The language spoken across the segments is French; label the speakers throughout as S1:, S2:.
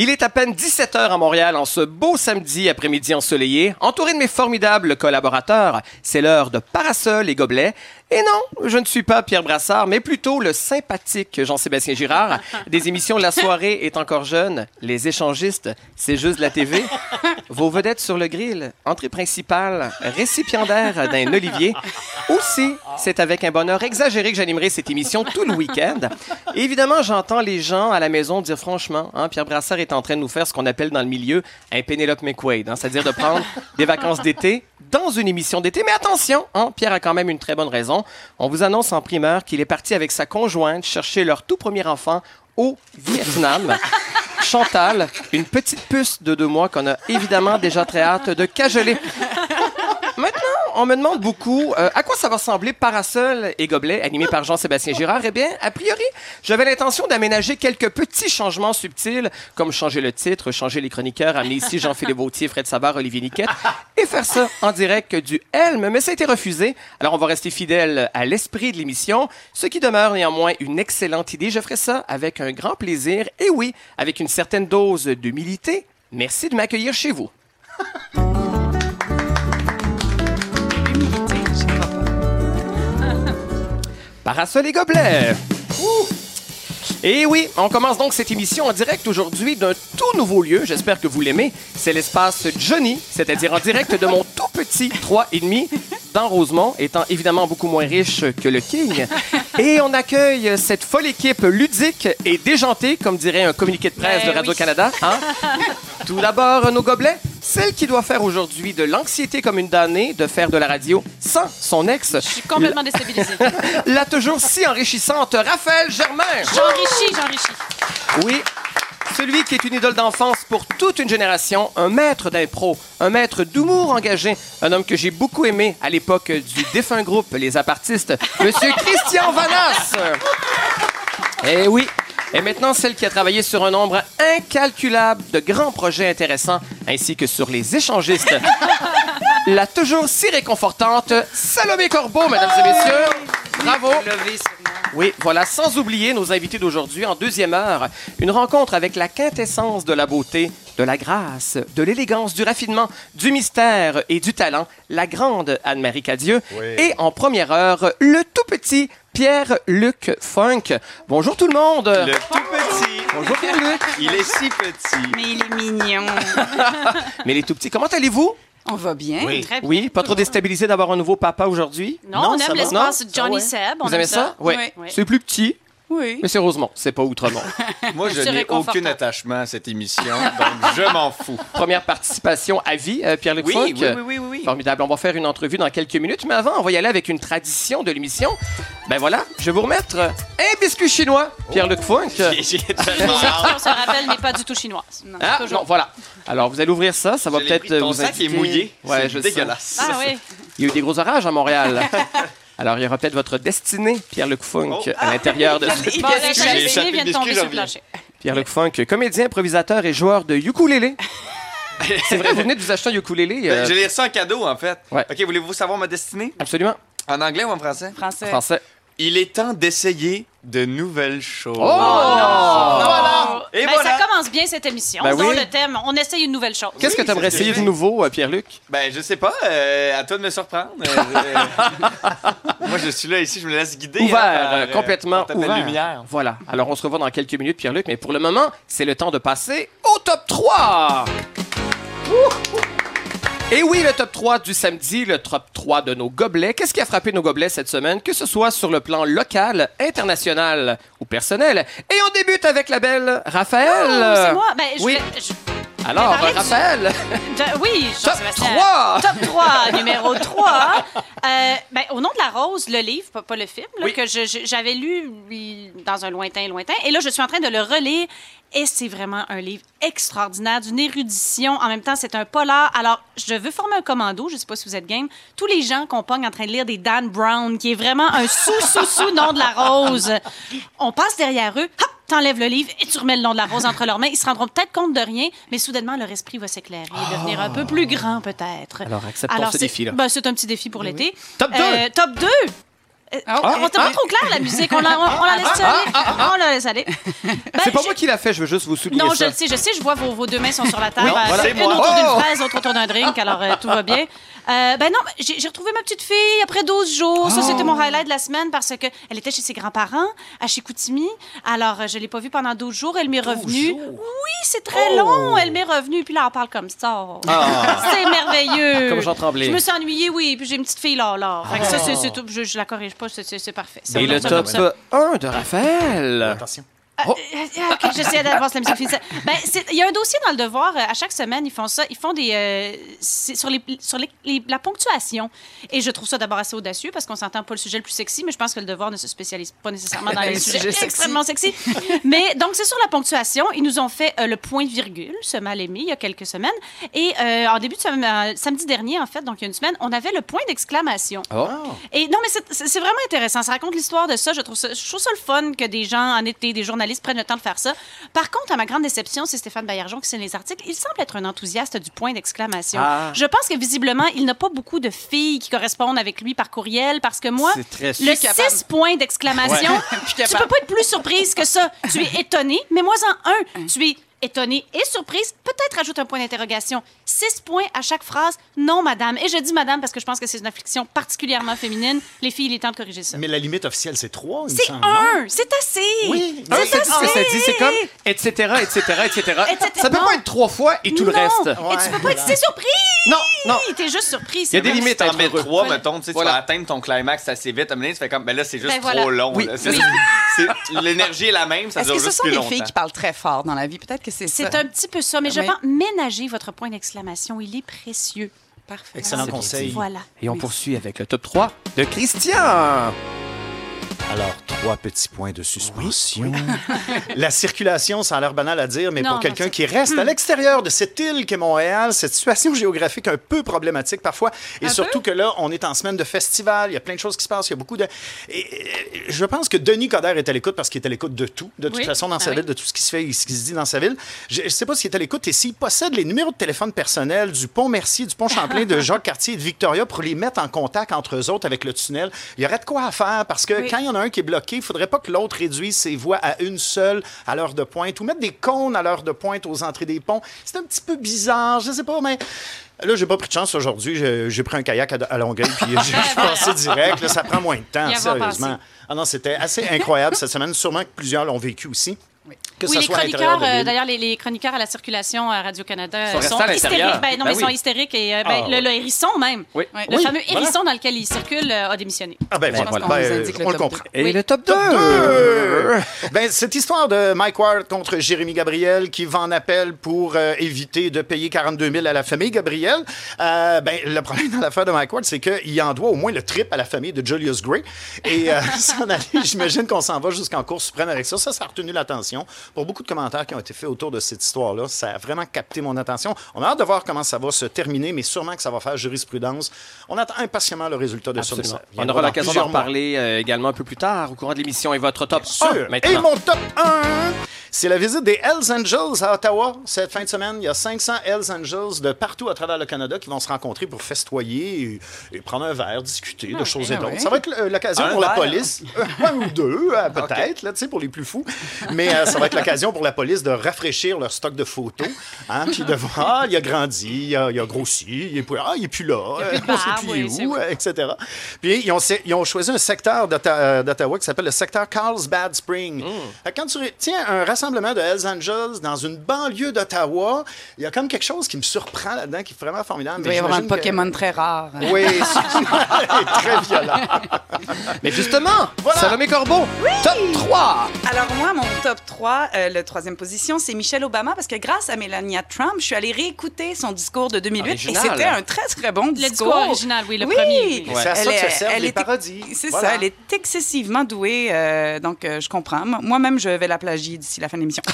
S1: Il est à peine 17h à Montréal en ce beau samedi après-midi ensoleillé. Entouré de mes formidables collaborateurs, c'est l'heure de Parasol et Gobelets. Et non, je ne suis pas Pierre Brassard, mais plutôt le sympathique Jean-Sébastien Girard. Des émissions la soirée est encore jeune. Les échangistes, c'est juste la TV. Vos vedettes sur le grill, entrée principale, récipiendaire d'un olivier. Aussi, c'est avec un bonheur exagéré que j'animerai cette émission tout le week-end. Évidemment, j'entends les gens à la maison dire franchement, hein, Pierre Brassard est en train de nous faire ce qu'on appelle dans le milieu un Penelope McQuaid, hein, c'est-à-dire de prendre des vacances d'été dans une émission d'été. Mais attention, hein, Pierre a quand même une très bonne raison. On vous annonce en primeur qu'il est parti avec sa conjointe chercher leur tout premier enfant au Vietnam. Chantal, une petite puce de deux mois qu'on a évidemment déjà très hâte de cajoler. On me demande beaucoup euh, à quoi ça va ressembler Parasol et Gobelet, animé par Jean-Sébastien Girard? Eh bien, a priori, j'avais l'intention d'aménager quelques petits changements subtils, comme changer le titre, changer les chroniqueurs, amener ici Jean-Philippe Vautier, Fred Savard, Olivier Niquette, et faire ça en direct du Helm, mais ça a été refusé. Alors, on va rester fidèle à l'esprit de l'émission, ce qui demeure néanmoins une excellente idée. Je ferai ça avec un grand plaisir, et oui, avec une certaine dose d'humilité. Merci de m'accueillir chez vous. Parasol et gobelets. Et oui, on commence donc cette émission en direct aujourd'hui d'un tout nouveau lieu. J'espère que vous l'aimez. C'est l'espace Johnny, c'est-à-dire en direct de mon tout petit 3,5 dans Rosemont, étant évidemment beaucoup moins riche que le King. Et on accueille cette folle équipe ludique et déjantée, comme dirait un communiqué de presse de
S2: Ben
S1: Radio-Canada. hein? Tout d'abord, nos gobelets. Celle qui doit faire aujourd'hui de l'anxiété comme une damnée de faire de la radio sans son ex.
S2: Je suis complètement déstabilisée.
S1: La toujours si enrichissante Raphaël Germain.
S2: J'enrichis, j'enrichis.
S1: Oui, celui qui est une idole d'enfance pour toute une génération, un maître d'impro, un maître d'humour engagé, un homme que j'ai beaucoup aimé à l'époque du défunt groupe Les Apartistes, Monsieur Christian Vanas. Eh oui. Et maintenant, celle qui a travaillé sur un nombre incalculable de grands projets intéressants, ainsi que sur les échangistes. La toujours si réconfortante Salomé Corbeau, mesdames et messieurs. Bravo. Oui, voilà, sans oublier nos invités d'aujourd'hui en deuxième heure. Une rencontre avec la quintessence de la beauté, de la grâce, de l'élégance, du raffinement, du mystère et du talent, la grande Anne-Marie Cadieux. Et en première heure, le tout petit Pierre-Luc Funk. Bonjour tout le monde.
S3: Le tout petit.
S1: Bonjour Pierre-Luc.
S3: Il est si petit.
S4: Mais il est mignon.
S1: Mais les tout petits, comment allez-vous?
S4: On va bien.
S3: Oui.
S2: Très bien.
S1: Oui, pas trop déstabilisé d'avoir un nouveau papa aujourd'hui?
S2: Non,
S3: Non,
S2: on
S3: ça
S2: aime l'espace? Johnny
S1: Ah ouais.
S2: Seb. on
S1: Vous aimez
S2: aime
S1: ça? Oui.
S2: Oui.
S1: C'est plus petit,
S4: Oui.
S1: mais c'est Rosemont, c'est pas Outremont.
S3: Moi, je n'ai aucun attachement à cette émission, donc je m'en fous.
S1: Première participation à vie, euh, Pierre-Luc
S3: Oui,
S1: Funk.
S3: oui, oui, oui.
S1: Formidable. On va faire une entrevue dans quelques minutes, mais avant, on va y aller avec une tradition de l'émission. Ben voilà, je vais vous remettre un biscuit chinois, Pierre-Luc Funk.
S3: J'ai tellement.
S2: On se rappelle, n'est pas du tout chinoise. Non,
S1: Ah,
S2: toujours.
S1: non, voilà. Alors, vous allez ouvrir ça, ça va peut-être vous
S3: sac est
S1: indiquer-
S3: mouillé.
S1: Ouais,
S3: c'est dégueulasse.
S2: Ah oui.
S1: Il y a eu des gros orages à Montréal. Alors, il y aura peut-être votre destinée, Pierre-Luc Funk,
S3: Oh.
S1: à l'intérieur de ce
S2: vient de
S3: biscuit,
S2: tomber
S3: je
S2: sur le
S3: reviens.
S2: plancher.
S1: Pierre-Luc Funk, comédien, improvisateur et joueur de ukulélé. C'est vrai, vous venez de vous acheter un ukulélé. euh,
S3: Ben, Je l'ai reçu en cadeau, en fait.
S1: Ouais.
S3: OK, voulez-vous savoir ma destinée?
S1: Absolument.
S3: En anglais ou en français?
S4: Français.
S1: Français.
S3: Il est temps d'essayer de nouvelles choses.
S1: Oh!
S3: Voilà! Et
S2: Ben,
S3: voilà!
S2: Ça commence bien cette émission.
S1: Ben
S2: dont
S1: oui.
S2: le thème, on essaye une nouvelle chose.
S1: Qu'est-ce que tu aimerais essayer de nouveau, euh, Pierre-Luc?
S3: Ben, je sais pas. euh, à toi de me surprendre. Euh, Moi, je suis là ici, je me laisse guider.
S1: Ouvert,
S3: hein, par,
S1: complètement
S3: par
S1: ouvert.
S3: lumière.
S1: Voilà. Alors, on se revoit dans quelques minutes, Pierre-Luc, mais pour le moment, c'est le temps de passer au top 3! Wouhou! Et oui, le top 3 du samedi, le top 3 de nos gobelets. Qu'est-ce qui a frappé nos gobelets cette semaine, que ce soit sur le plan local, international ou personnel? Et on débute avec la belle Raphaël.
S2: Oh, c'est moi. Ben, je
S1: oui.
S2: vais- je-
S1: Alors, Raphaël,
S2: de- oui,
S1: top
S2: Jean-Sébastien.
S1: 3!
S2: Top 3, numéro 3. Euh, ben, au nom de la rose, le livre, pas, pas le film, là,
S1: Oui.
S2: que j'avais lu dans un lointain, lointain. Et là, je suis en train de le relire. Et c'est vraiment un livre extraordinaire, d'une érudition. En même temps, c'est un polar. Alors, je veux former un commando. Je sais pas si vous êtes game. Tous les gens qu'on pogne en train de lire des Dan Brown, qui est vraiment un sous-sous-sous nom de la rose. On passe derrière eux. Hop! T'enlèves le livre et tu remets le nom de la rose entre leurs mains. Ils se rendront peut-être compte de rien, mais soudainement, leur esprit va s'éclairer et devenir un peu plus grand, peut-être.
S1: Alors, acceptons ce
S2: c'est-
S1: défi-là.
S2: ben, c'est un petit défi pour l'été.
S1: Top deux.
S2: Euh, top 2! Euh, on était pas trop clair, la musique. On la, on- on la laisse aller. On la laisse aller. Ben,
S1: C'est pas
S2: je-
S1: moi qui l'a fait, je veux juste vous souligner
S2: Non, je le sais, je sais, je vois vos, vos deux mains sont sur la table.
S1: Oui,
S2: Euh,
S1: voilà.
S2: Une
S3: C'est moi.
S2: autour d'une
S1: Oh!
S2: fraise, l'autre autour d'un drink, alors euh, tout va bien. Euh, ben non, j'ai retrouvé ma petite fille après 12 jours. Ça, c'était
S1: Oh!
S2: mon highlight de la semaine parce que elle était chez ses grands-parents à Chicoutimi. Alors, euh, je l'ai pas vue pendant 12 jours. Elle m'est revenue. Oui, c'est très long. Elle m'est revenue. Puis là, on parle comme ça. C'est merveilleux.
S1: Comme Jean Tremblay.
S2: Je me suis ennuyée, oui. Puis j'ai une petite fille là, là. Fait que ça, c'est- c'est tout. Je, je la corrige pas. c'est- parfait.
S1: Et le top
S2: comme ça.
S1: 1 de Raphaël.
S4: Attention.
S1: Oh.
S2: Euh, OK, j'essaie d'avoir la musique finissante. Ben, il y a un dossier dans le devoir. euh, à chaque semaine, ils font ça. Ils font des. euh, sur les, sur les- les- la ponctuation. Et je trouve ça d'abord assez audacieux parce qu'on s'entend pas le sujet le plus sexy, mais je pense que le devoir ne se spécialise pas nécessairement dans les,
S5: Les
S2: sujets
S5: sexy.
S2: extrêmement sexy. mais donc, c'est sur la ponctuation. Ils nous ont fait euh, le point-virgule, ce mal aimé, il y a quelques semaines. Et euh, en début de euh, samedi dernier, en fait, donc il y a une semaine, on avait le point d'exclamation.
S1: Oh.
S2: Et non, mais c'est vraiment intéressant. Ça raconte l'histoire de ça. Je trouve ça, je trouve ça le fun que des gens en été, des journalistes prennent le temps de faire ça. Par contre, à ma grande déception, c'est Stéphane Baillargeon qui signe les articles. Il semble être un enthousiaste du point d'exclamation.
S1: Ah.
S2: Je pense que visiblement, il n'a pas beaucoup de filles qui correspondent avec lui par courriel parce que moi, le
S5: capable.
S2: 6 points d'exclamation, tu peux pas être plus surprise que ça. Tu es étonné, mais moi en un, tu es étonné et surprise. Peut-être rajoute un point d'interrogation. Six points à chaque phrase. Non, madame. Et je dis madame parce que je pense que c'est une affliction particulièrement féminine. Les filles, il est temps de corriger ça.
S4: Mais la limite officielle, c'est 3, il me
S2: C'est
S4: semble. non?
S2: un, c'est assez.
S4: Oui.
S1: Un,
S2: c'est
S1: c'est ce que ça
S2: assez.
S1: dit, c'est comme etc., etc., etc.
S2: Etc.
S1: Ça peut
S2: Non.
S1: pas être trois fois et tout le
S2: Non.
S1: reste.
S2: Et tu peux pas être. C'est surprise.
S1: Non, non.
S2: T'es juste surprise.
S1: Il y a des limites à
S3: t'en
S1: être
S3: mets
S1: heureux.
S3: trois, mettons, tu sais,
S1: Voilà.
S3: tu vas atteindre ton climax assez vite. À un moment donné, tu fais comme, ben là, c'est juste
S2: Ben voilà.
S3: trop long.
S1: Oui.
S3: là. C'est-
S2: Oui.
S3: c'est- L'énergie est la même, ça
S5: Est-ce
S3: dure
S5: que ce
S3: juste
S5: sont
S3: plus
S5: des
S3: longtemps.
S5: filles qui parlent très fort dans la vie? Peut-être que c'est ça.
S2: C'est un petit peu ça, mais je
S5: Mais-
S2: pense ménager votre point d'exclamation. Il est précieux.
S5: Parfait.
S4: Excellent conseil.
S2: Voilà.
S1: Et on poursuit avec le top 3 de Christian.
S4: Alors, trois petits points de suspension. La circulation, ça a l'air banal à dire, mais
S2: Non,
S4: pour quelqu'un qui reste à l'extérieur de cette île qu'est Montréal, cette situation géographique un peu problématique parfois, et
S2: Un
S4: surtout que là, on est en semaine de festival, il y a plein de choses qui se passent, il y a beaucoup de... Et, et, je pense que Denis Coderre est à l'écoute parce qu'il est à l'écoute de tout, de toute
S2: Oui.
S4: façon, dans
S2: Ah
S4: sa
S2: oui.
S4: ville, de tout ce qui se fait et ce qui se dit dans sa ville. Je ne sais pas s'il est à l'écoute et s'il possède les numéros de téléphone personnels du pont Mercier, du pont Champlain, de Jacques Cartier et de Victoria pour les mettre en contact entre eux autres avec le tunnel. Il y aurait de quoi à faire parce que
S2: Oui.
S4: quand il y en a un qui est bloqué, il faudrait pas que l'autre réduise ses voies à une seule à l'heure de pointe ou mettre des cônes à l'heure de pointe aux entrées des ponts. C'est un petit peu bizarre, je sais pas, mais. Là, j'ai pas pris de chance aujourd'hui. J'ai pris un kayak à, Longueuil, puis je suis passé direct. Là, ça prend moins de temps, sérieusement. Ah non, c'était assez incroyable cette semaine. Sûrement que plusieurs l'ont vécu aussi. Que
S2: oui,
S4: ça
S2: les
S4: soit à l'intérieur
S2: chroniqueurs, euh, d'ailleurs, les, les chroniqueurs à la circulation à Radio-Canada
S1: Sont
S2: euh, hystériques. Ben, non,
S1: Ben
S2: mais ils sont
S1: oui.
S2: hystériques. Et, euh, ben,
S4: Ah,
S2: le, le hérisson même,
S1: Oui.
S2: le
S4: Oui,
S2: fameux
S4: voilà.
S2: hérisson dans lequel il circule, euh, a démissionné.
S4: Ah ben,
S5: Je pense
S4: voilà.
S5: qu'on
S4: Ben, euh,
S5: le
S4: on le comprend.
S1: Et
S2: Oui.
S1: le top 2.
S4: Ben, cette histoire de Mike Ward contre Jérémy Gabriel qui va en appel pour euh, éviter de payer 42 000 à la famille Gabriel, euh, ben, le problème dans l'affaire de Mike Ward, c'est qu'il en doit au moins le trip à la famille de Julius Gray. Et euh, s'en aller, j'imagine qu'on s'en va jusqu'en Cour suprême avec ça. Ça, ça a retenu l'attention. Pour beaucoup de commentaires qui ont été faits autour de cette histoire-là, ça a vraiment capté mon attention. On a hâte de voir comment ça va se terminer, mais sûrement que ça va faire jurisprudence. On attend impatiemment le résultat de
S1: Absolument.
S4: ça
S1: On aura l'occasion d'en parler euh, également un peu plus tard au courant de l'émission. Et votre top
S4: Sûr.
S1: 1 maintenant.
S4: Et mon top 1, c'est la visite des Hells Angels à Ottawa cette fin de semaine. Il y a 500 Hells Angels de partout à travers le Canada qui vont se rencontrer pour festoyer et, et prendre un verre, discuter de choses et
S5: ah
S4: d'autres. Ça va être l'occasion pour la police, un ou deux euh, peut-être, là, tu sais, pour les plus fous. Mais euh, ça va être l'occasion pour la police de rafraîchir leur stock de photos, hein, puis de voir, ah, il a grandi, il a, il a grossi, il est plus, ah, il est plus là,
S2: Il a plus barbe,
S4: plus
S2: oui,
S4: est où, etc. Puis ils ont, ils ont choisi un secteur euh, d'Ottawa qui s'appelle le secteur Carlsbad Spring. Que Quand tu tiens un rassemblement de Hells Angels dans une banlieue d'Ottawa, il y a comme quelque chose qui me surprend là-dedans, qui est vraiment formidable.
S5: Il doit y avoir un
S4: que-
S5: Pokémon très rare.
S4: Oui, c'est très violent.
S1: Mais justement,
S4: Voilà.
S1: Salomé Corbeau, top 3.
S5: Alors moi, mon top 3, euh, le troisième position, c'est Michelle Obama parce que grâce à Melania Trump, je suis allée réécouter son discours de 2008
S1: Original.
S5: et c'était un très très bon
S2: Le
S5: discours.
S2: discours original, oui, le
S5: Oui.
S2: premier. oui.
S1: Ouais.
S4: C'est à ça
S5: Elle
S4: que ça
S5: est-
S4: sert
S5: elle
S4: les
S5: est-
S4: parodies.
S5: C'est
S4: Voilà.
S5: ça, elle est excessivement douée, euh, donc euh, je comprends. Moi- Moi-même, je vais la plagier d'ici la fin de l'émission.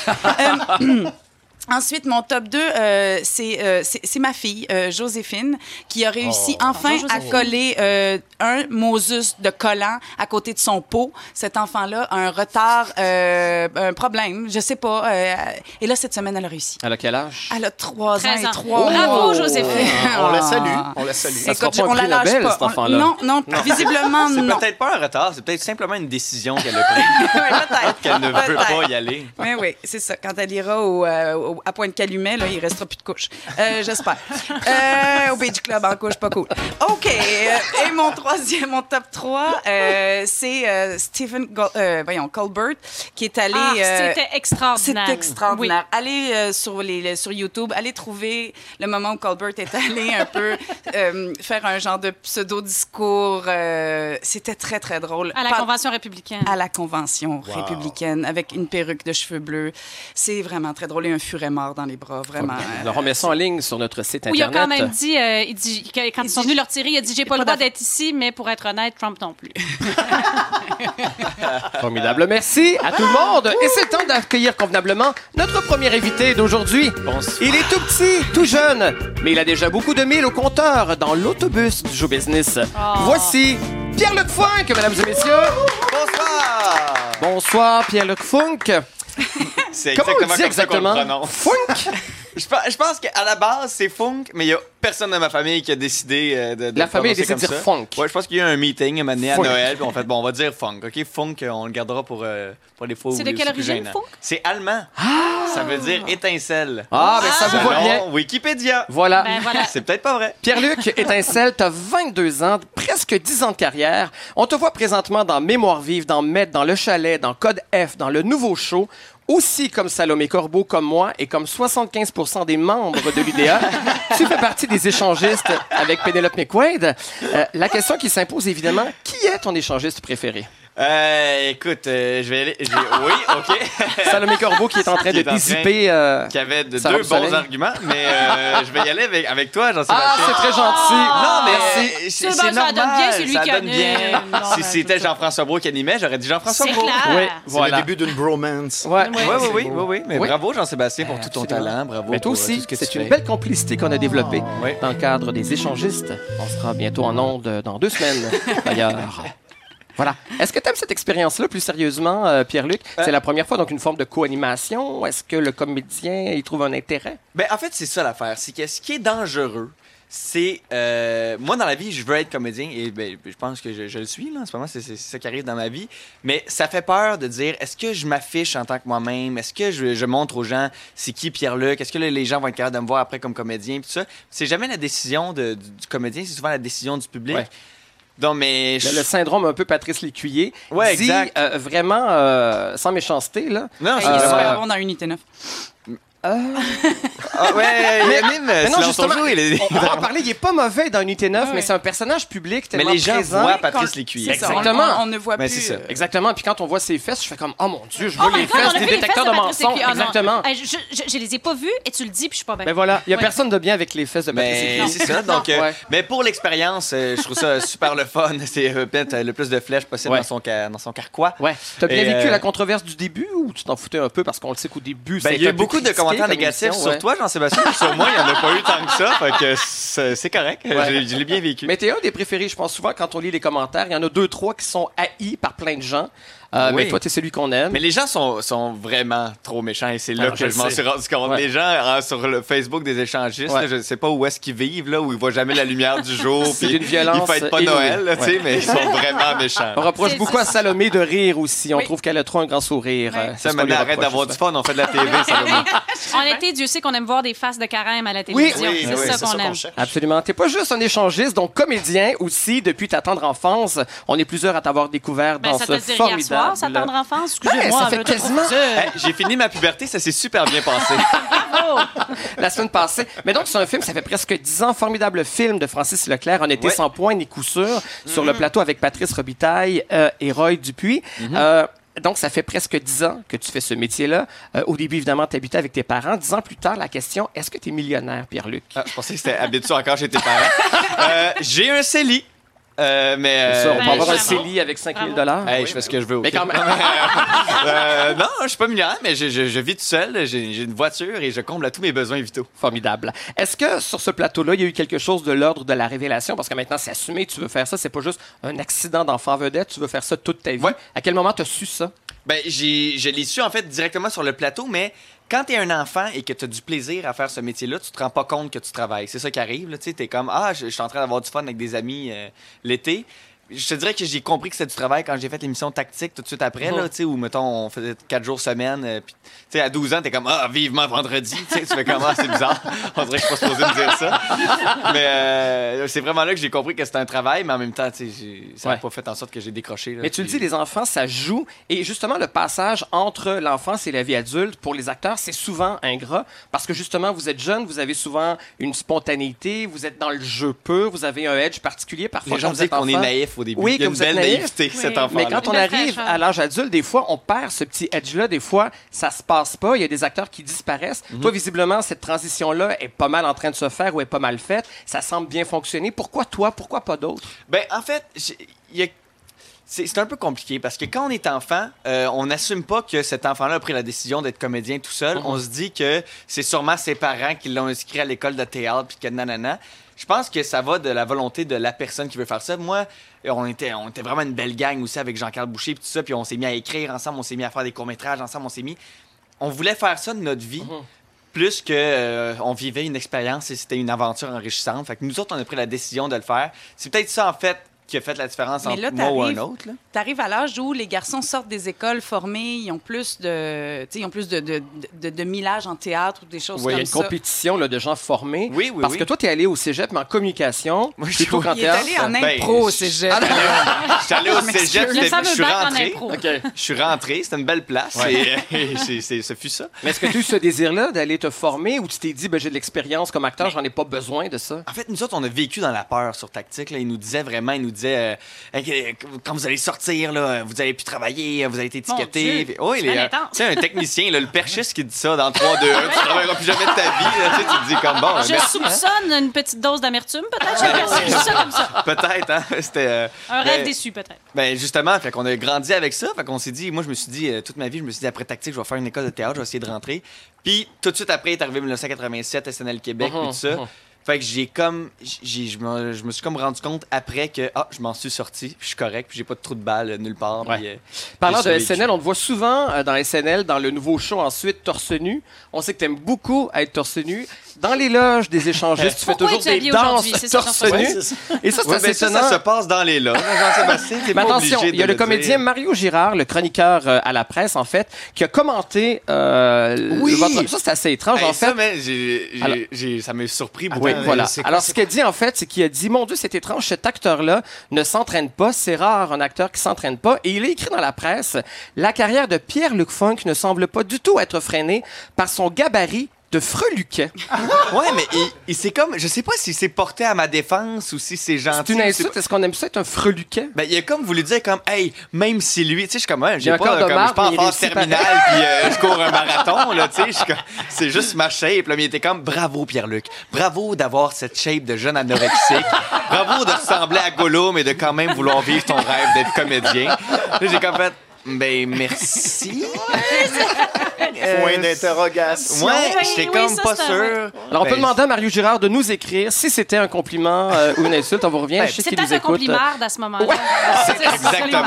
S5: Ensuite, mon top 2, euh, c'est euh, c'est c'est ma fille, euh, Joséphine, qui a réussi enfin
S2: Bonjour,
S5: à coller euh, un Moses de collant à côté de son pot. Cet enfant-là a un retard, euh, un problème, je sais pas. euh, et là, cette semaine, elle a réussi.
S1: Elle a quel âge?
S5: Elle a 3 ans
S2: 13
S5: et
S2: ans.
S5: 3
S2: Bravo, Joséphine.
S4: On la salue. On la salue.
S1: Ça sera
S5: Écoute,
S1: pas un
S5: on la lâche
S1: Nobel,
S5: pas.
S1: cet enfant-là.
S5: Non, non, visiblement,
S3: C'est
S5: non.
S3: peut-être pas un retard, c'est peut-être simplement une décision qu'elle a prise.
S5: Ouais, peut-être.
S3: qu'elle ne veut pas y aller.
S5: Mais oui, c'est ça. Quand elle ira au, euh, au- à Pointe-Calumet, là, il restera plus de couches. Euh, J'espère. Euh, au Beach Club en couche, pas cool. OK. euh, et mon troisième, mon top 3, euh, c'est euh, Stephen euh, voyons, Colbert, qui est allé...
S2: Ah,
S5: euh,
S2: c'était extraordinaire.
S5: c'est extraordinaire. Allez euh, sur, les, les- sur YouTube, allez trouver le moment où Colbert est allé un peu euh, faire un genre de pseudo-discours. euh, C'était très, très drôle.
S2: À la
S5: Pas-
S2: convention républicaine.
S5: à la convention républicaine avec une perruque de cheveux bleus. C'est vraiment très drôle et un furet mort dans les bras, vraiment.
S1: On remet ça en ligne sur notre site
S2: Où il a
S1: Internet.
S2: quand même dit, euh, il dit quand ils sont venus leur tirer, il a dit J'ai pas
S5: pas
S2: le droit d'être ici, mais pour être honnête, Trump non plus.
S1: Formidable. Merci à tout le monde. Et c'est temps d'accueillir convenablement notre premier invité d'aujourd'hui.
S3: Bonsoir.
S1: Il est tout petit, tout jeune, mais il a déjà beaucoup de milles au compteur dans l'autobus du show business. Voici Pierre-Luc Funk, mesdames et messieurs.
S3: Bonsoir!
S1: Bonsoir, Pierre-Luc Funk.
S3: C'est
S1: Comment on dit
S3: comme ça qu'on le
S1: exactement?
S3: prononce.
S1: Funk?
S3: Je pense, je pense qu'à la base, c'est funk, mais il n'y a personne de ma famille qui a décidé euh, de, de
S1: La famille a décidé de dire
S3: ça.
S1: funk.
S3: Ouais, je pense qu'il y a eu un meeting un moment donné à
S1: Funk.
S3: Noël, puis on fait, bon, on va dire funk. OK, funk, euh, on le gardera pour, euh, pour les fois où
S2: C'est de quelle
S3: plus
S2: origine,
S3: gênant.
S2: funk?
S3: C'est allemand. Ça veut dire étincelle.
S1: Ah, ben ça vous va
S3: Selon
S1: bien.
S3: Wikipédia.
S1: Voilà.
S2: Ben voilà.
S3: C'est peut-être pas vrai.
S1: Pierre-Luc Étincelle, t'as 22 ans, presque 10 ans de carrière. On te voit présentement dans Mémoire vive, dans Met, dans Le Chalet, dans Code F, dans le nouveau show. Aussi comme Salomé Corbeau, comme moi, et comme 75% des membres de l'UDA, tu fais partie des échangistes avec Penelope McQuaid. Euh, la question qui s'impose, évidemment, qui est ton échangiste préféré?
S3: Euh, écoute, euh, je vais aller. je vais- Oui, OK.
S1: Salomé Corbeau qui est en train
S3: Qui
S1: de
S3: est en train-
S1: dissiper... euh,
S3: qui avait de
S1: Ça
S3: deux
S1: va,
S3: bons
S1: Soleil?
S3: arguments, mais euh, je vais y aller avec, avec toi, Jean-Sébastien.
S1: Ah, c'est très gentil.
S3: Non, mais
S1: Merci.
S3: c'est-
S2: C'est
S3: c'est
S2: bon, ça
S3: normal.
S2: donne bien, c'est lui
S3: ça
S2: qui
S3: donne
S2: anime.
S3: bien.
S2: Non,
S3: si
S2: ben,
S3: c'était
S2: c'est ça.
S3: Jean-François Brault qui animait, j'aurais dit Jean-François
S2: C'est
S3: Brault.
S2: clair.
S1: Oui,
S4: C'est
S1: voilà.
S4: le début d'une bromance.
S1: Ouais.
S3: Oui, oui, oui, oui, oui. Mais
S1: Oui.
S3: bravo, Jean-Sébastien, pour tout ton
S1: Absolument.
S3: talent. Bravo.
S1: Mais toi
S3: pour, euh,
S1: aussi,
S3: tout ce que tu
S1: c'est une
S3: fais.
S1: belle complicité qu'on a développée
S3: Oui.
S1: dans le cadre des échangistes. On sera bientôt en onde euh, dans deux semaines, d'ailleurs. Voilà. Est-ce que tu aimes cette expérience-là plus sérieusement, euh, Pierre-Luc? C'est la première fois, donc une forme de co-animation. Est-ce que le comédien y trouve un intérêt?
S3: Ben, en fait, c'est ça l'affaire. C'est que ce qui est dangereux, c'est. euh, moi, dans la vie, je veux être comédien et ben, je pense que je, je le suis, là, en ce moment. C'est ça qui arrive dans ma vie. Mais ça fait peur de dire est-ce que je m'affiche en tant que moi-même? Est-ce que je, je montre aux gens c'est qui Pierre-Luc? Est-ce que là, les gens vont être capables de me voir après comme comédien tout ça? C'est jamais la décision de- du, du comédien, c'est souvent la décision du public.
S1: Ouais.
S3: Donc, mais. je-
S1: Le, le syndrome un peu Patrice Lécuyer.
S3: Ouais,
S1: dit,
S3: exact.
S1: euh, vraiment, euh, sans méchanceté, là.
S3: Non, c'est
S5: il est
S1: Euh,
S5: super bon dans Unité 9.
S3: Ah, ouais, il anime.
S1: Mais non, justement,
S3: joue, il est-
S1: on va en parler. Il est pas mauvais dans Unité 9, mais c'est un personnage public
S3: Mais
S1: tellement
S3: les gens
S1: présent.
S3: voient Patrice
S5: Qu'on-
S3: Lécuyer.
S5: c'est on-
S1: Exactement.
S5: On, on ne voit
S3: Mais
S5: plus.
S3: c'est ça.
S5: euh,
S1: Exactement. Puis quand on voit ses fesses, je fais comme, oh mon Dieu, je vois
S2: Oh
S1: les
S2: God, on
S1: fesses des
S2: les
S1: détecteurs de
S2: Patrice
S1: mensonges.
S2: Ah non.
S1: Exactement.
S2: Je, je- je les ai pas vus et tu le dis, puis je suis pas bien.
S1: Ben voilà, il y a
S2: Ouais.
S1: personne de bien avec les fesses de Patrice
S3: Mais
S1: Lécuyer.
S3: c'est ça. Donc, euh,
S1: Ouais.
S3: mais pour l'expérience, euh, je trouve ça super le fun. C'est mettre le plus de flèches possible dans, son dans son carquois.
S1: Ouais. T'as bien vécu la controverse du début ou tu t'en foutais un peu parce qu'on le sait qu'au début,
S3: Ben,
S1: peu
S3: beaucoup de
S1: critiqué
S3: commentaires
S1: comme
S3: négatifs
S1: émission,
S3: sur
S1: ouais.
S3: toi, Jean-Sébastien. Sur moi, il n'y en a pas eu tant que ça. Fait que c'est c'est correct.
S1: Ouais.
S3: Je, je l'ai bien vécu.
S1: Mais t'es un des préférés, je pense souvent, quand on lit les commentaires. Il y en a deux, trois qui sont haïs par plein de gens. Euh,
S3: Oui.
S1: Mais toi, t'es celui qu'on aime.
S3: Mais les gens sont, sont vraiment trop méchants et c'est là
S1: Alors,
S3: que
S1: je
S3: je m'en suis rendu compte.
S1: Ouais.
S3: Les gens hein, sur le Facebook des échangistes,
S1: Ouais.
S3: là, je ne sais pas où est-ce qu'ils vivent, là, où ils voient jamais la lumière du jour.
S1: C'est
S3: puis
S1: d'une violence
S3: Ils fêtent pas
S1: inouïe.
S3: Noël, là, tu sais,
S1: Ouais.
S3: mais ils sont vraiment méchants.
S1: On reproche beaucoup à Salomé de rire aussi. On
S5: Oui.
S1: trouve qu'elle a trop un grand sourire.
S3: Ça, maintenant, arrête d'avoir du fun. On fait de la TV, Salomé.
S2: En été, Dieu sait qu'on aime voir des faces de carême à la télévision.
S1: oui,
S2: c'est ça qu'on aime.
S1: Absolument. T'es pas juste un échangiste, donc comédien aussi depuis ta tendre enfance. On est plusieurs à t'avoir découvert
S2: Ben,
S1: dans ce formidable.
S2: Soir, sa tendre enfance. Excusez-moi.
S1: ça fait quasiment-
S3: Hey, J'ai fini ma puberté, ça s'est super bien passé.
S1: la semaine passée. Mais donc, c'est un film, ça fait presque dix ans, formidable film de Francis Leclerc, On était
S3: Ouais.
S1: sans point ni coup sûr, sur le plateau avec Patrice Robitaille euh, et Roy Dupuis. Euh, donc, ça fait presque dix ans que tu fais ce métier-là. Euh, au début, évidemment, tu habitais avec tes parents. Dix ans plus tard, la question, est-ce que tu es millionnaire, Pierre-Luc?
S3: Ah, je pensais que c'était habitué encore chez tes parents? Euh, J'ai un CELI. Euh, mais.
S1: C'est ça, on
S3: euh,
S1: peut
S2: Ben,
S1: avoir un. CELI avec 5 000
S2: Bravo.
S3: Hey, je fais ce que je veux.
S1: Mais
S3: ok?
S1: quand même.
S3: Euh, non, je suis pas millionnaire, mais je, je- je vis tout seul. J'ai j'ai une voiture et je comble à tous mes besoins vitaux.
S1: Formidable. Est-ce que sur ce plateau-là, il y a eu quelque chose de l'ordre de la révélation? Parce que maintenant, c'est assumé, tu veux faire ça. C'est pas juste un accident d'enfant vedette, tu veux faire ça toute ta vie.
S3: Ouais.
S1: À quel moment tu as su ça?
S3: Ben, j'ai, je l'ai su en fait directement sur le plateau, mais quand t'es un enfant et que t'as du plaisir à faire ce métier-là, tu te rends pas compte que tu travailles. C'est ça qui arrive. Tu t'es comme ah, je, je suis en train d'avoir du fun avec des amis euh, l'été. Je te dirais que j'ai compris que c'était du travail quand j'ai fait l'émission tactique tout de suite après, là, tu sais, où, mettons, on faisait quatre jours semaine. euh, puis, tu sais, à 12 ans, t'es comme, ah, vivement vendredi. Tu sais, tu fais comme, ah, c'est bizarre. On dirait que je suis pas supposé me dire ça. Mais euh, c'est vraiment là que j'ai compris que c'était un travail, mais en même temps, tu sais, j'ai- ça n'a
S1: Ouais.
S3: pas fait en sorte que j'ai décroché. là.
S1: Mais tu le dis, les enfants, ça joue. Et justement, le passage entre l'enfance et la vie adulte, pour les acteurs, c'est souvent ingrat. Parce que justement, vous êtes jeune, vous avez souvent une spontanéité, vous êtes dans le jeu pur, vous avez un edge particulier. Parfois,
S3: Les gens disent qu'on est
S1: enfant-
S3: naïf au début.
S1: Oui,
S3: Il y a
S1: vous
S3: une belle naïveté,
S2: Oui.
S3: cet enfant.
S1: Mais quand on arrive à l'âge adulte, des fois, on perd ce petit edge-là. Des fois, ça se passe pas. Il y a des acteurs qui disparaissent.
S3: Mhm.
S1: Toi, visiblement, cette transition-là est pas mal en train de se faire ou est pas mal faite. Ça semble bien fonctionner. Pourquoi toi? Pourquoi pas d'autres?
S3: Ben, en fait, il y a- c'est un peu compliqué parce que quand on est enfant, euh, on n'assume pas que cet enfant-là a pris la décision d'être comédien tout seul. On se dit que c'est sûrement ses parents qui l'ont inscrit à l'école de théâtre puis que nanana. Je pense que ça va de la volonté de la personne qui veut faire ça. Moi, on était, on était vraiment une belle gang aussi avec Jean-Carl Boucher puis tout ça. Puis on s'est mis à écrire ensemble, on s'est mis à faire des courts-métrages ensemble, on s'est mis... On voulait faire ça de notre vie. Plus que euh, on vivait une expérience et c'était une aventure enrichissante. Fait que nous autres, on a pris la décision de le faire. C'est peut-être ça, en fait, qui a fait la différence
S5: Mais
S3: entre
S5: là,
S3: moi ou un autre. là.
S5: Tu arrives à l'âge où les garçons sortent des écoles formées, ils ont plus de, tu sais, ils ont plus de, de, de, de millage en théâtre ou des choses
S1: Oui, il y a
S5: comme
S1: une
S5: ça.
S1: compétition là, de gens formés.
S3: Oui, oui,
S1: Parce
S3: oui.
S1: que toi, tu es allé au cégep, mais en communication,
S3: Moi, je
S1: plutôt
S3: suis-
S1: qu'en
S5: Il est
S1: théâtre.
S5: allé en
S3: Ben,
S5: impro,
S3: je-
S5: c'est jeune.
S3: Je suis allé au cégep, je suis rentré. Je suis rentré, c'était une belle place. Et, et c'est- c'est- ce fut ça.
S1: Mais est-ce que tu as eu ce désir-là d'aller te former ou tu t'es dit, ben, j'ai de l'expérience comme acteur, j'en ai pas besoin de ça?
S3: En fait, nous autres, on a vécu dans la peur sur Tactique. Là. Ils nous disaient vraiment, ils nous disaient, euh, Hey, quand vous allez sortir, là, vous allez plus travailler, vous avez été
S2: Mon
S3: étiqueté. Puis- euh,
S2: intense.
S3: tu sais, un technicien, là, le perchiste qui dit ça dans 3, 2, 1, tu travailleras plus jamais de ta vie. là. tu, te dis comme bon,
S2: Je
S3: merci.
S2: soupçonne une petite dose d'amertume, peut-être.
S3: Peut-être, hein? C'était. euh,
S2: Un rêve
S3: ben,
S2: déçu, peut-être.
S3: Ben justement, fait qu'on a grandi avec ça, fait qu'on s'est dit, moi je me suis dit euh, toute ma vie, je me suis dit après tactique, je vais faire une école de théâtre, je vais essayer de rentrer. Puis tout de suite après est arrivé 1987 SNL Québec puis tout ça. Fait que j'ai comme je me, suis comme rendu compte après que ah, je m'en suis sorti, puis je suis correct, puis j'ai pas de trou de balle euh, nulle part.
S1: Ouais.
S3: puis, euh,
S1: Parlant de. SNL, on te voit souvent euh, dans SNL, dans le nouveau show ensuite, torse nu. On sait que tu aimes beaucoup être torse nu. Dans les loges des échangistes, tu fais
S2: Pourquoi
S1: toujours
S2: es-tu
S1: des
S2: habillé
S1: danses
S2: aujourd'hui? C'est ça,
S1: torse nu. Et ça, c'est
S3: Ouais,
S1: assez
S3: ben, ça,
S1: étonnant.
S3: ça se passe dans les loges, Jean-Sébastien. t'es
S1: Mais
S3: pas
S1: attention,
S3: obligé
S1: il y a le comédien
S3: dire.
S1: Mario Girard, le chroniqueur euh, à la presse, en fait, qui a commenté. euh,
S4: Oui.
S1: votre- Ça, c'est assez étrange,
S3: Hey,
S1: en
S3: ça,
S1: fait.
S3: mais j'ai- j'ai-
S1: Alors-
S3: j'ai- ça m'a surpris beaucoup.
S1: Oui,
S4: Attends,
S1: voilà.
S4: c'est
S1: Alors, ce qu'il a dit, en fait, c'est qu'il a dit Mon Dieu, c'est étrange, cet acteur-là ne s'entraîne pas. C'est rare un acteur qui s'entraîne pas. Et il a écrit dans la presse La carrière de Pierre-Luc Funk ne semble pas du tout être freinée par son gabarit de freluquet.
S3: Ouais, mais il, il s'est comme. Je sais pas si c'est porté à ma défense ou si c'est gentil.
S1: C'est une insulte? Est-ce qu'on aime ça être un freluquet?
S3: Ben, il a comme voulu dire comme, hey, même si lui, tu sais, je suis comme,
S1: y
S3: j'ai pas, comme, je suis pas en phase terminale, puis euh, je cours un marathon, là, tu sais, c'est juste ma shape, là, mais il était comme, bravo Pierre-Luc, bravo d'avoir cette shape de jeune anorexique, bravo de ressembler à Gollum et de quand même vouloir vivre ton rêve d'être comédien. J'ai comme fait, ben, merci.
S4: Point d'interrogation.
S3: Ouais,
S2: Oui,
S3: j'étais
S2: oui,
S3: comme
S2: ça,
S3: pas
S2: c'est un-
S3: sûr.
S1: Alors, on peut
S3: Ben,
S1: demander à Mario Girard de nous écrire si c'était un compliment euh, ou une insulte. On vous revient.
S3: Ben,
S1: Je sais
S2: C'est
S1: qu'il nous
S2: un
S1: écoute.
S2: compliment à ce moment-là. C'est
S3: Exactement.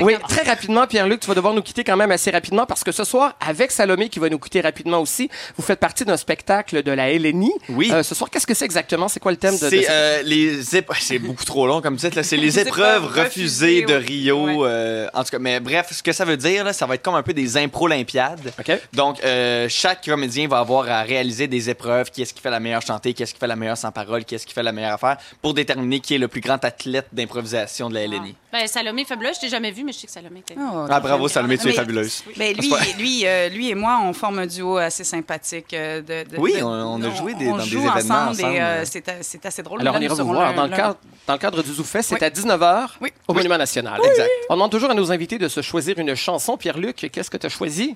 S1: Oui, très rapidement, Pierre-Luc, tu vas devoir nous quitter quand même assez rapidement parce que ce soir, avec Salomé qui va nous quitter rapidement aussi, vous faites partie d'un spectacle de la LNI.
S3: Oui.
S1: Euh, ce soir, qu'est-ce que c'est exactement? C'est quoi le thème de, de
S3: C'est euh, les ép- c'est beaucoup trop long comme titre là. C'est les épreuves
S5: épreuves
S3: refusées de Rio.
S5: ouais.
S3: euh, en tout cas, mais bref, ce que ça veut dire là, ça va être comme un peu des impro olympiades.
S1: OK.
S3: Donc euh, chaque comédien va avoir à réaliser des épreuves. Qui est-ce qui fait la meilleure chantée, qui est-ce qui fait la meilleure sans parole, qui est-ce qui fait la meilleure affaire, pour déterminer qui est le plus grand athlète d'improvisation de la LNI.
S2: Ben, Salomé fabuleuse, je t'ai jamais vu, mais je sais que Salomé était.
S5: Oh,
S3: Ah bravo Salomé, tu es
S5: Mais-
S3: fabuleuse.
S5: Ben, lui, lui, euh, lui et moi, on forme un duo assez sympathique. euh, de, de-
S3: Oui, on- on a joué des-
S5: on
S3: dans des
S5: joue
S3: événements
S5: ensemble.
S3: ensemble.
S5: Et, euh, c'est, assez drôle.
S1: Alors,
S5: Là,
S1: on ira vous voir. Dans le, cadre, dans le cadre du Zoufest, c'est
S5: Oui.
S1: à 19h
S5: Oui.
S1: au Monument National.
S3: Exact.
S1: On demande toujours à nos invités de se choisir une chanson. Pierre-Luc, qu'est-ce que tu as choisi?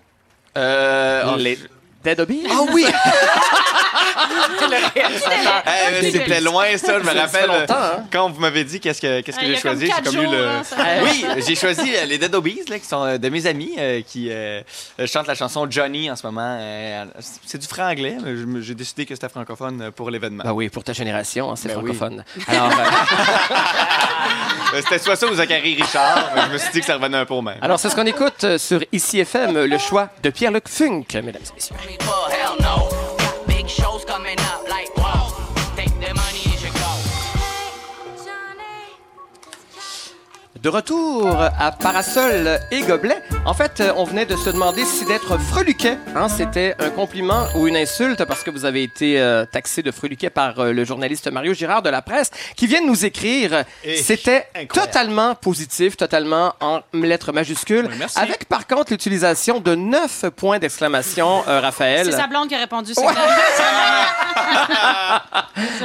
S3: Euh, oh,
S1: Les- Dead?
S3: Ah oui! Eh, mais C'était loin, ça. Je me rappelle. euh,
S1: hein?
S3: Quand vous m'avez dit qu'est-ce que, qu'est-ce que
S2: Ah,
S3: j'ai choisi, j'ai comme le.
S2: ça-
S3: Oui, j'ai choisi euh, les Dead Obies, là, qui sont euh, de mes amis, euh, qui euh, euh, chantent la chanson Johnny en ce moment. Euh, c'est du franc-anglais, mais j'ai décidé que c'était francophone euh, pour l'événement.
S1: Ben oui, pour ta génération, hein, c'est
S3: Ben oui.
S1: francophone. Alors, euh,
S3: Euh, C'était soit ça ou Zachary Richard, mais je me suis dit que ça revenait un peu au même.
S1: alors c'est ce qu'on écoute euh, sur ICI FM, le choix de Pierre-Luc Funk, mesdames et messieurs. De retour à Parasol et Gobelet. En fait, euh, on venait de se demander si d'être freluquet, hein, c'était un compliment ou une insulte parce que vous avez été euh, taxé de freluquet par euh, le journaliste Mario Girard de la presse qui vient de nous écrire.
S4: Et
S1: C'était
S4: incroyable.
S1: totalement positif, totalement en lettres majuscules.
S3: Oui, merci.
S1: Avec par contre l'utilisation de neuf points d'exclamation, euh, Raphaël.
S2: C'est sa blonde qui a répondu. c'est
S1: Ouais.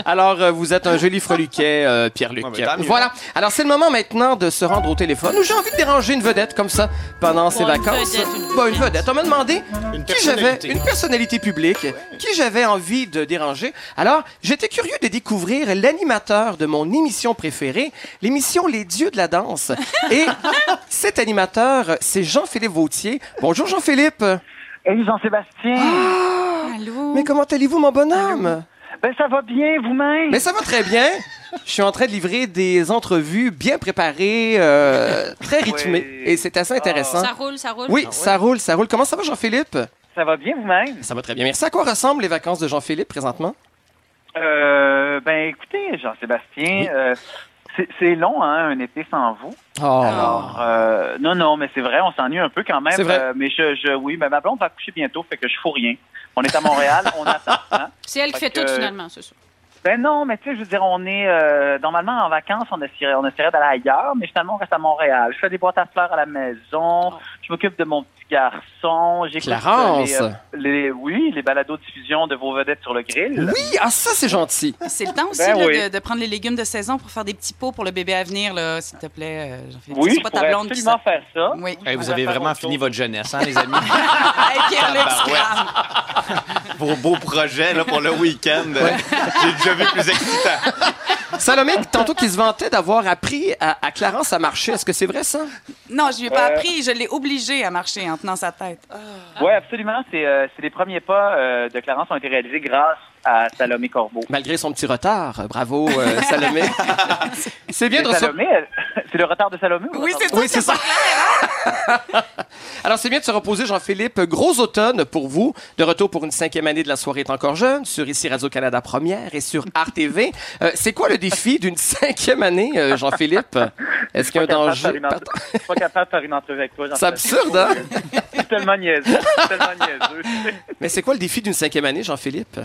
S1: Alors, euh, vous êtes un joli freluquet, euh, Pierre-Luc.
S3: Ouais,
S1: voilà. Alors, c'est le moment maintenant de se rendre au téléphone j'ai envie de déranger une vedette comme ça pendant ses vacances.
S2: vedette, une
S1: Bon, une vedette. On m'a demandé
S4: Une
S1: qui j'avais, une personnalité publique, qui j'avais envie de déranger. Alors, j'étais curieux de découvrir l'animateur de mon émission préférée, l'émission Les Dieux de la danse. Et cet animateur, c'est Jean-Philippe Vautier. Bonjour, Jean-Philippe.
S6: Hey Jean-Sébastien,
S5: Allô?
S1: Mais comment allez-vous, mon bonhomme?
S6: ben ça va bien vous-même?
S1: Mais ça va très bien. Je suis en train de livrer des entrevues bien préparées, euh, très rythmées,
S6: Oui.
S1: et c'est assez intéressant.
S2: Ça roule, ça roule.
S1: Oui, ça roule, ça roule. Comment ça va, Jean-Philippe?
S6: Ça va bien vous-même?
S1: Ça va très bien. Merci. À quoi ressemblent les vacances de Jean-Philippe présentement?
S6: Euh, ben écoutez Jean-Sébastien, euh, c'est- long hein, un été sans vous.
S1: Oh.
S6: Alors euh, non non mais c'est vrai on s'ennuie un peu quand même.
S1: C'est vrai.
S6: euh, mais je, je oui ben ma blonde va coucher bientôt fait que je fous rien. On est à Montréal, on attend. Hein?
S2: C'est elle qui fait tout, finalement, c'est ça.
S6: Ben non, mais tu sais, je veux dire, on est euh, normalement en vacances, on essaierait, on essaierait d'aller ailleurs, mais finalement on reste à Montréal. Je fais des boîtes à fleurs à la maison, je m'occupe de mon petit garçon, j'écoute
S1: Clarence.
S6: euh, les, euh, les- oui, les balados diffusion de vos vedettes sur le grill.
S1: Oui, ah ça c'est gentil.
S5: C'est le temps aussi
S6: Ben
S5: là,
S6: oui.
S5: de, de prendre les légumes de saison pour faire des petits pots pour le bébé à venir, là, s'il te plaît, euh, Jean-Philippe.
S6: Oui, je
S5: pas ta blonde
S6: absolument faire ça.
S5: Oui.
S3: Hey, vous avez vraiment fini
S6: chose.
S3: votre jeunesse, hein, les amis?
S5: Hey.
S3: Vos beaux projets là, pour le week-end. J'ai déjà vu plus excitant.
S1: Salomé, tantôt qui se vantait d'avoir appris à, à Clarence à marcher. Est-ce que c'est vrai ça?
S5: Non, je lui ai pas
S6: Euh.
S5: appris, je l'ai obligé à marcher en tenant sa tête.
S6: Oui, absolument. C'est euh, c'est les premiers pas euh, de Clarence ont été réalisés grâce à Salomé Corbeau.
S1: Malgré son petit retard. Bravo, euh, Salomé. c'est bien de recevoir.
S6: Elle- c'est le retard de Salomé ou
S5: Oui, c'est ça.
S1: Oui, c'est ça. Alors, c'est bien de se reposer, Jean-Philippe. Gros automne pour vous. De retour pour une cinquième année de La soirée est encore jeune, sur ici Radio-Canada Première et sur RTV. Euh, c'est quoi le défi d'une cinquième année, euh, Jean-Philippe? Est-ce qu'il y a un danger?
S6: une entre- Je suis pas capable de faire une entrevue avec toi.
S1: C'est absurde, hein?
S6: C'est tellement niaiseux. C'est tellement niaiseux.
S1: Mais c'est quoi le défi d'une cinquième année, Jean-Philippe?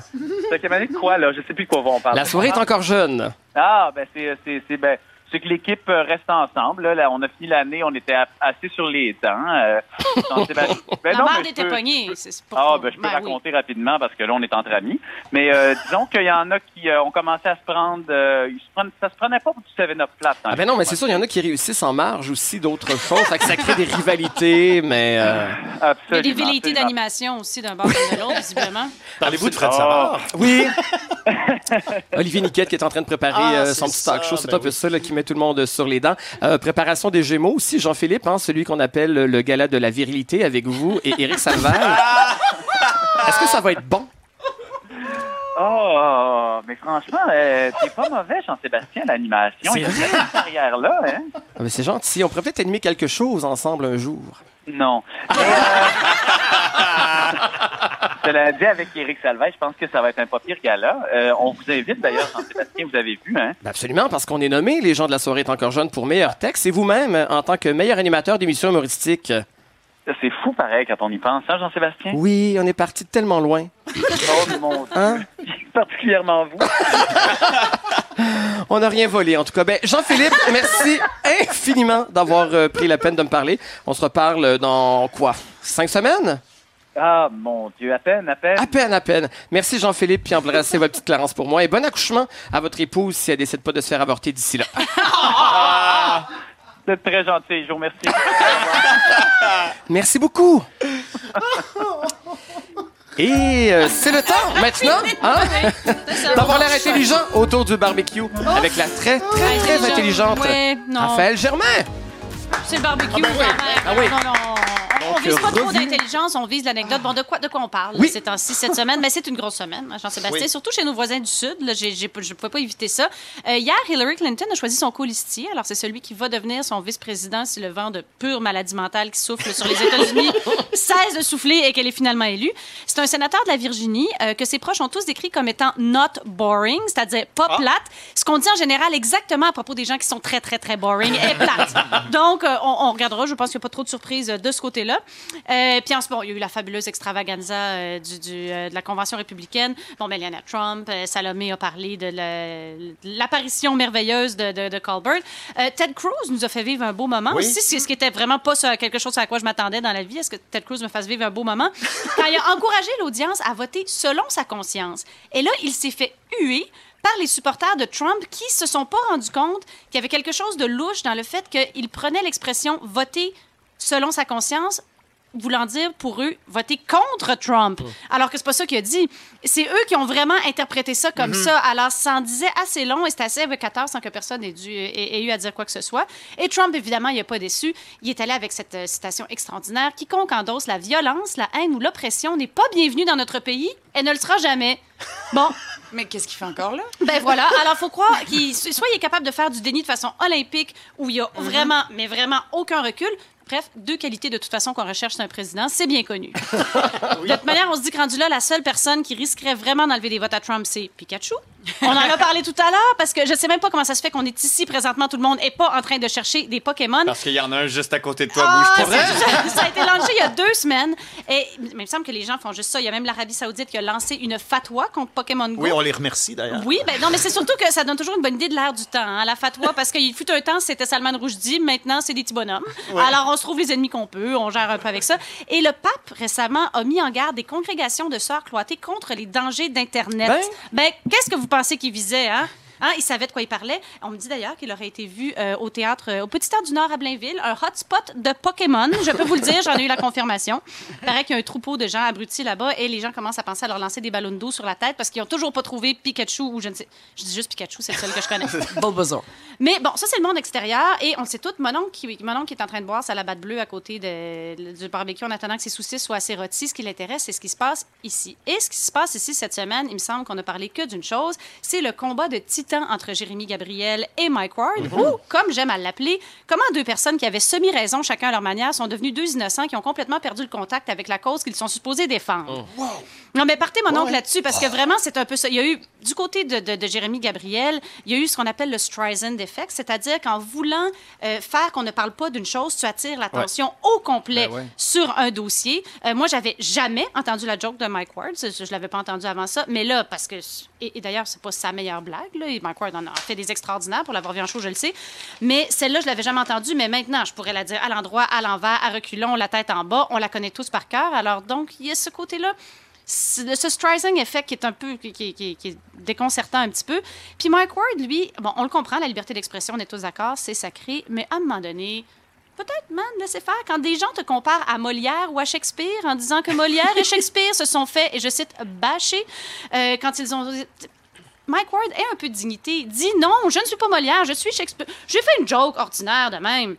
S6: Cinquième année de quoi, là? Je sais plus de quoi on parle.
S1: La soirée est encore jeune.
S6: Ah, ben c'est c'est c'est ben c'est que l'équipe euh, reste ensemble. Là, Là, on a fini l'année, on était a- assis sur les dents. Euh, ben
S2: La
S6: non,
S2: barre
S6: mais je
S2: était
S6: peux-
S2: pognée. pour
S6: Ah, ben je peux
S2: Ben oui.
S6: raconter rapidement parce que là, on est entre amis. Mais euh, disons qu'il y en a qui euh, ont commencé à se prendre... euh, ils se prennent- ça se prenait pas pour du 7-Up plate. hein.
S1: Ah ben non, mais c'est sûr, il y en a qui réussissent en marge aussi d'autres choses. Que ça crée des rivalités, mais... euh,
S2: Il y a des velléités d'animation aussi d'un bord comme de l'autre, visiblement.
S4: Parlez-vous de Fred
S6: Ah.
S4: Savard?
S1: Oui. Olivier Niquette qui est en train de préparer
S4: Ah,
S1: euh, son petit talk
S4: ça,
S1: show. C'est un peu ça qui met tout le monde sur les dents. Euh, préparation des Gémeaux aussi, Jean-Philippe, hein, celui qu'on appelle le gala de la virilité avec vous et Éric Salvaire. Est-ce que ça va être bon?
S6: Oh, mais franchement, euh, t'es pas mauvais, Jean-Sébastien, l'animation.
S1: C'est
S6: Il y a cette carrière-là, hein?
S1: Ah, c'est gentil. On pourrait peut-être animer quelque chose ensemble un jour.
S6: Non. Mais, euh, Cela dit, avec Éric Salvaire, je pense que ça va être un pas pire gala. Euh, on vous invite d'ailleurs, Jean-Sébastien, vous avez vu, hein?
S1: Ben absolument, parce qu'on est nommé, les gens de la soirée est encore jeune, pour meilleur texte. Et vous-même, en tant que meilleur animateur d'émission humoristique.
S6: C'est fou pareil quand on y pense, hein, Jean-Sébastien?
S1: Oui, on est parti de tellement loin.
S6: Oh mon Dieu.
S1: Hein?
S6: Particulièrement vous.
S1: On n'a rien volé, en tout cas. Ben, Jean-Philippe, merci infiniment d'avoir euh, pris la peine de me parler. On se reparle dans quoi? Cinq semaines?
S6: Ah, mon Dieu, à peine, à peine.
S1: À peine, à peine. Merci Jean-Philippe, puis embrassez votre petite Clarence pour moi. Et bon accouchement à votre épouse si elle décide pas de se faire avorter d'ici là.
S6: Vous êtes très gentil, je vous remercie.
S1: Merci beaucoup. Et euh, c'est le temps maintenant hein, d'avoir l'air intelligent autour du barbecue avec la très, très, très intelligente
S2: Ouais, non.
S1: Raphaël Germain.
S2: C'est le barbecue.
S4: Ah ben oui.
S1: Ah oui.
S2: Non, non, vise pas trop d'intelligence, on vise l'anecdote. Bon, de quoi, de quoi on parle
S1: Oui.
S2: ces temps-ci, cette semaine? Mais c'est une grosse semaine, hein, Jean-Sébastien,
S4: Oui.
S2: surtout chez nos voisins du Sud. Là, je ne pouvais pas éviter ça. Euh, hier, Hillary Clinton a choisi son colistier. Alors, c'est celui qui va devenir son vice-président si le vent de pure maladie mentale qui souffle sur les États-Unis cesse de souffler et qu'elle est finalement élue. C'est un sénateur de la Virginie euh, que ses proches ont tous décrit comme étant not boring, c'est-à-dire pas
S1: Ah.
S2: plate. Ce qu'on dit en général exactement à propos des gens qui sont très, très, très boring et plates. Donc, euh, on, on regardera. Je pense qu'il n'y a pas trop de surprises de ce côté-là. Euh, puis en ce moment, il y a eu la fabuleuse extravaganza euh, du, du, euh, de la Convention républicaine. Bon, Melania Trump, euh, Salomé a parlé de la- de l'apparition merveilleuse de, de, de Colbert. Ted Cruz nous a fait vivre un beau moment
S4: Oui.
S2: aussi, ce qui était vraiment pas quelque chose à quoi je m'attendais dans la vie. Est-ce que Ted Cruz me fasse vivre un beau moment? Quand il a encouragé l'audience à voter selon sa conscience. Et là, il s'est fait huer par les supporters de Trump qui se sont pas rendus compte qu'il y avait quelque chose de louche dans le fait qu'il prenait l'expression voter selon sa conscience voulant dire pour eux voter contre Trump. Alors que c'est pas ça qu'il a dit. C'est eux qui ont vraiment interprété ça comme ça. Alors ça en disait assez long et c'était assez évocateur sans que personne ait, dû, ait, ait eu à dire quoi que ce soit. Et Trump, évidemment, il n'a pas déçu. Il est allé avec cette euh, citation extraordinaire. Quiconque endosse la violence, la haine ou l'oppression n'est pas bienvenu dans notre pays et ne le sera jamais. Bon,
S5: Mais qu'est-ce qu'il fait encore là?
S2: ben voilà. Alors, faut croire qu'il soit il est capable de faire du déni de façon olympique où il y a vraiment, mais vraiment aucun recul. Bref, deux qualités de toute façon qu'on recherche chez un président, c'est bien connu. De toute manière, on se dit que rendu là, la seule personne qui risquerait vraiment d'enlever des votes à Trump, c'est Pikachu. On en a parlé tout à l'heure parce que je sais même pas comment ça se fait qu'on est ici présentement, tout le monde est pas en train de chercher des Pokémon.
S3: Parce qu'il y en a un juste à côté de toi,
S2: Ah,
S3: bouge pas.
S2: ça a été lancé il y a deux semaines. Et mais il me semble que les gens font juste ça. Il y a même l'Arabie Saoudite qui a lancé une fatwa contre Pokémon Go.
S4: Oui, on les remercie d'ailleurs.
S2: Oui, ben non, mais c'est surtout que ça donne toujours une bonne idée de l'air du temps, hein, la fatwa, parce qu'il fut un temps, c'était Salman Rushdie, maintenant, c'est des petits bonhommes. Alors, on se trouve les ennemis qu'on peut, on gère un peu avec ça. Et le pape, récemment, a mis en garde des congrégations de sœurs cloîtrées contre les dangers d'Internet.
S1: Ben?
S2: Ben, qu'est-ce que vous pensez qu'il visait, hein? Hein, il savait de quoi il parlait. On me dit d'ailleurs qu'il aurait été vu euh, au théâtre, euh, au Petit Théâtre du Nord à Blainville, un hotspot de Pokémon. Je peux vous le dire, j'en ai eu la confirmation. Il paraît qu'il y a un troupeau de gens abrutis là-bas et les gens commencent à penser à leur lancer des ballons d'eau sur la tête parce qu'ils n'ont toujours pas trouvé Pikachu ou je ne sais. Je dis juste Pikachu, c'est le seul que je connais.
S5: Bulbasaur.
S2: Mais bon, ça, c'est le monde extérieur. Et on le sait tout, mon oncle qui, mon oncle qui est en train de boire sa labatte bleue à côté de- du barbecue en attendant que ses saucisses soient assez rôties. Ce qui l'intéresse, c'est ce qui se passe ici. Et ce qui se passe ici cette semaine, il me semble qu'on a parlé que d'une chose, c'est le combat de titans entre Jérémy Gabriel et Mike Ward, ou, comme j'aime à l'appeler, comment deux personnes qui avaient semi-raison chacun à leur manière sont devenus deux innocents qui ont complètement perdu le contact avec la cause qu'ils sont supposés défendre. Non, mais partez mon oncle là-dessus, parce que vraiment, c'est un peu ça. Il y a eu, du côté de, de, de Jérémy Gabriel, il y a eu ce qu'on appelle le Streisand effect, c'est-à-dire qu'en voulant euh, faire qu'on ne parle pas d'une chose, tu attires l'attention au complet
S3: Ben ouais.
S2: sur un dossier. Euh, moi, j'avais jamais entendu la joke de Mike Ward. Je, je l'avais pas entendu avant ça. Mais là, parce que. Et, et d'ailleurs, c'est pas sa meilleure blague. Là. Et Mike Ward en a fait des extraordinaires pour l'avoir vu en show, je le sais. Mais celle-là, je l'avais jamais entendue. Mais maintenant, je pourrais la dire à l'endroit, à l'envers, à reculons, la tête en bas. On la connaît tous par cœur. Alors, donc, il y a ce côté-là ce Streisand effect qui est un peu qui est déconcertant un petit peu. Puis Mike Ward, lui, bon, on le comprend, la liberté d'expression, on est tous d'accord, c'est sacré, mais à un moment donné, peut-être, man, laissez faire. Quand des gens te comparent à Molière ou à Shakespeare en disant que Molière et Shakespeare se sont fait, et je cite, bâcher, euh, quand ils ont... Mike Ward ait un peu de dignité. Dit non, je ne suis pas Molière, je suis Shakespeare. J'ai fait une joke ordinaire de même.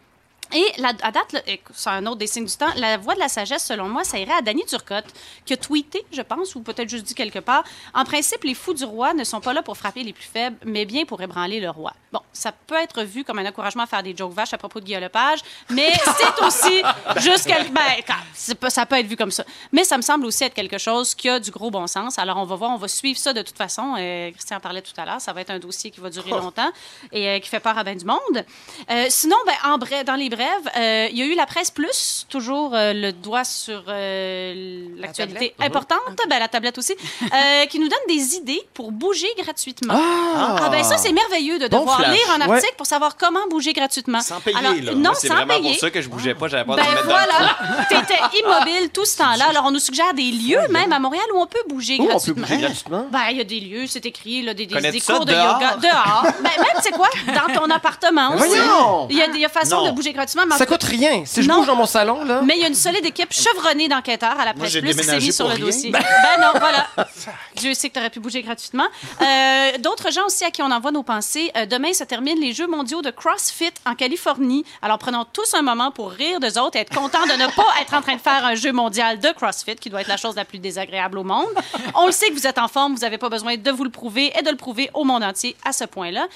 S2: Et la, à date, c'est un autre des signes du temps, la voix de la sagesse, selon moi, ça irait à Danny Turcotte, qui a tweeté, je pense, ou peut-être juste dit quelque part, en principe, les fous du roi ne sont pas là pour frapper les plus faibles, mais bien pour ébranler le roi. Bon, ça peut être vu comme un encouragement à faire des jokes vaches à propos de Guillaume Lepage, mais c'est aussi juste quelque... Ben, ça peut être vu comme ça. Mais ça me semble aussi être quelque chose qui a du gros bon sens. Alors, on va voir, on va suivre ça de toute façon. Euh, Christian parlait tout à l'heure, ça va être un dossier qui va durer longtemps et euh, qui fait peur à bien du monde. Euh, sinon, ben, en bref, dans les brèves, euh, il y a eu la presse plus, toujours euh, le doigt sur euh, l'actualité
S5: tablette.
S2: importante, ben, la tablette aussi, euh, qui nous donne des idées pour bouger gratuitement. Ah, ben ça, c'est merveilleux de
S1: Bon
S2: devoir
S1: flash.
S2: lire un
S1: Ouais.
S2: article pour savoir comment bouger gratuitement.
S4: Sans payer,
S2: Alors,
S4: là.
S2: Non,
S3: C'est
S2: sans
S3: vraiment
S2: payer.
S3: pour ça que je bougeais pas, j'avais pas
S2: Ben
S3: de
S2: voilà, t'étais immobile tout ce temps-là. Alors, on nous suggère des lieux, même à Montréal, où on peut bouger
S1: Oh, on peut
S2: gratuitement.
S1: bouger gratuitement?
S2: Ben, il y a des lieux, c'est écrit, là, des, des, des
S3: ça
S2: cours de
S3: dehors?
S2: yoga. Dehors. Ben, même, c'est quoi? Dans ton appartement aussi.
S1: Voyons!
S2: Il y a des façons
S4: Non.
S2: de bouger gratuitement. Mais en
S1: Ça coûte rien. Si je
S2: Non.
S1: bouge dans mon salon, là.
S2: Mais il y a une solide équipe chevronnée d'enquêteurs à la presse plus qui s'est mise sur le
S4: rien.
S2: dossier. Ben non, voilà. Dieu sait que tu aurais pu bouger gratuitement. Euh, D'autres gens aussi à qui on envoie nos pensées. Euh, demain se terminent les Jeux mondiaux de CrossFit en Californie. Alors prenons tous un moment pour rire d'eux autres et être contents de ne pas être en train de faire un jeu mondial de CrossFit, qui doit être la chose la plus désagréable au monde. On le sait que vous êtes en forme, vous n'avez pas besoin de vous le prouver et de le prouver au monde entier à ce point-là.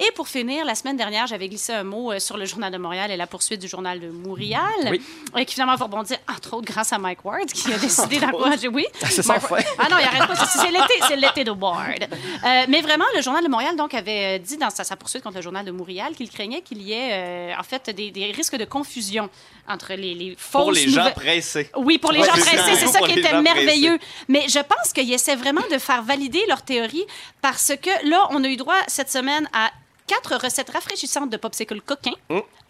S2: Et pour finir, la semaine dernière, j'avais glissé un mot euh, sur le Journal de Montréal et la poursuite du Journal de Montréal.
S1: Oui.
S2: Et qui finalement va rebondir, entre autres, grâce à Mike Ward, qui a décidé d'encourager. Oui.
S1: C'est
S2: Mike. Ward- Ah non, il arrête pas. C'est l'été, c'est l'été de Ward. Euh, mais vraiment, le Journal de Montréal, donc, avait euh, dit dans sa, sa poursuite contre le Journal de Montréal qu'il craignait qu'il y ait, euh, en fait, des, des risques de confusion entre les, les fausses
S3: Pour les gens pressés.
S2: oui, pour les
S3: Ouais,
S2: gens pressés, c'est ça qui était merveilleux. Mais je pense qu'ils essaient vraiment de faire valider leur théorie parce que là, on a eu droit cette semaine à quatre recettes rafraîchissantes de popsicle coquin.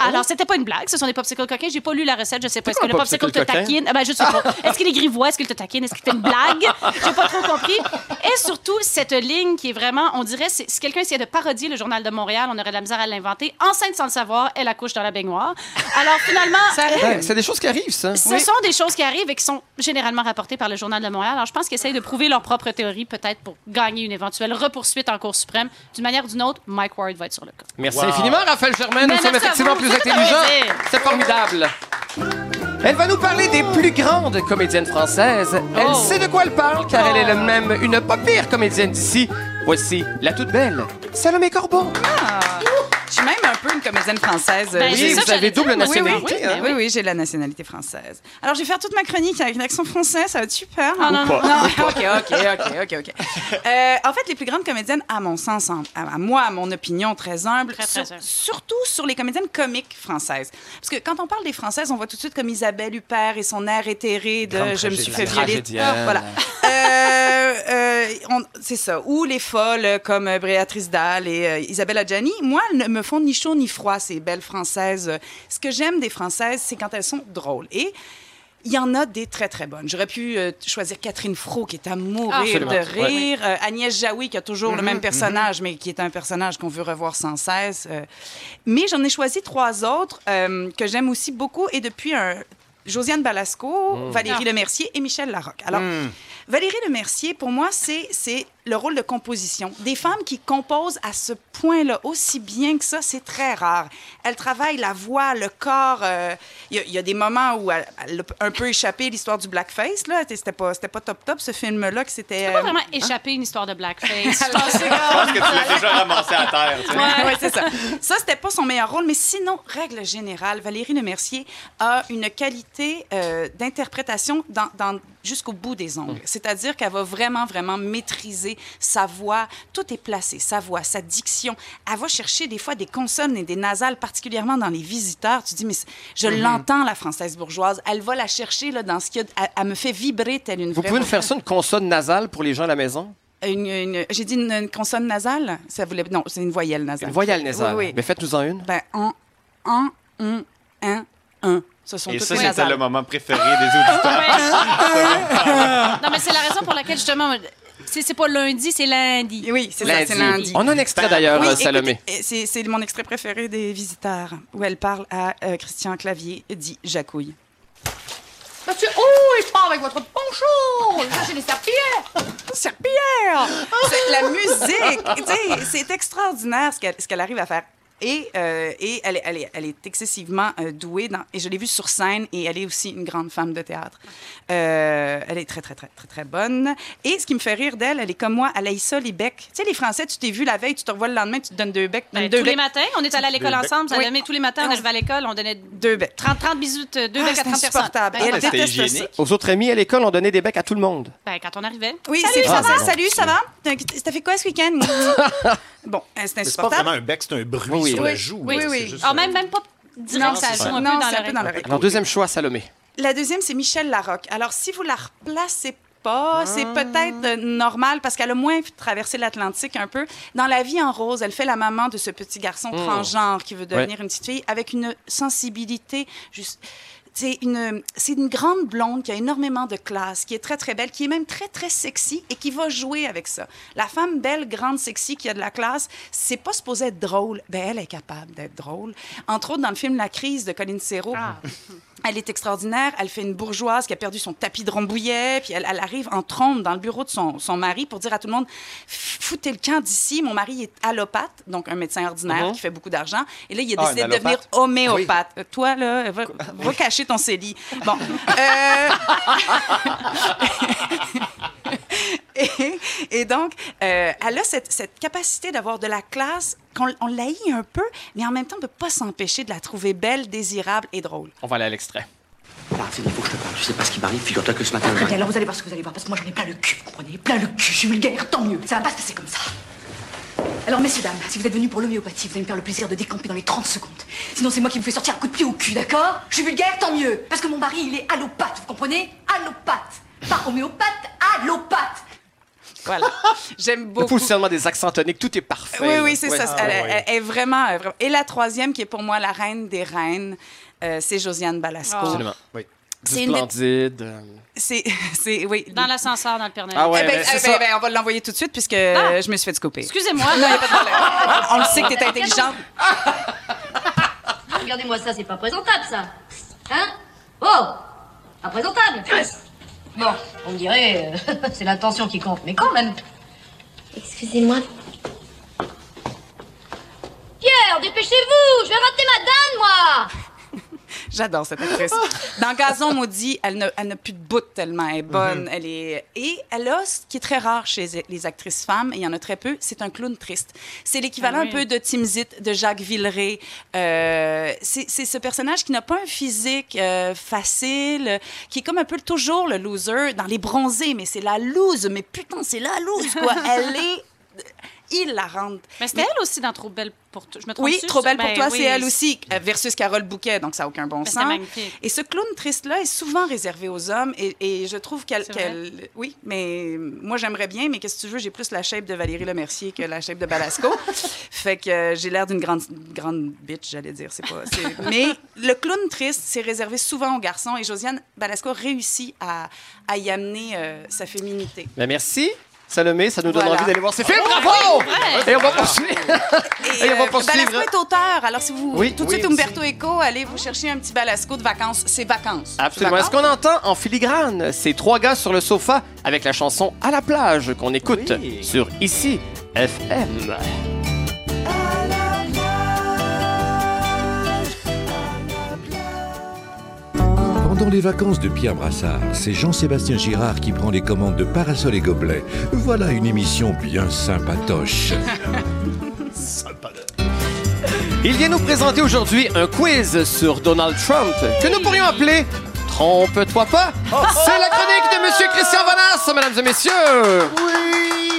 S2: Alors, c'était pas une blague, ce sont des popsicles coquins. J'ai pas lu la recette, je sais pas. Est-ce que le popsicle
S1: popsicle
S2: te taquine? Ah ben, je sais pas. Est-ce qu'il est grivois? Est-ce qu'il te taquine? Est-ce que c'était une blague? J'ai pas trop compris. Et surtout, cette ligne qui est vraiment, on dirait, c'est- si quelqu'un essayait de parodier le Journal de Montréal, on aurait de la misère à l'inventer. Enceinte sans le savoir, elle accouche dans la baignoire. Alors, finalement,
S1: Ouais, c'est des choses qui arrivent, ça.
S2: ce sont des choses qui arrivent et qui sont généralement rapportées par le Journal de Montréal. Alors, je pense qu'ils essayent de prouver leur propre théorie, peut-être pour gagner une éventuelle repoursuite en Cour suprême. D'une manière ou d'une autre, Mike Ward va être sur le cas.
S1: Merci
S4: Wow.
S1: infiniment, Raphaël Germain. Nous sommes effectivement
S2: vous.
S1: plus intelligents. C'est formidable. Elle va nous parler des plus grandes comédiennes françaises. Elle
S2: Oh.
S1: sait de quoi elle parle, car elle est le même une pas pire comédienne d'ici. Voici la toute belle, Salomé Corbon.
S5: Je suis même un peu une comédienne française.
S2: Ben,
S5: Euh,
S1: Oui,
S2: ça
S1: vous avez double
S2: dire. Oui, oui,
S1: nationalité.
S2: oui,
S1: hein.
S5: Oui, oui, j'ai la nationalité française. Alors, je vais faire toute ma chronique avec l'accent français, ça va être super.
S2: Ah, non, non,
S5: non. OK, OK, OK, OK, OK. Euh, en fait, les plus grandes comédiennes, à mon sens, en- à, à moi, à mon opinion très humble,
S2: Très, très
S5: sur-
S2: humble.
S5: surtout sur les comédiennes comiques françaises. Parce que quand on parle des françaises, on voit tout de suite comme Isabelle Huppert et son air éthéré de
S4: Grande
S5: Je me suis fait violer.
S1: Tragédienne.
S5: Voilà. Euh, euh, c'est ça. Ou les folles comme Béatrice Dalle et euh, Isabelle Adjani. Moi, elles me font ni chaud ni froid, ces belles françaises. Ce que j'aime des françaises, c'est quand elles sont drôles. Et il y en a des très, très bonnes. J'aurais pu euh, choisir Catherine Fro, qui est à mourir de rire. Euh, Agnès Jaoui, qui a toujours
S1: Mm-hmm,
S5: le même personnage, mais qui est un personnage qu'on veut revoir sans cesse. Euh, mais j'en ai choisi trois autres que j'aime aussi beaucoup. Et depuis un... Josiane Balasco,
S1: Mm.
S5: Valérie
S2: Ah.
S5: Lemercier et Michel Larocque. Alors, Valérie Lemercier, pour moi, c'est le rôle de composition. Des femmes qui composent à ce point-là aussi bien que ça, c'est très rare. Elles travaillent la voix, le corps. euh, Il y, a- il y a des moments où elle, elle a un peu échappé l'histoire du blackface. là. C'était pas, c'était pas top top, ce film-là, que c'était...
S2: Pas
S5: euh,
S2: vraiment échapper une histoire de blackface. Je pense que-
S3: Je pense que tu l'as déjà ramassé à terre. tu sais.
S5: Ouais, ouais, c'est ça. Ça, c'était pas son meilleur rôle, mais sinon, règle générale, Valérie Lemercier a une qualité euh, d'interprétation dans, dans- jusqu'au bout des ongles. C'est-à-dire qu'elle va vraiment, vraiment maîtriser sa voix. Tout est placé, sa voix, sa diction. Elle va chercher des fois des consonnes et des nasales, particulièrement dans les visiteurs. Tu dis, mais je l'entends, la française bourgeoise. Elle va la chercher là, dans ce qu'il a. Elle, me fait vibrer telle une
S1: Vous
S5: vraie
S1: pouvez nous faire ça, une consonne nasale pour les gens à la maison?
S5: Une- une- J'ai dit une, une consonne nasale? Ça voulait... Non, c'est une voyelle nasale.
S1: Une voyelle nasale.
S5: Oui, oui.
S1: Mais faites-nous-en une.
S5: Ben, en, en, un, un, un. Ce sont
S3: Et ça, c'était le moment préféré des auditeurs.
S2: Ouais. non, mais c'est la raison pour laquelle, justement, c'est pas lundi, c'est lundi.
S5: Oui, c'est ça,
S1: Lundi.
S5: c'est lundi.
S1: On a un extrait d'ailleurs,
S5: Oui,
S1: Salomé.
S5: c'est mon extrait préféré des visiteurs, où elle parle à euh, Christian Clavier, dit Jacouille.
S7: Monsieur, oh, il part avec votre poncho! Cherchez les serpillères!
S5: Serpillière! C'est la musique! c'est extraordinaire ce qu'elle ce qu'elle arrive à faire. Et, euh, et elle, est, elle, est, elle est excessivement euh, douée. Dans, et je l'ai vue sur scène et elle est aussi une grande femme de théâtre. Euh, elle est très, très, très, très, très bonne. Et ce qui me fait rire d'elle, elle est comme moi, elle a ça, les becs. Tu sais, les Français, tu t'es vu la veille, tu te revois le lendemain, tu te donnes deux becs.
S2: Ben,
S5: deux
S2: tous les matins, on est allé à l'école ensemble. Ça
S5: Oui.
S2: donnait tous les matins, on arrivait à l'école, on donnait
S5: Deux becs.
S2: 30, 30 bisous, deux
S5: Ah,
S2: becs à
S5: c'est
S2: 30 personnes. Ben,
S5: Et elle déteste ça.
S1: Aux autres amis à l'école, on donnait des becs à tout le monde.
S2: ben, quand on arrivait.
S5: Oui,
S2: Salut,
S5: c'est
S2: ça va?
S5: Salut, ça va? T'as fait quoi ce week-end? bon, c'est
S4: c'est pas
S5: insupportable.
S4: vraiment un bec, c'est un bruit
S1: Oui,
S4: sur
S1: oui.
S4: la joue.
S5: Oui,
S4: là.
S5: oui.
S2: Ah,
S4: un-
S2: même, même pas direct, ça
S5: c'est
S2: joue un peu dans
S5: un peu dans
S2: l'oreille.
S1: Alors, deuxième choix, Salomé.
S5: La deuxième, c'est Michel Larocque. Alors, si vous la replacez pas, c'est peut-être euh, normal parce qu'elle a moins traversé l'Atlantique un peu. Dans La vie en rose, elle fait la maman de ce petit garçon transgenre qui veut devenir une petite fille avec une sensibilité juste. C'est une, c'est une grande blonde qui a énormément de classe, qui est très, très belle, qui est même très, très sexy et qui va jouer avec ça. La femme belle, grande, sexy, qui a de la classe, c'est pas supposé être drôle. Ben, elle est capable d'être drôle. Entre autres, dans le film La crise de Colin Serrault, elle est extraordinaire. Elle fait une bourgeoise qui a perdu son tapis de Rambouillet. Puis elle, elle arrive en trombe dans le bureau de son, son mari pour dire à tout le monde Foutez le camp d'ici. Mon mari est allopathe, donc un médecin ordinaire qui fait beaucoup d'argent. Et là, il a
S3: Ah,
S5: décidé de devenir homéopathe. Euh, Toi, là, va, va cacher ton CELI. Bon. Euh, et, et donc, euh, elle a cette, cette capacité d'avoir de la classe qu'on on l'haït un peu, mais en même temps, on ne peut pas s'empêcher de la trouver belle, désirable et drôle.
S1: On va aller à l'extrait.
S8: Martine, il faut que je te parle. Tu sais pas ce qui m'arrive. Figure-toi que ce matin.
S7: Écoutez, alors vous allez voir ce que vous allez voir, parce que moi j'en ai plein le cul, vous comprenez Plein le cul, je suis vulgaire, tant mieux. Ça va pas se passer comme ça. Alors, messieurs, dames, si vous êtes venus pour l'homéopathie, vous allez me faire le plaisir de décamper dans les 30 secondes. Sinon, c'est moi qui vous fais sortir un coup de pied au cul, d'accord? Je suis vulgaire, tant mieux. Parce que mon mari, il est allopathe, vous comprenez? Allopathe. Pas homéopathe, allopathe.
S5: Voilà. J'aime
S1: Le
S5: beaucoup.
S1: positionnement des accents toniques, tout est parfait.
S5: Oui,
S1: là.
S5: oui, c'est
S1: Ouais.
S5: ça.
S1: Ah,
S5: elle,
S1: ouais.
S5: elle est vraiment, euh, vraiment- Et la troisième, qui est pour moi la reine des reines, euh, c'est Josiane Balasco.
S1: Absolument.
S4: Oui.
S5: C'est une-
S1: Splendide. euh,
S5: C'est, c'est, oui.
S2: Dans l'ascenseur, dans le Père Noël.
S1: Ah ouais,
S5: Eh ben,
S1: ben, c'est
S5: eh
S1: ça.
S5: ben, ben, on va l'envoyer tout de suite puisque
S2: Ah.
S5: je me suis fait couper.
S2: Excusez-moi.
S5: On le sait que t'es intelligente.
S7: Regardez-moi ça, c'est pas présentable, ça. Hein? Oh Pas présentable. Bon, on dirait, euh, c'est l'intention qui compte, mais quand même. Excusez-moi. Pierre, dépêchez-vous Je vais rater ma danne, moi
S5: J'adore cette actrice. Dans Gazon maudit, elle n'a elle plus de bout tellement elle est bonne. Elle est... Et elle a ce qui est très rare chez les actrices femmes, et il y en a très peu, c'est un clown triste. C'est l'équivalent
S2: Ah oui.
S5: un peu de Timsit, de Jacques Villeray. Euh, c'est c'est ce personnage qui n'a pas un physique euh, facile, qui est comme un peu toujours le loser dans les bronzés, mais c'est la loose. Mais putain, c'est la loose, quoi. elle est hilarante.
S2: Mais c'était elle aussi dans Trop belle pour toi. Je me trompe
S5: Oui, trop belle pour
S2: Ben
S5: toi,
S2: oui.
S5: c'est elle aussi, euh, versus Carole Bouquet, donc ça n'a aucun bon
S2: Ben,
S5: sens.
S2: magnifique.
S5: Et ce clown triste-là est souvent réservé aux hommes, et, et je trouve qu'elle... Qu'elle- oui, mais moi, j'aimerais bien, mais qu'est-ce que tu veux, j'ai plus la shape de Valérie Lemercier que la shape de Balasco. fait que euh, j'ai l'air d'une grande, grande bitch, j'allais dire, c'est pas... Mais le clown triste, c'est réservé souvent aux garçons, et Josiane Balasco réussit à, à y amener euh, sa féminité.
S1: Ben, merci. Salomé, ça nous donne
S5: Voilà.
S1: envie d'aller voir ces films. Bravo! Et on va poursuivre.
S5: Et,
S1: Et on va
S5: euh,
S1: poursuivre.
S5: Balasco est auteur. Alors, si vous,
S1: Oui,
S5: tout de
S1: oui,
S5: suite. Umberto Eco, allez vous chercher un petit Balasco de vacances. C'est vacances.
S1: Absolument.
S5: Suis
S1: qu'on entend en filigrane ces trois gars sur le sofa avec la chanson À la plage qu'on écoute sur Ici FM?
S9: Pendant les vacances de Pierre Brassard, c'est Jean-Sébastien Girard qui prend les commandes de Parasol et Gobelets. Voilà une émission bien sympatoche.
S1: Il vient nous présenter aujourd'hui un quiz sur Donald Trump que nous pourrions appeler Trompe-toi pas. C'est la chronique de Monsieur Christian Vanas, mesdames et messieurs.
S4: Oui!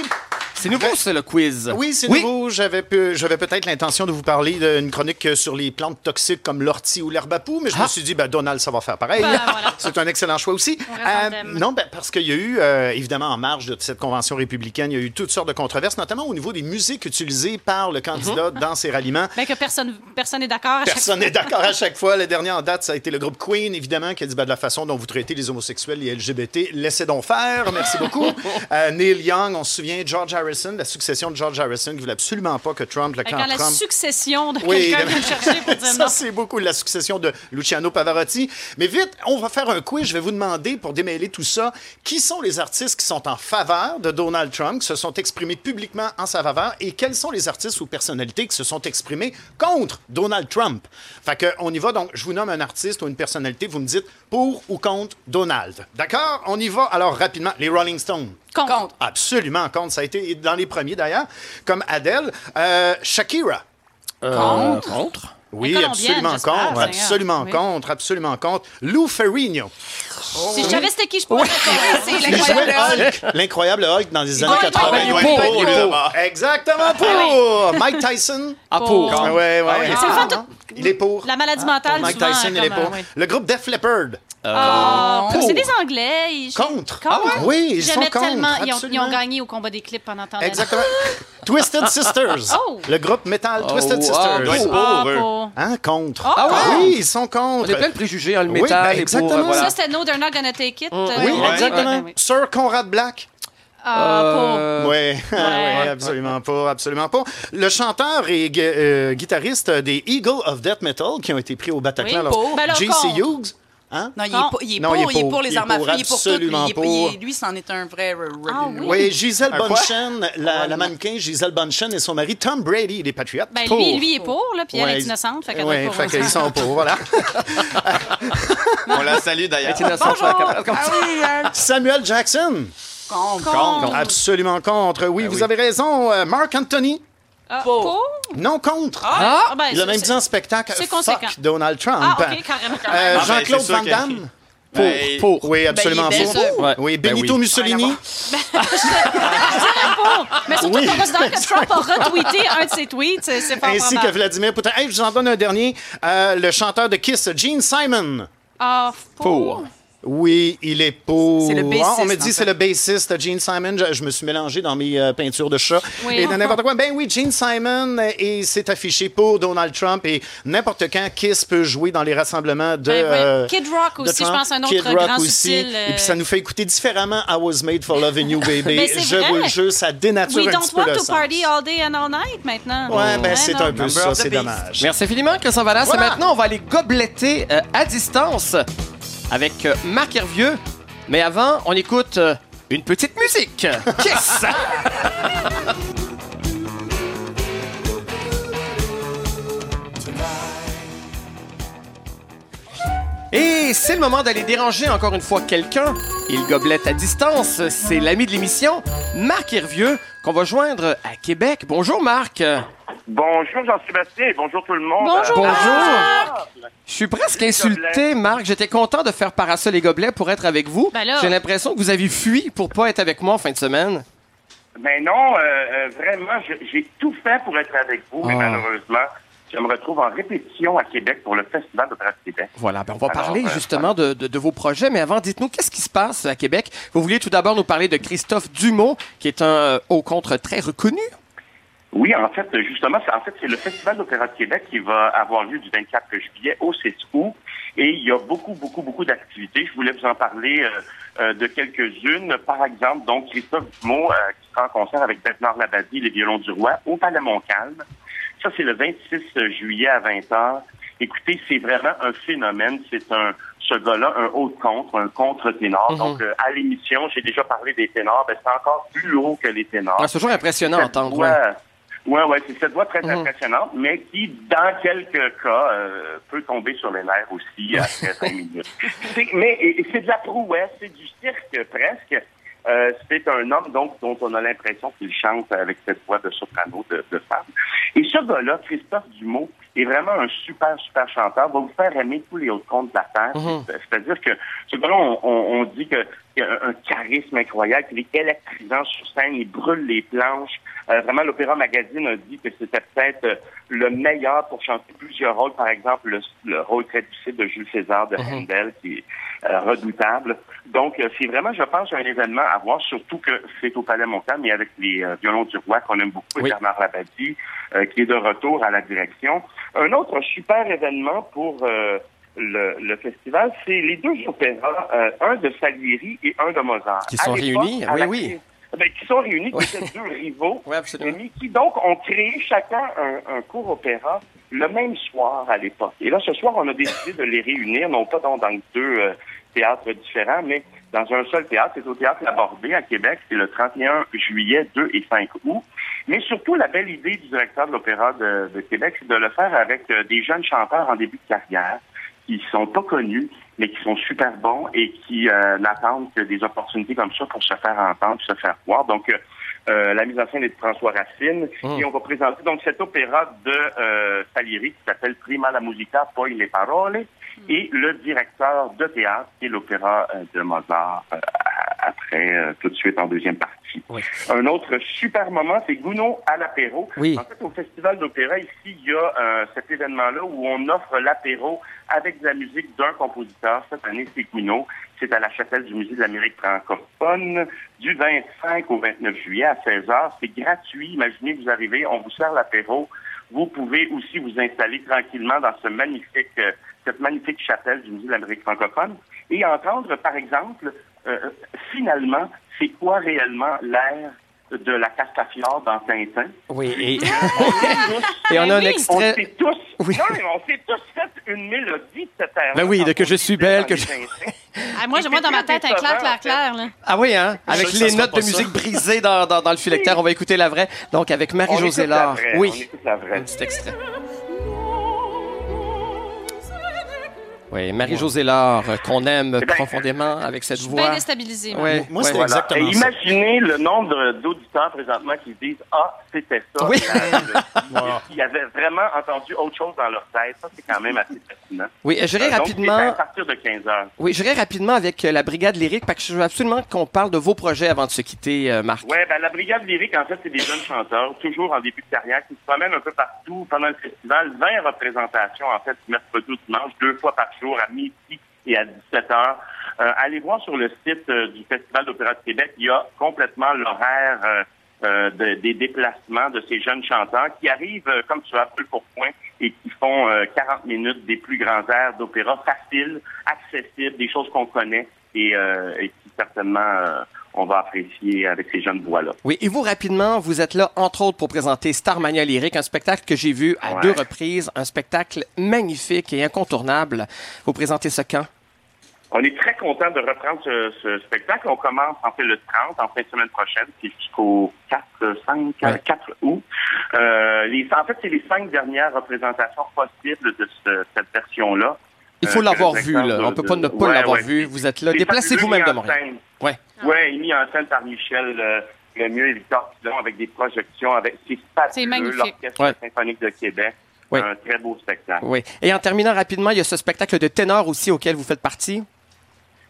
S1: C'est nouveau, c'est le quiz.
S4: Oui, c'est nouveau. J'avais peu- j'avais peut-être l'intention de vous parler d'une chronique sur les plantes toxiques comme l'ortie ou l'herbe à poux, mais je me suis dit, ben, Donald, ça va faire pareil.
S2: Ben, voilà.
S4: C'est un excellent choix aussi.
S2: On reste thème.
S4: non, ben, parce qu'il y a eu, euh, évidemment, en marge de cette convention républicaine, il y a eu toutes sortes de controverses, notamment au niveau des musiques utilisées par le candidat dans ses ralliements.
S2: Ben que personne personne n'est d'accord. à chaque
S4: Personne n'est d'accord à chaque fois. Le dernier en date, ça a été le groupe Queen, évidemment, qui a dit ben, de la façon dont vous traitez les homosexuels et LGBT, laissez donc faire. Merci beaucoup. Euh, Neil Young, on se souvient, George Harrison, la succession de George Harrison, qui voulait absolument pas que Trump, le
S2: Quand la succession de
S4: Oui,
S2: quelqu'un vient chercher pour dire
S4: ça, c'est beaucoup la succession de Luciano Pavarotti. Mais vite, on va faire un quiz. Je vais vous demander, pour démêler tout ça, qui sont les artistes qui sont en faveur de Donald Trump, qui se sont exprimés publiquement en sa faveur, et quels sont les artistes ou personnalités qui se sont exprimés contre Donald Trump? Fait que, on y va. Donc, je vous nomme un artiste ou une personnalité. Vous me dites pour ou contre Donald. D'accord? On y va. Alors, rapidement, les Rolling Stones.
S2: Contre.
S4: Absolument contre. Ça a été dans les premiers, d'ailleurs, comme Adele. Euh, Shakira.
S1: Contre. contre?
S4: Oui, absolument contre, absolument
S2: Oui.
S4: contre, absolument contre. Lou Ferrigno.
S2: Si je savais c'était qui, je pourrais
S4: jouait
S5: l'incroyable
S4: Hulk, l'incroyable Hulk dans les années
S2: Ouais,
S4: 80.
S2: ouais,
S4: Il est
S2: ouais,
S4: pour,
S2: ouais, ouais.
S4: pour. Exactement pour. Mike Tyson.
S1: Ah, pour.
S2: Pour.
S4: Ah, ouais, ouais.
S2: Tout-
S4: Il est pour.
S2: La maladie mentale,
S4: Mike
S2: souvent,
S4: Tyson, il est pour.
S2: euh, oui.
S4: Le groupe Def Leppard.
S2: Ah,
S4: Pour.
S2: c'est des Anglais. ils-
S4: Contre.
S2: Contre.
S4: Oui, ils sont contre.
S2: tellement. Ils ont, ils ont gagné au combat des clips pendant tant d'années.
S4: Exactement. Twisted Sisters.
S2: Oh.
S4: Le groupe metal Twisted
S1: wow.
S4: Sisters.
S1: Doit être
S2: Ah,
S3: eux.
S2: pour-
S4: Hein, contre.
S1: Ah ouais?
S4: Oui, ils sont
S1: On
S4: contre.
S1: est plein de préjugés, hein, le
S4: Oui,
S1: métal
S4: ben,
S1: et pour...
S4: exactement.
S1: euh, voilà.
S2: Ça, c'était No, They're Not Gonna Take It. euh,
S4: Oui, exactement.
S2: Ouais, ouais.
S4: Sir Conrad Black.
S2: Ah, pour-
S1: Euh,
S4: Oui, oui, absolument pas, absolument pas. Le chanteur et euh, guitariste des Eagle of Death Metal qui ont été pris au Bataclan.
S5: Oui,
S4: alors,
S5: pour.
S2: Ben.
S4: Hughes. Hein?
S5: Non, il est pour, il est
S4: Non,
S5: pour,
S4: il est
S5: il est
S4: pour.
S5: pour les armes à feu, il est pour tout. Lui,
S4: absolument
S5: il est-
S4: pour.
S5: il est- lui, c'en est un vrai.
S2: Ah oui.
S4: Oui, Gisèle? Bunchen, la, la mannequin Gisèle Bunchen et son mari Tom Brady, les Patriotes.
S2: Ben,
S4: pour.
S2: lui, lui est pour, là, puis elle est innocente. Fait pas
S4: fait qu'ils sont pour, voilà.
S3: On la salue d'ailleurs.
S1: est innocent, je suis comme ça.
S4: Samuel Jackson,
S5: Contre.
S2: Contre.
S4: absolument contre. Oui, vous avez raison. Euh, Mark Anthony,
S2: Ah,
S5: Pour.
S2: pour?
S4: non contre.
S2: Ah, ben,
S4: Il a même dit en spectacle Fuck
S2: conséquent.
S4: Donald Trump.
S2: Ah, carrément.
S4: Euh,
S3: Ah, ben,
S4: Jean-Claude Van
S3: que-
S4: Damme?
S1: Pour,
S3: Ben,
S1: pour.
S4: Oui, absolument
S5: Ben,
S4: pour.
S1: Ouais.
S4: Oui,
S1: Ben
S4: Benito
S1: oui.
S4: Mussolini.
S2: pour. Mais surtout
S4: Oui.
S2: qu'on considère que Trump a retweeté un de ses tweets. C'est fort
S4: Ainsi que. Vladimir Poutine. Hey, je vous en donne un dernier. Euh, le chanteur de Kiss, Gene Simon.
S2: Ah,
S1: Pour.
S4: Oui, il est pour.
S5: C'est le bassiste,
S4: Ah, on me
S5: en
S4: dit
S5: fait.
S4: c'est le bassiste Gene Simon. Je, je me suis mélangé dans mes euh, peintures de chat
S2: Oui.
S4: et de n'importe quoi. Ben oui, Gene Simon euh, et c'est affiché pour Donald Trump et n'importe quand Kiss peut jouer dans les rassemblements de.
S2: Ben, oui.
S4: euh,
S2: Kid Rock
S4: de
S2: aussi, je pense, un autre
S4: Kid Rock
S2: grand
S4: aussi.
S2: subtil. euh,
S4: Et puis ça nous fait écouter différemment I Was Made for Loving You Baby.
S2: Ben, c'est
S4: je
S2: vrai.
S4: vous le jure, ça dénature
S2: We
S4: un
S2: don't
S4: petit peu
S2: want
S4: le
S2: to
S4: sens.
S2: party all day and all night maintenant.
S4: Ouais, ben c'est un peu
S3: Number
S4: ça, c'est dommage.
S1: Merci infiniment, Christian Valas.
S4: Voilà.
S1: Et maintenant, on va aller gobletter euh, à distance avec euh, Marc Hervieux. Mais avant, on écoute euh, une petite musique. Kiss! Et c'est le moment d'aller déranger encore une fois quelqu'un. Il goblette à distance. C'est l'ami de l'émission, Marc Hervieux, qu'on va joindre à Québec. Bonjour Marc.
S10: Bonjour Jean-Sébastien et bonjour tout le monde.
S2: Bonjour.
S1: Bonjour. Je suis presque insulté, Marc. J'étais content de faire Parasol et Gobelets pour être avec vous.
S2: Ben là.
S1: J'ai l'impression que vous avez fui pour pas être avec moi en fin de semaine.
S10: Mais non, euh, euh, vraiment, j'ai tout fait pour être avec vous, mais
S1: Ah.
S10: malheureusement, je me retrouve en répétition à Québec pour le Festival de Brest Québec.
S1: Voilà, ben on va
S10: Alors,
S1: parler
S10: euh,
S1: justement de, de- de vos projets, mais avant, dites-nous, qu'est-ce qui se passe à Québec? Vous vouliez tout d'abord nous parler de Christophe Dumont, qui est un euh, haut contre très reconnu.
S10: Oui, en fait, justement, c'est- en fait, c'est le Festival d'Opéra de Québec qui va avoir lieu du 24 juillet au 6 août. Et il y a beaucoup, beaucoup, beaucoup d'activités. Je voulais vous en parler euh, euh, de quelques-unes. Par exemple, donc, Christophe Dumont, euh, qui sera en concert avec Bernard Labadie, les violons du roi, au Palais Montcalm. Ça, c'est le 26 juillet à 20h. Écoutez, c'est vraiment un phénomène. C'est un, ce gars-là, un haut de contre, un contre-ténor.
S1: Mhm.
S10: Donc, euh, à l'émission, j'ai déjà parlé des ténors. Ben, c'est encore plus haut que les ténors.
S1: Ah, c'est toujours impressionnant à entendre. Ouais,
S10: ouais, c'est cette voix très
S1: Mhm.
S10: impressionnante, mais qui, dans quelques cas, euh, peut tomber sur les nerfs aussi après 5 minutes. Mais c'est de la prouesse, c'est du cirque presque. Euh, c'est un homme donc dont on a l'impression qu'il chante avec cette voix de soprano de, de femme. Et ce gars-là, Christophe Dumont, est vraiment un super, super chanteur, va vous faire aimer tous les autres contes de la Terre.
S1: Mhm.
S10: C'est- C'est-à-dire que ce gars-là, on, on- on dit que- qu'il a un, un charisme incroyable, qu'il est électrisant sur scène, il brûle les planches. Euh, vraiment, l'Opéra Magazine a dit que c'était peut-être euh, le meilleur pour chanter plusieurs rôles. Par exemple, le, le rôle très difficile de Jules César de
S1: Mhm.
S10: Handel, qui est euh, redoutable. Donc, euh, c'est vraiment, je pense, un événement à voir, surtout que c'est au Palais Montcalm, mais avec les violons du roi qu'on aime beaucoup, et
S1: Oui.
S10: Bernard Labadie, euh, qui est de retour à la direction. Un autre super événement pour euh, le, le festival, c'est les deux opéras, euh, un de Salieri et un de Mozart.
S1: Qui sont réunis, oui, oui.
S10: Ben, qui sont réunis, qui étaient deux rivaux,
S1: Oui,
S10: mais qui donc ont créé chacun un, un court opéra le même soir à l'époque. Et là, ce soir, on a décidé de les réunir, non pas dans, dans deux euh, théâtres différents, mais dans un seul théâtre. C'est au théâtre Labordé à Québec. C'est le 31 juillet, 2 et 5 août. Mais surtout, la belle idée du directeur de l'Opéra de, de Québec, c'est de le faire avec euh, des jeunes chanteurs en début de carrière qui sont pas connus, mais qui sont super bons et qui euh, n'attendent que des opportunités comme ça pour se faire entendre, se faire voir. Donc, euh, euh, la mise en scène est de François Racine.
S1: Mm.
S10: Et on va présenter donc cet opéra de euh, Salieri qui s'appelle Prima la musica, poi le parole. et le directeur de théâtre, qui est l'opéra euh, de Mozart, euh, euh, tout de suite en deuxième partie. Un autre super moment, c'est Gounod à l'apéro.
S1: Oui.
S10: En fait, au Festival d'opéra, ici, il y a euh, cet événement-là où on offre l'apéro avec de la musique d'un compositeur. Cette année, c'est Gounod. C'est à la chapelle du Musée de l'Amérique francophone du 25 au 29 juillet à 16h. C'est gratuit. Imaginez, vous arrivez, on vous sert l'apéro. Vous pouvez aussi vous installer tranquillement dans ce magnifique, euh, cette magnifique chapelle du Musée de l'Amérique francophone et entendre, par exemple, euh, finalement, c'est quoi réellement l'air de la Castafiore dans Tintin?
S1: Oui, et, on a un
S10: On
S1: extrait.
S10: s'est tous,
S1: Oui.
S10: non, mais on s'est tous fait une mélodie de cette air.
S1: Ben oui, de que je suis belle, que je-
S2: Ah, moi, j'ai moi dans ma tête un clair, clair, clair. Là.
S1: Ah oui, hein? Avec les notes de
S3: ça.
S1: musique brisées dans, dans, dans le phylactère, on va écouter la vraie. Donc, avec Marie-Josée
S10: On
S1: Laure.
S10: vraie, On
S1: Oui,
S10: écoute la vraie.
S1: un petit extrait. Oui, Marie-Josée Laure, qu'on aime
S10: Eh ben,
S1: profondément avec cette
S2: Je suis bien
S1: voix.
S2: déstabilisée. moi.
S1: Ouais,
S4: Moi,
S1: ouais.
S4: c'est
S10: Voilà.
S4: exactement
S10: Et
S4: ça.
S10: imaginez le nombre d'auditeurs présentement qui se disent Ah, c'était ça.
S1: Oui.
S10: Ils avaient vraiment entendu autre chose dans leur tête. Ça, c'est quand même assez fascinant.
S1: Oui, je dirais
S10: Euh, donc,
S1: rapidement.
S10: c'est à partir de 15 heures.
S1: Oui, je dirais rapidement avec euh, la Brigade lyrique, parce que je veux absolument qu'on parle de vos projets avant de se quitter, euh, Marc.
S10: Ouais, ben, la brigade lyrique, en fait, c'est des jeunes chanteurs, toujours en début de carrière, qui se promènent un peu partout pendant le festival. 20 représentations, en fait, du mercredi au dimanche, deux fois par à midi et à 17 heures. Euh, allez voir sur le site euh, du Festival d'Opéra de Québec, il y a complètement l'horaire euh, de- des déplacements de ces jeunes chanteurs qui arrivent comme tu as peu pour point et qui font euh, 40 minutes des plus grands airs d'opéra faciles, accessibles, des choses qu'on connaît et, euh, et qui certainement euh, on va apprécier avec ces jeunes voix-là.
S1: Oui, et vous, rapidement, vous êtes là, entre autres, pour présenter Starmania Lyrique, un spectacle que j'ai vu à
S10: Ouais.
S1: deux reprises, un spectacle magnifique et incontournable. Vous présentez ce quand?
S10: On est très content de reprendre ce, ce spectacle. On commence en fait le 30, en fin de semaine prochaine, c'est jusqu'au 4, 5,
S1: Ouais.
S10: 4 août. Euh, les, en fait, c'est les cinq dernières représentations possibles de ce- cette version-là.
S1: Il faut
S10: Euh,
S1: l'avoir vu, là.
S10: de-
S1: On peut pas ne pas
S10: Ouais,
S1: l'avoir
S10: ouais.
S1: vu. Vous êtes là. Déplacez-vous même de Montréal.
S10: scène.
S1: Ouais.
S10: Mis en scène par Michel euh, Lemieux et Victor Pilon avec des projections avec c'est fabuleux,
S2: C'est magnifique.
S10: l'Orchestre
S1: Ouais.
S10: symphonique de Québec.
S1: Ouais.
S10: Un très beau spectacle.
S1: Oui. Et en terminant rapidement, il y a ce spectacle de ténor aussi auquel vous faites partie.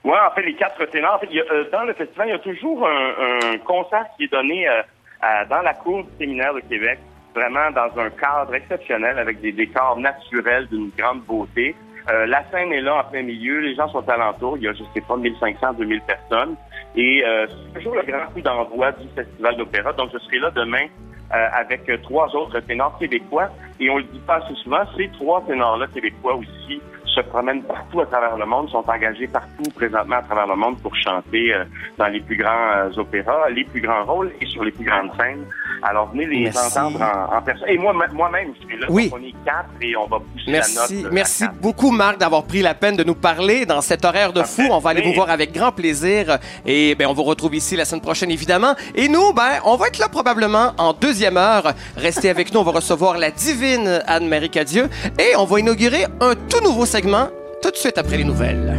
S10: Oui, en fait, les quatre ténors. En fait, il y a, euh, dans le festival, il y a toujours un, un concert qui est donné euh, à- dans la cour du séminaire de Québec, vraiment dans un cadre exceptionnel avec des décors naturels d'une grande beauté. Euh, la scène est là en plein milieu, les gens sont alentour, il y a, je sais pas, 1500, 2000 personnes. Et euh, c'est toujours le grand coup d'envoi du Festival d'opéra. Donc, je serai là demain euh, avec euh, trois autres ténors québécois. Et on le dit pas assez souvent, ces trois ténors-là québécois aussi se promènent partout à travers le monde, sont engagés partout présentement à travers le monde pour chanter euh, dans les plus grands opéras, les plus grands rôles et sur les plus grandes scènes. Alors venez les
S1: Merci.
S10: entendre en, en personne. Et moi, moi-même, je suis là.
S1: Oui.
S10: On est quatre et on va pousser
S1: Merci,
S10: la note.
S1: merci beaucoup, Marc, d'avoir pris la peine de nous parler dans cet horaire de fou. On va aller vous voir avec grand plaisir. Et ben, on vous retrouve ici la semaine prochaine, évidemment. Et nous, ben, on va être là probablement en deuxième heure. Restez avec nous. On va recevoir la divine Anne-Marie Cadieux. Et on va inaugurer un tout nouveau segment tout de suite après les nouvelles.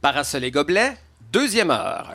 S1: Parasol et gobelet, deuxième heure.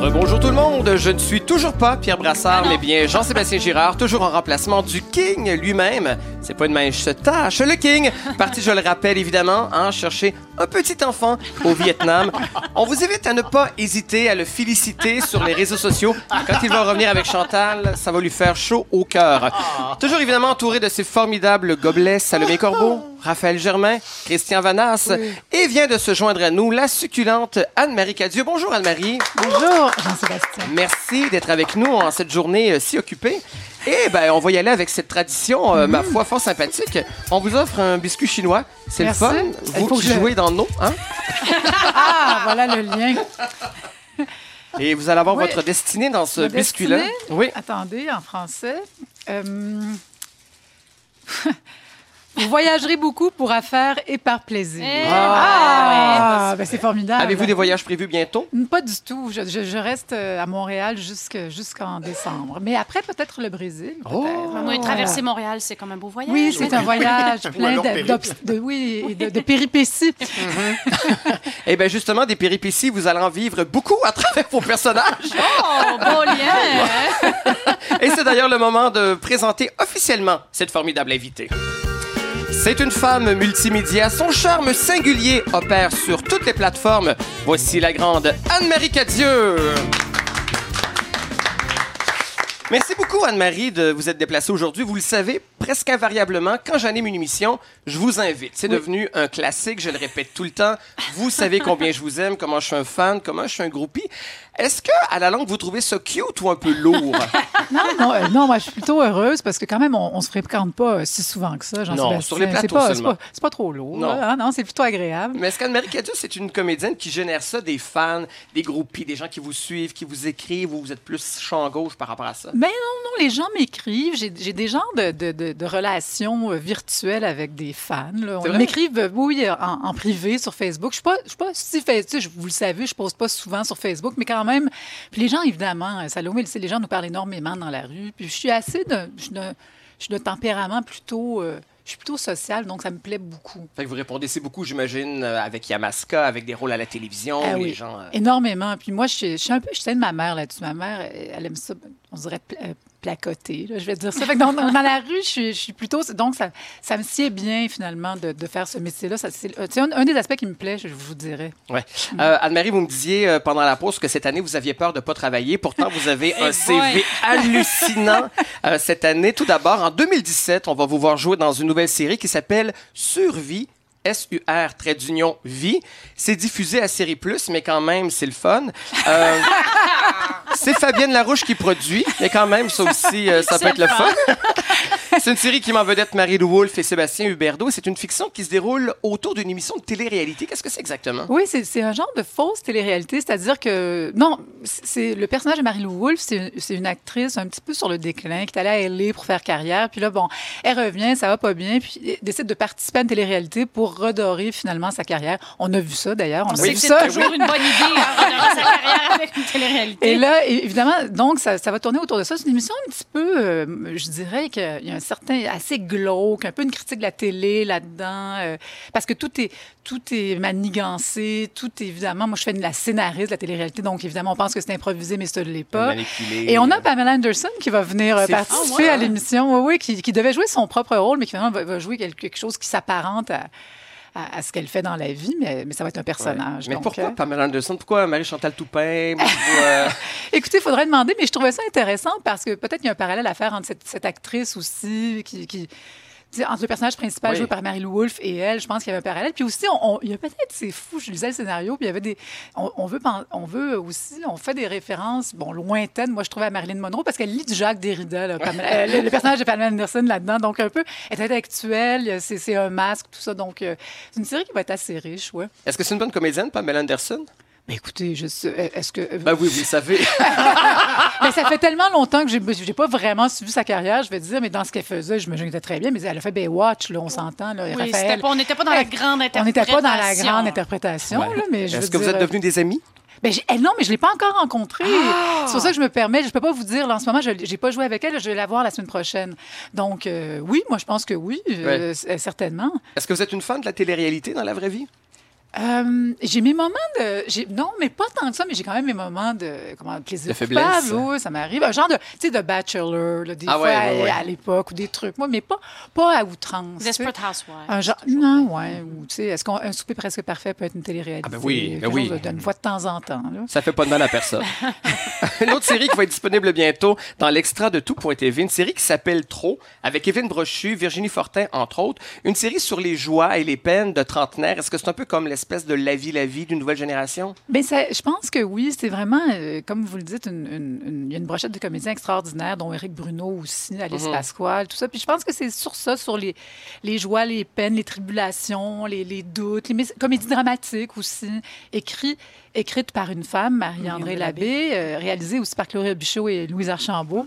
S1: Rebonjour tout le monde, je ne suis toujours pas Pierre Brassard, mais bien Jean-Sébastien Girard, toujours en remplacement du King lui-même. C'est pas une mince tâche. Le King, parti, je le rappelle évidemment, hein, chercher un petit enfant au Vietnam. On vous invite à ne pas hésiter à le féliciter sur les réseaux sociaux. Quand il va revenir avec Chantal, ça va lui faire chaud au cœur. Toujours évidemment entouré de ces formidables gobelets Salomé Corbeau, Raphaël Germain, Christian Vanas, et vient de se joindre à nous la succulente Anne-Marie Cadieux. Bonjour Anne-Marie.
S11: Bonjour, Jean-Sébastien.
S1: Merci d'être avec nous en cette journée euh, si occupée. Et ben, on va y aller avec cette tradition, euh, ma foi, fort sympathique. On vous offre un biscuit chinois. C'est le fun. Vous qui
S11: que je-
S1: jouez dans nom, hein?
S11: Ah, voilà le lien.
S1: Et vous allez avoir
S11: Oui.
S1: votre destinée dans ce biscuit-là. Oui.
S11: Attendez, en français. Euh, Vous voyagerez beaucoup pour affaires et par plaisir.
S2: Eh,
S11: Ah, ben, c'est formidable.
S1: Avez-vous des voyages prévus bientôt?
S11: Pas du tout. Je, je- je reste euh, à Montréal jusque- jusqu'en décembre. Mais après, peut-être le Brésil.
S1: Oh!
S2: Oui, traverser Montréal, c'est comme un beau voyage.
S11: Oui, c'est un voyage plein de, oui, et de, de péripéties.
S1: Eh bien, justement, des péripéties, vous allez en vivre beaucoup à travers vos personnages.
S2: Oh, beau lien!
S1: Et c'est d'ailleurs le moment de présenter officiellement cette formidable invitée. C'est une femme multimédia. Son charme singulier opère sur toutes les plateformes. Voici la grande Anne-Marie Cadieux. Merci beaucoup, Anne-Marie, de vous être déplacée aujourd'hui. Vous le savez, presque invariablement, quand j'anime une émission, je vous invite. C'est devenu un classique, je le répète tout le temps. Vous savez combien je vous aime, comment je suis un fan, comment je suis un groupie. Est-ce que, à la longue, vous trouvez ça cute ou un peu lourd?
S11: Non, non, euh, non, moi, je suis plutôt heureuse parce que quand même, on, on se fréquente pas euh, si souvent que ça.
S1: Non, sur les plateaux
S11: pas, c'est pas trop lourd.
S1: Non.
S11: hein, non, c'est plutôt agréable.
S1: Mais est-ce qu'Anne-Marie Cadieux, c'est une comédienne qui génère ça, des fans, des groupies, des gens qui vous suivent, qui vous écrivent, ou vous êtes plus champ gauche par rapport à ça?
S11: Mais non, non, les gens m'écrivent. J'ai des genres de, de- de- de relations euh, virtuelles avec des fans. là. On m'écrivent, euh, oui, euh, en, en privé sur Facebook. Je suis pas, je suis pas si sais, vous le savez, je pose pas souvent sur Facebook, mais quand même. Puis les gens, évidemment, Salomé, les gens nous parlent énormément dans la rue. Puis je suis assez de, je suis de, je suis de tempérament plutôt, euh, je suis plutôt social, donc ça me plaît beaucoup.
S1: Fait que vous répondez c'est beaucoup, j'imagine, avec Yamaska, avec des rôles à la télévision,
S11: Ah
S1: les
S11: oui.
S1: gens... euh,
S11: Énormément. Puis moi, je suis, je suis un peu, je suis de ma mère là-dessus. Ma mère, elle aime ça, on dirait euh, placoter, là, je vais dire ça. Fait que dans, la rue, je suis, je suis plutôt. Donc, ça, ça me sied bien, finalement, de, de faire ce métier-là. C'est euh, un, un des aspects qui me plaît, je vous dirais.
S1: Ouais. Euh, Anne-Marie, vous me disiez euh, pendant la pause que cette année, vous aviez peur de ne pas travailler. Pourtant, vous avez un
S2: Eh
S1: CV
S2: boy.
S1: hallucinant euh, cette année. Tout d'abord, en 2017, on va vous voir jouer dans une nouvelle série qui s'appelle Survie. S-U-R, trait d'union, vie. C'est diffusé à Série Plus, mais quand même, c'est le fun. Euh, c'est Fabienne Larouche qui produit, mais quand même, ça aussi, euh, ça peut être le fun. C'est une série qui m'en vedette Marie-Lou Wolfe et Sébastien Huberdeau. C'est une fiction qui se déroule autour d'une émission de télé-réalité. Qu'est-ce que c'est exactement?
S11: Oui, c'est un genre de fausse télé-réalité, c'est-à-dire que non, c'est le personnage de Marie-Lou Wolfe, c'est une actrice un petit peu sur le déclin qui est allée à LA pour faire carrière, puis là bon, elle revient, ça va pas bien, puis elle décide de participer à une télé-réalité pour redorer finalement sa carrière. On a vu ça d'ailleurs, on,
S2: On
S11: a
S2: sait
S11: vu
S2: que c'est
S11: ça.
S2: toujours une bonne idée, hein, redorer sa carrière avec une télé-réalité.
S11: Et là, évidemment, donc, ça, ça va tourner autour de ça. C'est une émission un petit peu, euh, je dirais qu'il y a un certain, assez glauque, un peu une critique de la télé là-dedans, euh, parce que tout est, tout est manigancé, tout est, évidemment, moi, je fais de la scénariste de la télé-réalité, donc évidemment, on pense que c'est improvisé, mais ça ne l'est pas.
S1: Manipulé.
S11: Et on a Pamela Anderson qui va venir euh, participer
S1: hein?
S11: à l'émission, oui, oui, qui, qui devait jouer son propre rôle, mais qui finalement va, va jouer quelque quelque chose qui s'apparente à, à, à ce qu'elle fait dans la vie, mais, mais ça va être un personnage.
S1: Mais
S11: donc,
S1: pourquoi
S11: euh,
S1: Pamela Anderson? Pourquoi Marie-Chantal Toupin? Pourquoi, euh,
S11: Écoutez, il faudrait demander, mais je trouvais ça intéressant parce que peut-être qu'il y a un parallèle à faire entre cette, cette actrice aussi qui. Entre le personnage principal
S1: Oui.
S11: joué par Marie-Lou Wolfe et elle, je pense qu'il y avait un parallèle. Puis aussi, on, on- il y a peut-être, c'est fou, je lisais le scénario, puis il y avait des. On, on veut, on veut aussi, on fait des références, bon, lointaines, moi je trouvais à Marilyn Monroe, parce qu'elle lit du Jacques Derrida, là, euh, le, le personnage de Pamela Anderson là-dedans, donc un peu intellectuel, c'est c'est un masque, tout ça. Donc, euh, c'est une série qui va être assez riche, ouais.
S1: Est-ce que c'est une bonne comédienne, Pamela Anderson?
S11: Mais écoutez, je sais, est-ce que.
S1: Ben oui, vous le savez.
S11: Ça fait tellement longtemps que j'ai j'ai pas vraiment suivi sa carrière, je vais dire, mais dans ce qu'elle faisait, je me qu'elle était très bien, mais elle a fait Baywatch, là, on s'entend. Là,
S2: Oui,
S11: Raphaël.
S2: c'était pas- on n'était pas dans la grande
S11: On
S2: interprétation.
S11: n'était pas dans la grande interprétation,
S1: Ouais.
S11: là, mais je
S1: Est-ce que vous êtes devenus des amis?
S11: ben, j'ai- eh non, mais je l'ai pas encore rencontrée.
S2: Ah!
S11: C'est pour ça que je me permets. Je peux pas vous dire. Là, en ce moment, je j'ai pas joué avec elle. Je vais la voir la semaine prochaine. Donc, euh, oui, moi, je pense que oui, euh, certainement.
S1: Est-ce que vous êtes une fan de la télé-réalité dans la vraie vie?
S11: Euh, j'ai mes moments de. Non, mais pas tant que ça, mais j'ai quand même mes moments de. Comment, de plaisir
S1: De faiblesse.
S11: oui, ça m'arrive. Un genre de. Tu sais, de Bachelor, là, des
S1: Ah
S11: fois,
S1: ouais,
S11: à,
S1: ouais, ouais.
S11: à l'époque, ou des trucs. Moi, mais pas, pas à outrance.
S2: Desperate Housewives.
S11: Un genre. Non, ouais. Ou, tu sais, est-ce qu'un souper presque parfait peut être une télé-réalité?
S1: Ah ben oui, ben oui.
S11: D'une fois de temps en temps, là.
S1: Ça fait pas de mal à personne. une autre série qui va être disponible bientôt dans l'extra de tout.tv, une série qui s'appelle Trop, avec Evelyne Brochu, Virginie Fortin, entre autres. Une série sur les joies et les peines de trentenaires. Est-ce que c'est un peu comme les l'espèce de la vie, la vie d'une nouvelle génération?
S11: Ça- je pense que oui, c'est vraiment, euh, comme vous le dites, une, une- une- il y a une brochette de comédiens extraordinaires, dont Éric Bruno aussi, Alice
S1: Mhm.
S11: Pasquale, tout ça. Puis je pense que c'est sur ça, sur les, les joies, les peines, les tribulations, les, les doutes, les comédies dramatiques aussi, écrites écrite par une femme, Marie-André Labbé, euh, réalisée aussi par Claudia Bichot et Louise Archambault.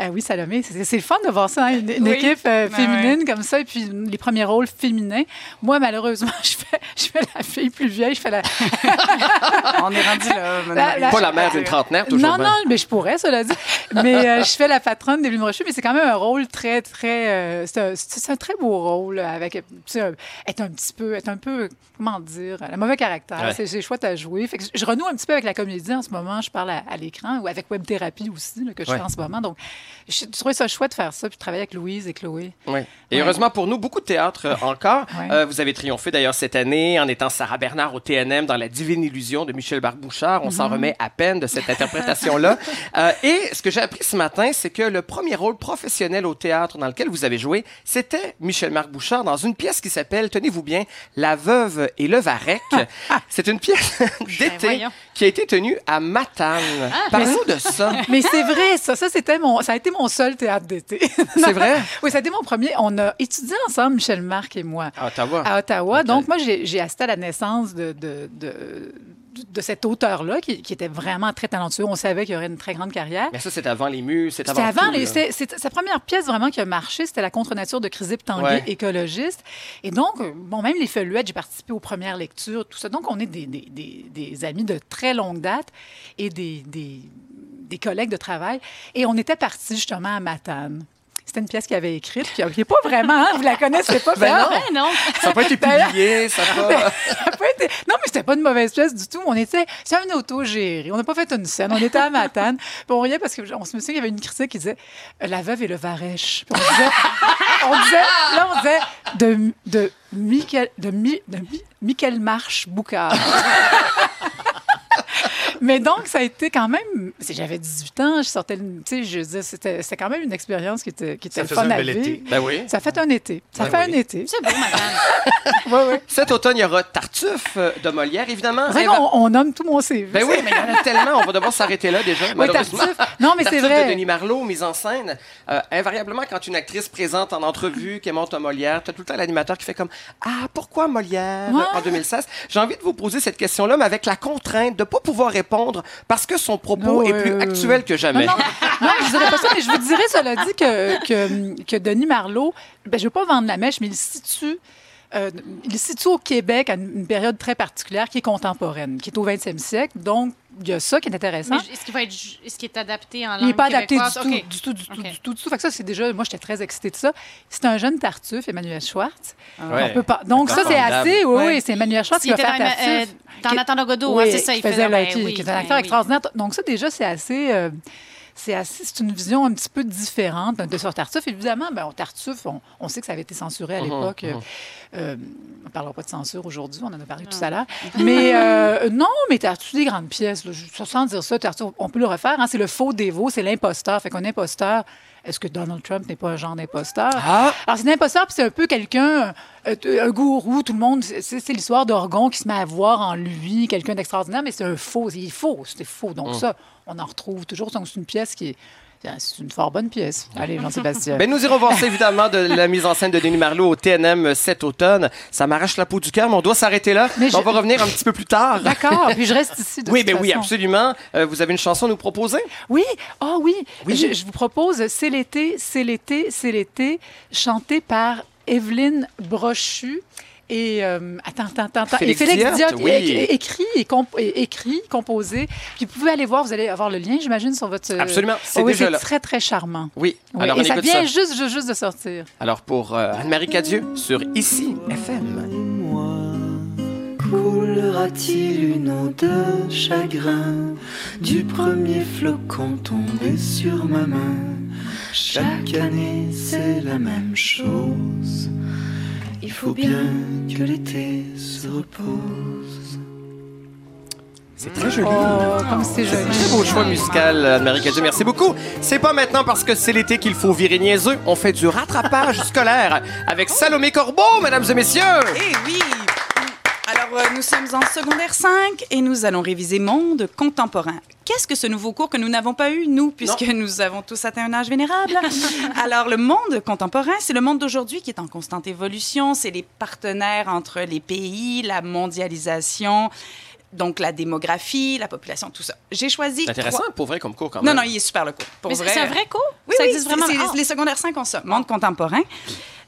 S11: Euh, oui, Salomé, c'est c'est le fun de voir ça, hein, une, une
S5: Oui.
S11: équipe euh,
S5: Ben
S11: féminine comme ça, et puis les premiers rôles féminins. Moi, malheureusement, je fais, je fais la fille plus vieille, je fais la,
S5: On est rendu là.
S11: La-
S1: Pas la mère d'une trentenaire, toujours
S11: non,
S1: bien.
S11: non, mais je pourrais, cela dit. Mais euh, je fais la patronne d'Éline Brochu, mais c'est quand même un rôle très, très. euh, c'est un, très beau rôle, avec. tu sais, un- être un petit peu. Être un peu. Comment dire Un mauvais caractère.
S1: Ouais.
S11: C'est, c'est chouette à jouer. Fait que je renoue un petit peu avec la comédie en ce moment. Je parle à, à l'écran ou avec Web Thérapie aussi, là, que je
S1: Ouais.
S11: fais en ce moment. Donc, je trouvais ça chouette de faire ça, puis de travailler avec Louise et Chloé.
S1: Oui. Et
S11: Ouais.
S1: heureusement pour nous, beaucoup de théâtre euh, encore.
S11: Ouais.
S1: Euh, vous avez triomphé d'ailleurs cette année en étant Sarah Bernard au TNM dans La Divine Illusion de Michel Barbouchard. On s'en
S11: Mhm.
S1: remet à peine de cette interprétation-là. Euh, et ce que j'ai appris ce matin, c'est que le premier rôle professionnel au théâtre dans lequel vous avez joué, c'était Michel Marc Bouchard dans une pièce qui s'appelle, tenez-vous bien, La Veuve et le Varec. c'est une pièce d'été
S2: voyons.
S1: qui a été tenue à Matane. Parlez-nous de ça.
S11: Mais c'est vrai, ça. Ça, c'était mon, ça a été mon seul théâtre d'été.
S1: C'est vrai?
S11: Oui, ça a été mon premier. On a étudié ensemble, Michel Marc et moi.
S1: À Ottawa.
S11: à Ottawa. Donc, moi, j'ai j'ai assisté à la naissance de, de, de, de cet auteur-là, qui, qui était vraiment très talentueux. On savait qu'il y aurait une très grande carrière.
S1: Mais ça, c'est avant les mus, c'est
S11: C'était
S1: avant
S11: avant,
S1: tout,
S11: les- c'est sa première pièce vraiment qui a marché, c'était La contre-nature de Chrysippe Tanguay,
S1: Ouais.
S11: écologiste. Et donc, euh, bon, même les Feluettes, j'ai participé aux premières lectures, tout ça. Donc, on est des, des, des, des amis de très longue date et des, des, des collègues de travail. Et on était partis justement à Matane. C'était une pièce qu'il avait écrite, puis n'est pas vraiment, hein, vous la connaissez pas.
S1: Ben non.
S2: Ouais, non.
S1: Ça n'a pas été
S11: D'ailleurs-
S1: publié, ça n'a
S11: Ben,
S1: pas...
S11: été- Non, mais c'était pas une mauvaise pièce du tout. On était, c'est un autogéré. On n'a pas fait une scène. On était à Matane. Puis on riait parce qu'on se me souvient qu'il y avait une critique qui disait La veuve et le varèche. Puis on disait, on disait, là, on disait de, de, Michael, de, Mi- de Mi- Michael Marche Boucard. Mais donc, ça a été quand même. J'avais 18 ans, je sortais. Tu sais, je veux dire, c'était c'était quand même une expérience qui était, qui était
S4: Ça
S11: le fun
S4: un
S11: à
S4: bel
S11: vivre.
S4: été.
S1: Ben oui.
S11: Ça fait un été. Ça
S1: Ben
S11: fait
S1: oui.
S11: un été.
S2: C'est beau, madame.
S11: Ouais, ouais.
S1: Cet automne, il y aura Tartuffe euh, de Molière, évidemment.
S11: Vrai qu'on on nomme tout mon CV.
S1: Ben oui, mais il y en a tellement, on va devoir s'arrêter là déjà,
S11: Oui,
S1: malheureusement.
S11: Tartuffe. Non, mais c'est vrai.
S1: de Denis Marleau, mise en scène. Euh, invariablement, quand une actrice présente en entrevue qu'elle monte à Molière, tu as tout le temps l'animateur qui fait comme Ah, pourquoi Molière
S11: Ouais.
S1: en 2016 J'ai envie de vous poser cette question-là, mais avec la contrainte de ne pas pouvoir répondre parce que son propos
S11: Ouais,
S1: est plus actuel que jamais.
S11: Non, non, je dirais pas ça, mais je vous dirais, cela dit, que, que, que Denis Marleau, ben, je ne veux pas vendre la mèche, mais il se situe. euh, il se situe au Québec à une une période très particulière qui est contemporaine, qui est au 20e siècle. Donc, il y a ça qui est intéressant.
S2: Mais est-ce qu'il va être, est-ce qu'il est adapté en langue
S11: Il n'est pas adapté du tout, du tout, du tout, du tout, du tout. Fait que ça, c'est déjà, moi, j'étais très excitée de ça. C'est un jeune Tartuffe, Emmanuel Schwartz.
S1: Ouais.
S11: On peut pas. Donc, ça, c'est assez. Oui,
S2: Ouais.
S11: oui, c'est Emmanuel Schwartz qui va
S2: était
S11: faire
S2: dans, euh,
S11: Tartuffe.
S2: dans
S11: Qui-
S2: Nathan Legault,
S11: oui,
S2: hein, c'est ça, il
S11: qui faisait
S2: faisait,
S11: le-
S2: ben
S11: qui,
S2: oui,
S11: qui est un acteur
S2: oui.
S11: extraordinaire. Donc ça, déjà, c'est assez... euh, c'est une vision un petit peu différente de sur Tartuffe. Évidemment, ben, Tartuffe, on, on sait que ça avait été censuré à
S1: Mhm,
S11: l'époque.
S1: mhm.
S11: Euh, on ne parlera pas de censure aujourd'hui, on en a parlé tout à l'heure. Mais euh, non, mais Tartuffe, des grandes pièces. Là, Je- sans dire ça, Tartuffe, on peut le refaire. hein. c'est le faux dévot, c'est l'imposteur. Fait qu'un imposteur, est-ce que Donald Trump n'est pas un genre d'imposteur?
S1: Ah!
S11: Alors, c'est un imposteur, puis c'est un peu quelqu'un, euh, un gourou, tout le monde. C'est l'histoire d'Orgon qui se met à voir en lui quelqu'un d'extraordinaire, mais c'est un faux. Il est faux, c'est faux. Donc,
S1: Mm.
S11: ça, on en retrouve toujours. Donc, c'est une pièce qui est. C'est une fort bonne pièce. Allez, Jean-Sébastien.
S1: Ben, nous irons voir ça, évidemment, de la mise en scène de Denis Marleau au TNM cet automne. Ça m'arrache la peau du cœur, mais on doit s'arrêter là.
S11: Mais
S1: On
S11: je-
S1: va revenir un petit peu plus tard.
S11: D'accord, puis je reste ici. De
S1: Oui,
S11: toute
S1: ben oui, absolument. Euh, vous avez une chanson à nous proposer?
S11: Oui, ah oui.
S1: Oui.
S11: Je, je vous propose C'est l'été, c'est l'été, c'est l'été, chanté par Evelyne Brochu. Et euh, attends, attends, attends, attends.
S1: Félix
S11: et Félix
S1: Diot,
S11: Diot,
S1: oui.
S11: écrit et, comp- écrit, composé. Puis vous pouvez aller voir, vous allez avoir le lien, j'imagine, sur votre.
S1: Absolument, c'est
S11: Oh oui,
S1: déjà là.
S11: très très charmant.
S1: Oui.
S11: Oui,
S1: Alors,
S11: et
S1: on
S11: ça
S1: écoute
S11: vient
S1: ça.
S11: juste, juste, juste de sortir.
S1: Alors, pour euh, Anne-Marie Cadieux, sur Ici FM.
S12: Coulera-t-il une eau de chagrin du premier flocon tombé sur ma main? Chaque année c'est la même chose. Il faut bien que l'été se repose.
S1: C'est très joli.
S11: Oh, comme c'est joli.
S1: Très beau choix musical, Anne-Marie Cadieux. Merci beaucoup. C'est pas maintenant parce que c'est l'été qu'il faut virer niaiseux. On fait du rattrapage scolaire avec Salomé Corbeau, mesdames et messieurs.
S5: Eh oui! Alors, euh, nous sommes en secondaire 5 et nous allons réviser monde contemporain. Qu'est-ce que ce nouveau cours que nous n'avons pas eu, nous, puisque nous avons tous atteint un âge vénérable? Alors, le monde contemporain, c'est le monde d'aujourd'hui qui est en constante évolution. C'est les partenaires entre les pays, la mondialisation, donc la démographie, la population, tout ça. J'ai choisi.
S1: C'est intéressant
S5: trois-
S1: pour vrai comme cours quand
S5: Non,
S1: même.
S5: non, il est super le cours. Pour
S2: Mais
S5: vrai.
S2: c'est un vrai cours?
S5: Oui,
S2: Ça
S5: oui,
S2: existe vraiment? Ah.
S5: Les secondaires 5 ont ça, monde contemporain.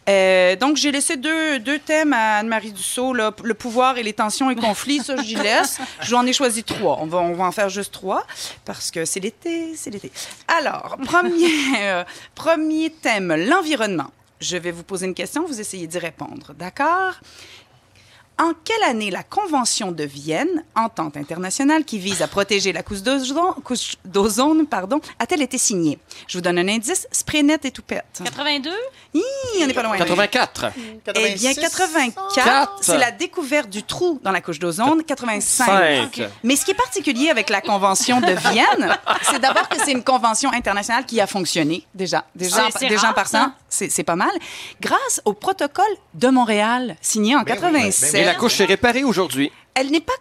S5: Euh, donc, j'ai laissé deux, deux thèmes à Anne-Marie Dussault, le pouvoir et les tensions et conflits, ça, j'y laisse. J'en ai choisi trois. On va, on va en faire juste trois, parce que c'est l'été, c'est l'été. Alors, premier, euh, premier thème, l'environnement. Je vais vous poser une question, vous essayez d'y répondre, d'accord? En quelle année la Convention de Vienne, entente internationale qui vise à protéger la couche d'ozone, pardon, a-t-elle été signée? Je vous donne un indice, Sprenet et Toupette.
S2: 82?
S5: Hi, on n'est pas loin.
S1: 84.
S5: Eh bien, 84,
S1: Quatre.
S5: c'est la découverte du trou dans la couche d'ozone. 85.
S1: Cinq.
S5: Mais ce qui est particulier avec la Convention de Vienne, c'est d'abord que c'est une convention internationale qui a fonctionné déjà. Déjà,
S2: c'est
S5: déjà
S2: rare,
S5: en partant, c'est pas mal. Grâce au protocole de Montréal, signé en 87.
S1: Et la couche est réparée aujourd'hui.
S5: Elle n'est pas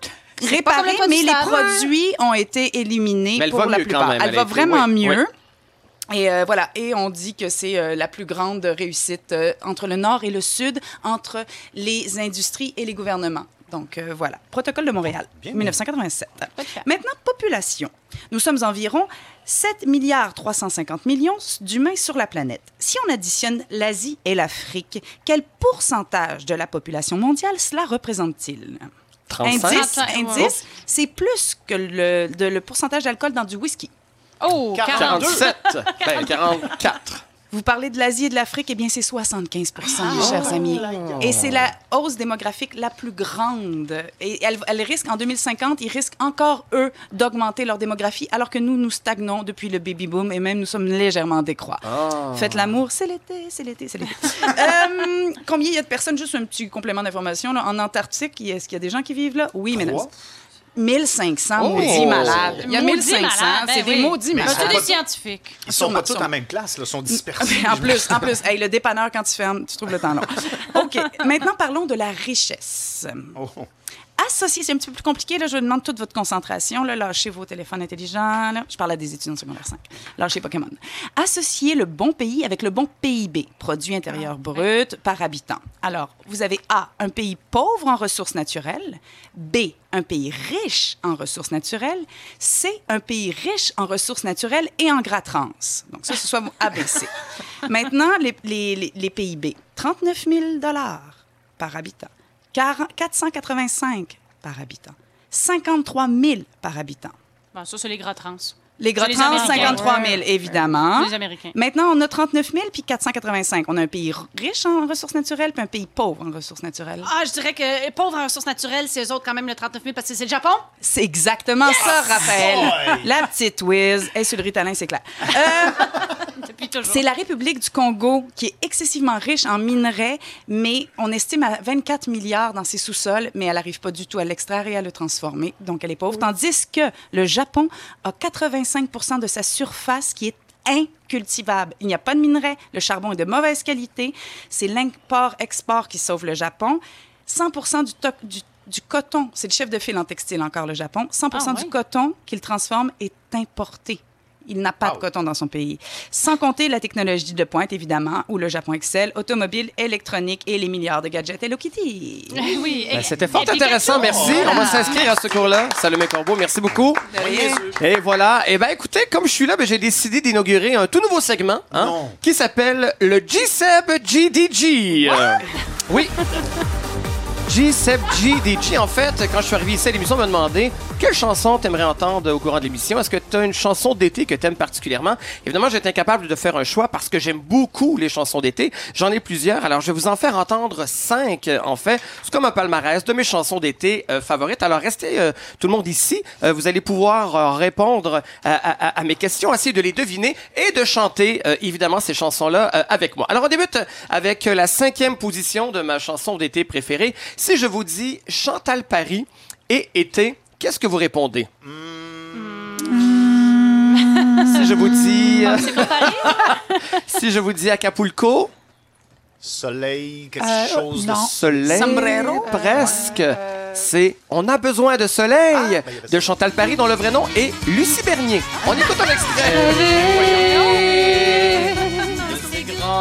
S5: réparée, mais les produits ont été éliminés
S1: Mais elle
S5: pour
S1: va
S5: la
S1: mieux quand
S5: plupart.
S1: même,
S5: Elle
S1: elle
S5: va
S1: été-
S5: vraiment
S1: oui,
S5: mieux.
S1: oui.
S5: Et euh, voilà, et on dit que c'est euh, la plus grande réussite euh, entre le Nord et le Sud, entre les industries et les gouvernements. Donc euh, voilà, protocole de Montréal, 1987. Maintenant, population. Nous sommes environ 7 milliards 350 millions d'humains sur la planète. Si on additionne l'Asie et l'Afrique, quel pourcentage de la population mondiale cela représente-t-il?
S1: 35.
S5: Indice,
S2: 35, ouais.
S5: indice, c'est plus que le, de- le pourcentage d'alcool dans du whisky.
S2: Oh, 42.
S1: 47. Ben, 44.
S5: Vous parlez de l'Asie et de l'Afrique, eh bien, c'est 75
S2: Ah.
S5: mes chers amis. Et c'est la hausse démographique la plus grande. Et elle, elle risque, en 2050, ils risquent encore, eux, d'augmenter leur démographie, alors que nous, nous stagnons depuis le baby-boom et même nous sommes légèrement en décroît. Faites l'amour, c'est l'été, c'est l'été, c'est l'été. Euh, combien il y a de personnes, juste un petit complément d'information, en Antarctique, est-ce qu'il y a des gens qui vivent là? Oui, mesdames. 1500
S1: Oh!
S5: maudits malades. Il y a
S2: Maudits
S5: 1500,
S2: malades, ben
S5: c'est des
S2: oui.
S5: maudits malades.
S2: C'est des scientifiques.
S4: Ils sont pas tous en la même place, là, ils sont dispersés.
S5: en plus, en plus. Hey, le dépanneur, quand tu fermes, tu trouves le temps long. OK. Maintenant, parlons de la richesse.
S4: Oh.
S5: Associer, c'est un petit peu plus compliqué. Là, je vous demande toute votre concentration. Là, lâchez vos téléphones intelligents. là. Je parle à des étudiants de secondaire 5. Lâchez Pokémon. Associer le bon pays avec le bon PIB, produit intérieur brut par habitant. Alors, vous avez A, un pays pauvre en ressources naturelles. B, un pays riche en ressources naturelles. C, un pays riche en ressources naturelles et en gras trans. Donc, ça, ce soit ABC. Maintenant, les, les, les, les PIB. 39 000 par habitant. 40 485 par habitant. 53 000 par habitant.
S2: Bon, ça, c'est les gras trans.
S5: Les
S2: Américains.
S5: 53 000, évidemment.
S2: Les Américains.
S5: Maintenant, on a 39 000 puis 485. On a un pays riche en ressources naturelles puis un pays pauvre en ressources naturelles.
S2: Ah, je dirais que pauvres en ressources naturelles, c'est eux autres quand même le 39 000 parce que c'est le Japon.
S5: C'est exactement ça, Raphaël. La petite whiz. Et sur le ritalin, c'est clair. Euh,
S2: Depuis toujours.
S5: C'est la République du Congo qui est excessivement riche en minerais, mais on estime à 24 milliards dans ses sous-sols, mais elle n'arrive pas du tout à l'extraire et à le transformer. Donc, elle est pauvre. Tandis que le Japon a 85 de sa surface qui est incultivable. Il n'y a pas de minerais, le charbon est de mauvaise qualité. C'est l'import-export qui sauve le Japon. 100 du, to- du, du coton, c'est le chef de file en textile encore, le Japon. 100
S2: Ah,
S5: du
S2: ouais?
S5: coton qu'il transforme est importé. Il n'a pas de coton dans son pays. Sans compter la technologie de pointe, évidemment, où le Japon excelle, automobile, électronique et les milliards de gadgets Hello Kitty.
S2: oui.
S1: Ben, C'était fort intéressant, merci. On va s'inscrire à ce cours-là. Salomé Corbeau, merci beaucoup. Et voilà. Et ben écoutez, comme je suis là, ben, j'ai décidé d'inaugurer un tout nouveau segment hein, qui s'appelle le G-Seb GDG. Euh, oui. G-Seb GDG. En fait, quand je suis arrivé ici à l'émission, on m'a demandé quelle chanson t'aimerais entendre au courant de l'émission? Est-ce que tu as une chanson d'été que t'aimes particulièrement? Évidemment, j'étais incapable de faire un choix parce que j'aime beaucoup les chansons d'été. J'en ai plusieurs. Alors, je vais vous en faire entendre cinq, euh, en fait. C'est comme un palmarès de mes chansons d'été euh, favorites. Alors, restez euh, tout le monde ici. Euh, vous allez pouvoir euh, répondre à, à- à- mes questions, essayer de les deviner et de chanter, évidemment, ces chansons-là avec moi. Alors, on débute avec la cinquième position de ma chanson d'été préférée. Si je vous dis Chantal Paris et été, qu'est-ce que vous répondez? Si je vous dis... euh, si je vous dis Acapulco,
S4: Soleil, quelque
S11: Euh,
S4: chose
S11: non.
S4: de
S1: soleil,
S5: Sombrero?
S1: presque. C'est On a besoin de soleil de Chantal Paris, dont le vrai nom est Lucie Bernier. On écoute un extrait.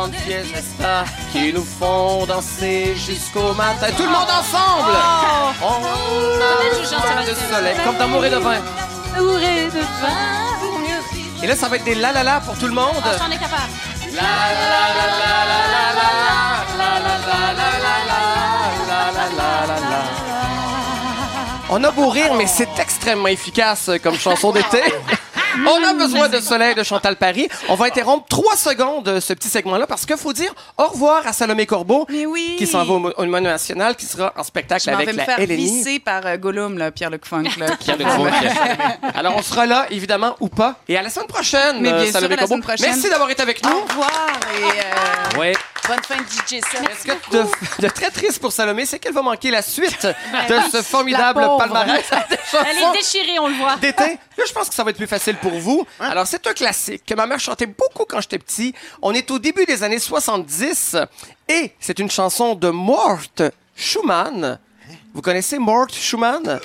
S1: Grandes pièces n'est-ce qui nous font danser jusqu'au matin. Tout le monde ensemble! On a besoin de soleil, comme d'amour et de vin.
S2: Amour et de vin.
S1: Et là, ça va être des la la la pour tout le monde.
S2: Ah, j'en ai capable.
S1: La la la la la la la la la la la la la la la la la. On a beau rire, mais c'est extrêmement efficace comme chanson d'été. On a besoin de soleil de Chantal Paris. On va interrompre trois secondes euh, ce petit segment-là parce qu'il faut dire au revoir à Salomé Corbeau qui s'en va au, Mo- au Monument National, qui sera en spectacle
S5: Je vais
S1: avec
S5: me
S1: la
S5: faire
S1: LNI.
S5: visser par euh, Gollum, là, Pierre-Luc Funk. Là, qui-
S1: Pierre-Luc Funk. Alors, on sera là, évidemment, ou pas. Et à la semaine prochaine,
S5: Mais bien
S1: euh,
S5: sûr,
S1: Salomé
S5: à la
S1: Corbeau.
S5: semaine prochaine.
S1: Merci d'avoir été avec nous.
S5: Au revoir et euh,
S1: Oui.
S5: bonne fin de DJ set.
S1: Ce que de, de très triste pour Salomé, c'est qu'elle va manquer la suite de ce formidable palmarès
S2: Elle est déchirée, on le voit.
S1: d'été. Là, je pense que ça va être plus facile pour vous. Alors, c'est un classique que ma mère chantait beaucoup quand j'étais petit. On est au début des années 70 et c'est une chanson de Mort Schumann. Vous connaissez Mort Schumann?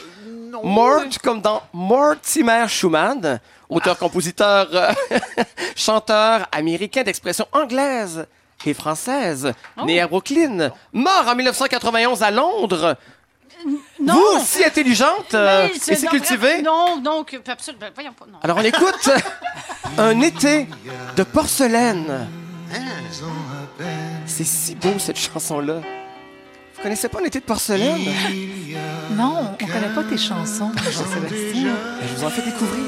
S1: Mort comme dans Mortimer Schumann, auteur-compositeur, euh, chanteur américain d'expression anglaise et française, né à Brooklyn, mort en 1991 à Londres.
S2: Non.
S1: Vous aussi intelligente euh, et si
S2: non,
S1: cultivée.
S2: Non, non, que- absolument. ben, Voyons pas. Non.
S1: Alors on écoute un été de porcelaine. C'est si beau cette chanson-là. Vous connaissez pas un été de porcelaine?
S11: Non, on connaît pas tes chansons, Jean-Sébastien.
S1: Ben, Je vous en fais découvrir.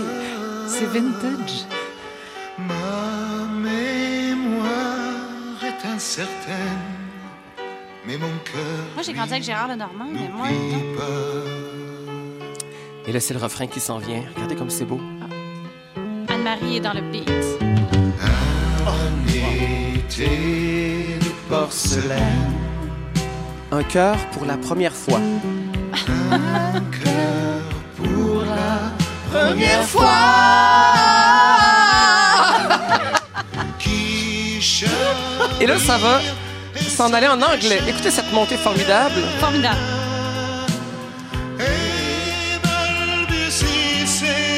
S11: C'est vintage.
S12: Ma mémoire est incertaine, mais mon cœur
S2: Moi, j'ai grandi avec Gérard Lenormand, mais moi.
S1: Et là, c'est le refrain qui s'en vient. Regardez comme c'est beau.
S2: Anne-Marie est dans le beat.
S12: Un été de porcelaine,
S1: Un cœur pour la première fois.
S12: un cœur pour la
S1: Première
S12: qui chante.
S1: Et là, ça va s'en aller en anglais. Écoutez cette montée formidable.
S2: Formidable.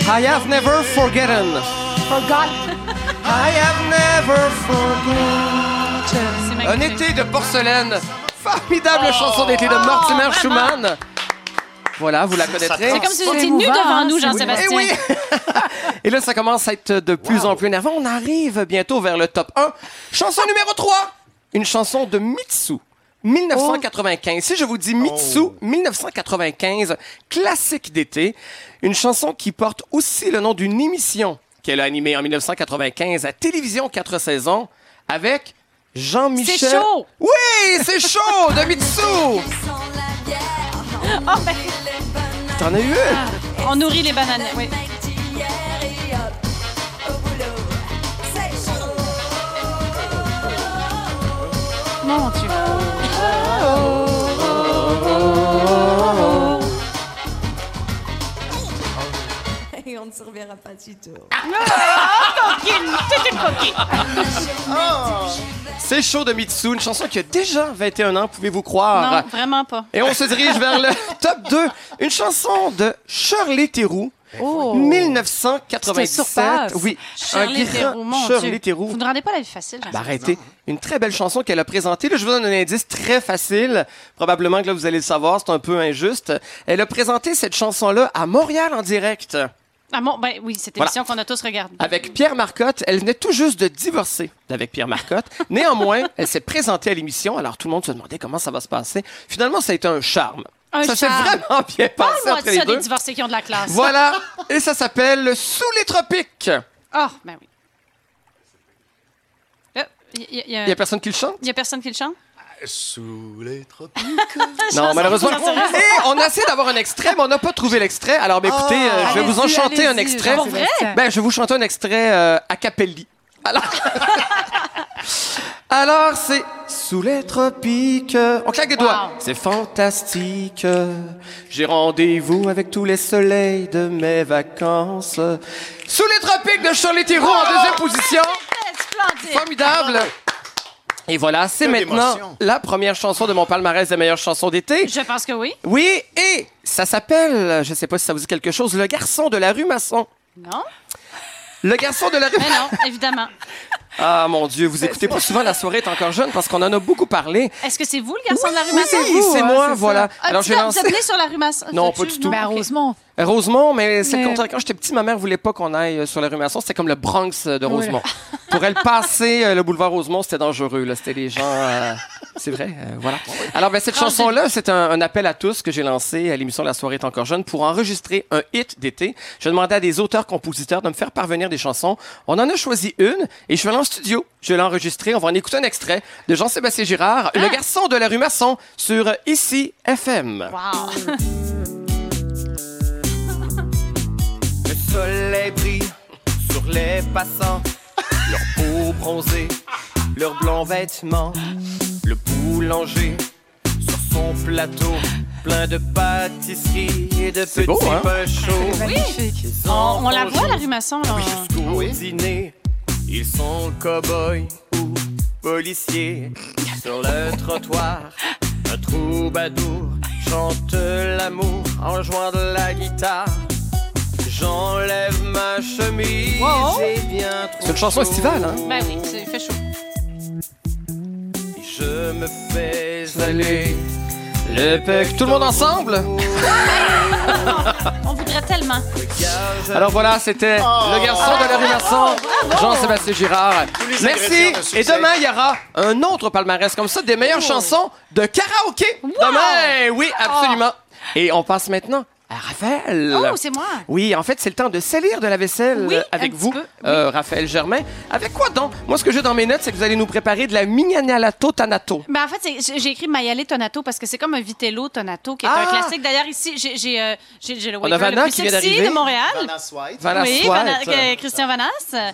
S1: I have never forgotten.
S2: Forgot.
S1: I have never forgotten. Un été de porcelaine. Formidable chanson d'été de Mortimer Schumann. Voilà, vous la connaîtrez.
S2: C'est comme si vous étiez nu devant nous,
S11: c'est-
S2: Jean-Sébastien.
S1: Eh oui! Et là, ça commence à être de plus en plus énervant. On arrive bientôt vers le top 1. Chanson numéro 3. Une chanson de Mitsu. 1995. Si je vous dis Mitsu, 1995, classique d'été. Une chanson qui porte aussi le nom d'une émission qu'elle a animée en 1995 à Télévision 4 saisons avec Jean-Michel.
S2: C'est chaud!
S1: Oui, c'est chaud de Mitsu!
S2: Oh, ben,
S1: T'en as eu une?
S2: on nourrit les bananes. Oui.
S13: Et on ne se reverra pas du tout.
S2: C'est une coquine.
S1: C'est chaud de Mitsu, une chanson qui a déjà 21 ans, pouvez-vous croire?
S2: Non, vraiment pas.
S1: Et on se dirige vers le top 2. Une chanson de Shirley Theroux.
S11: Oh.
S1: 1997.
S11: C'était surpasse.
S1: Oui.
S2: Shirley. Theroux. Vous ne rendez pas la vie facile.
S1: Ben, arrêtez. Une très belle chanson qu'elle a présentée. Là, je vous donne un indice très facile. Probablement que là, vous allez le savoir. C'est un peu injuste. Elle a présenté cette chanson-là à Montréal en direct.
S2: Ah bon, ben oui, cette
S1: Voilà.
S2: émission qu'on a tous regardée.
S1: Avec Pierre Marcotte. Elle venait tout juste de divorcer avec Pierre Marcotte. Néanmoins, elle s'est présentée à l'émission. Alors, tout le monde se demandait comment ça va se passer. Finalement, ça a été un charme.
S2: Un
S1: ça s'est
S2: charme.
S1: vraiment bien passé
S2: Parle-moi
S1: entre
S2: de
S1: les
S2: ça,
S1: deux.
S2: des divorcés qui ont de la classe.
S1: Voilà. Et ça s'appelle Sous les tropiques.
S2: Ah, ben oui. Il y,
S1: Il y a personne qui le chante?
S2: y a personne qui le chante?
S4: Sous les tropiques.
S1: Non, malheureusement. Et on a essayé d'avoir un extrait, mais on n'a pas trouvé l'extrait. Alors, ben, écoutez, euh, je vais vous en chanter un extrait.
S2: Pour vrai?
S1: Ben, je vais vous chanter un extrait euh, a cappelli. Alors, Alors c'est sous les tropiques. On claque des doigts.
S2: Wow.
S1: C'est fantastique. J'ai rendez-vous avec tous les soleils de mes vacances. Sous les tropiques de Shirley Theroux en deuxième position.
S2: Splendide.
S1: Formidable. Et voilà, c'est maintenant la première chanson de mon palmarès des meilleures chansons d'été.
S2: Je pense que oui.
S1: Oui, et ça s'appelle, je sais pas si ça vous dit quelque chose, Le garçon de la rue Masson.
S2: Non?
S1: Le garçon de la rue
S2: Mais non, évidemment.
S1: Ah mon Dieu, vous écoutez pas souvent La soirée est encore jeune parce qu'on en a beaucoup parlé.
S2: Est-ce que c'est vous, le garçon de la rue
S1: Oui,
S2: Masson?
S1: c'est
S11: hein,
S1: moi,
S11: c'est ça.
S1: voilà.
S2: Ah,
S1: Alors
S2: tu
S1: j'ai
S2: vas-
S1: lancé...
S2: Vous êtes né sur la rue Masson?
S1: Non, pas du tout.
S11: Ben. Rosemont.
S1: Rosemont, mais c'est le
S11: Mais-
S1: contraire. Quand j'étais petit, ma mère voulait pas qu'on aille euh, sur la rue Masson. C'était comme le Bronx euh, de Rosemont. Pour elle passer euh, le boulevard Rosemont, c'était dangereux. là. C'était les gens. euh, C'est vrai, euh, voilà. Alors, ben, cette chanson-là, c'est un, un appel à tous que j'ai lancé à l'émission La soirée est encore jeune pour enregistrer un hit d'été. Je demandais à des auteurs-compositeurs de me faire parvenir des chansons. On en a choisi une et je vais aller en studio. Je vais l'enregistrer. On va en écouter un extrait de Jean-Sébastien Girard, Le garçon de la rue Masson, sur Ici FM.
S2: Wow.
S1: Le soleil brille sur les passants, leur peau bronzée, leurs blancs vêtements. Boulanger sur son plateau, plein de pâtisseries et de petits
S2: beau, hein?
S1: pains chauds.
S2: Magnifique. On, on la voit, la rue Masson, là.
S1: Jusqu'au dîner, ils sont cow-boys ou policiers. Sur le trottoir, un troubadour chante l'amour en jouant de la guitare. J'enlève ma chemise
S2: Wow.
S1: C'est une chanson estivale, hein?
S2: Ben oui, c'est- il fait chaud.
S1: Je me fais aller le pec. Tout le monde ensemble?
S2: On voudrait tellement.
S1: Alors voilà, c'était le garçon de la rue Masson, Jean-Sébastien Girard. Merci. Et demain, il y aura un autre palmarès comme ça, des meilleures chansons de karaoké. Demain, oui, absolument. Et on passe maintenant Raphaël.
S2: Oh, c'est moi.
S1: Oui, en fait, c'est le temps de salir de la vaisselle
S2: Oui,
S1: euh, avec vous,
S2: peu, oui.
S1: euh, Raphaël Germain. Avec quoi donc? Moi, ce que j'ai dans mes notes, c'est que vous allez nous préparer de la mignanalato tanato.
S2: Ben en fait, c'est- j'ai écrit Mayale Tonato parce que c'est comme un Vitello Tonato qui est
S1: Ah!
S2: un classique. D'ailleurs, ici, j'ai euh, le
S1: a
S2: waiter
S1: Vanna
S2: le plus
S1: qui vient
S2: de Montréal.
S4: Vanna White.
S2: Oui,
S1: White.
S2: Que- Christian Vanas.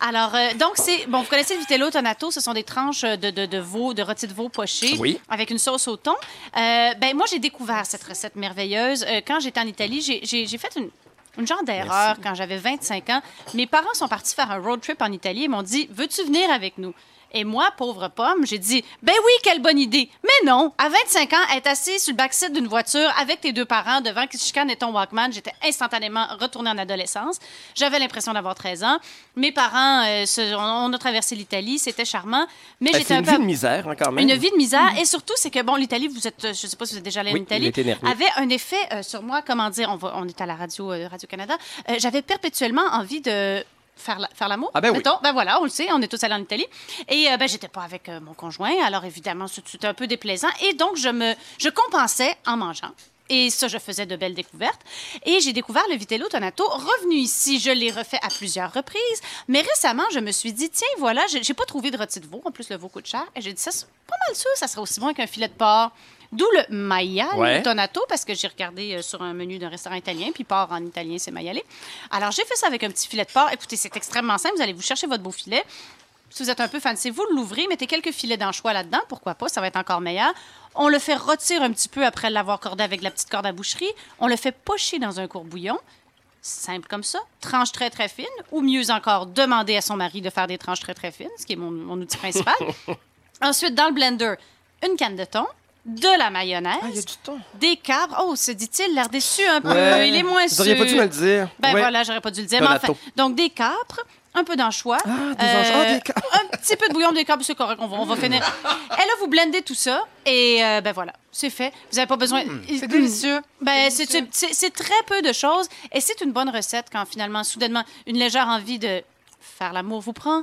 S2: Alors, euh, donc, c'est. Bon, vous connaissez le Vitello Tonato, ce sont des tranches de, de, de veau, de rôti de veau poché
S1: Oui.
S2: avec une sauce au thon. Euh, ben, moi, j'ai découvert cette recette merveilleuse. Euh, quand j'étais en Italie, j'ai- fait une. Une genre d'erreur quand j'avais 25 ans. Mes parents sont partis faire un road trip en Italie et m'ont dit Veux-tu venir avec nous? Et moi, pauvre pomme, j'ai dit Ben oui, quelle bonne idée. Mais non, à 25 ans, être assis sur le backseat d'une voiture avec tes deux parents devant qui et ton Walkman, j'étais instantanément retournée en adolescence. J'avais l'impression d'avoir 13 ans. Mes parents, euh, se- on a traversé l'Italie, c'était charmant. Mais
S1: Elle
S2: j'étais un
S1: une
S2: peu.
S1: vie de misère, hein, quand même.
S2: Une vie de misère. Et surtout, c'est que, bon, l'Italie, vous êtes, euh, je sais pas si vous êtes déjà allé
S1: Oui,
S2: en Italie, avait un effet euh, sur moi, comment dire, on, va, on est à la radio, euh, Radio-Canada. J'avais perpétuellement envie de faire la- faire l'amour.
S1: Ah ben oui.
S2: Ben voilà, on le sait, on est tous allés en Italie. Et euh, ben, j'étais pas avec euh, mon conjoint, alors évidemment, c'était un peu déplaisant. Et donc, je me je compensais en mangeant. Et ça, je faisais de belles découvertes. Et j'ai découvert le Vitello Tonato. Revenu ici, je l'ai refait à plusieurs reprises. Mais récemment, je me suis dit, tiens, voilà, j'ai pas trouvé de rôti de veau. En plus, le veau coûte cher. Et j'ai dit, ça, c'est pas mal sûr, ça serait aussi bon qu'un filet de porc. D'où le maiale
S1: Ouais.
S2: tonato, parce que j'ai regardé euh, sur un menu d'un restaurant italien, puis porc en italien, c'est maiale. Alors, j'ai fait ça avec un petit filet de porc. Écoutez, c'est extrêmement simple. Vous allez vous chercher votre beau filet. Si vous êtes un peu fancy, vous l'ouvrez, mettez quelques filets d'anchois là-dedans, pourquoi pas, ça va être encore meilleur. On le fait rôtir un petit peu après l'avoir cordé avec la petite corde à boucherie. On le fait pocher dans un courbouillon. Simple comme ça. Tranche très, très fine. Ou mieux encore, demander à son mari de faire des tranches très, très fines, ce qui est mon, mon outil principal. Ensuite, dans le blender, une canne de thon, de la mayonnaise,
S1: Ah, il y a du thon.
S2: des cabres. Oh, se dit-il, l'air déçu un peu.
S1: Ouais.
S2: Il est moins
S1: Vous auriez
S2: sûr.
S1: pas dû me le dire.
S2: Ben
S1: Ouais.
S2: voilà, j'aurais pas dû le dire. Mais enfin, donc des capres, un peu d'anchois.
S1: Ah, des anchois. Des capres.
S2: Un petit peu de bouillon capres, c'est correct, on va, on va finir. Et là, vous blendez tout ça et euh, ben voilà, c'est fait. Vous n'avez pas besoin.
S11: C'est délicieux.
S2: Ben, c'est- c'est c'est- c'est très peu de choses et c'est une bonne recette quand finalement, soudainement, une légère envie de faire l'amour vous prend.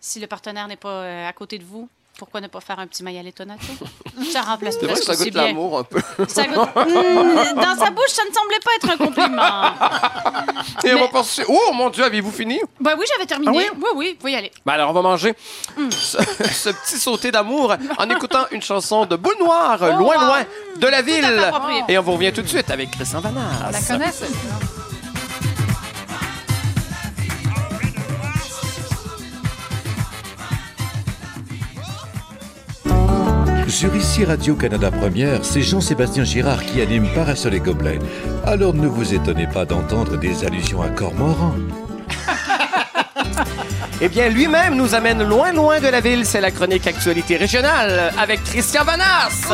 S2: Si le partenaire n'est pas euh, à côté de vous, pourquoi ne pas faire un petit mayale tonato? Ça remplace
S1: C'est vrai que ça goûte l'amour un peu.
S2: Ça goûte- Hmm, dans sa bouche, ça ne semblait pas être un compliment.
S1: Et on va passer. Oh mon Dieu, avez-vous fini?
S2: Ben oui, j'avais terminé.
S1: Ah
S2: oui? oui, vous pouvez y aller.
S1: Ben alors, on va manger ce, ce petit sauté d'amour en écoutant une chanson de Boule Noire, loin,
S2: wow.
S1: loin de la ville. Et on vous revient tout de suite avec Christian Vanas.
S11: La connaît,
S9: Sur ici Radio-Canada Première, c'est Jean-Sébastien Girard qui anime Parasol et Gobelets. Alors ne vous étonnez pas d'entendre des allusions à Cormoran.
S1: Eh bien, lui-même nous amène loin, loin de la ville. C'est la chronique Actualité régionale avec Christian Vanas.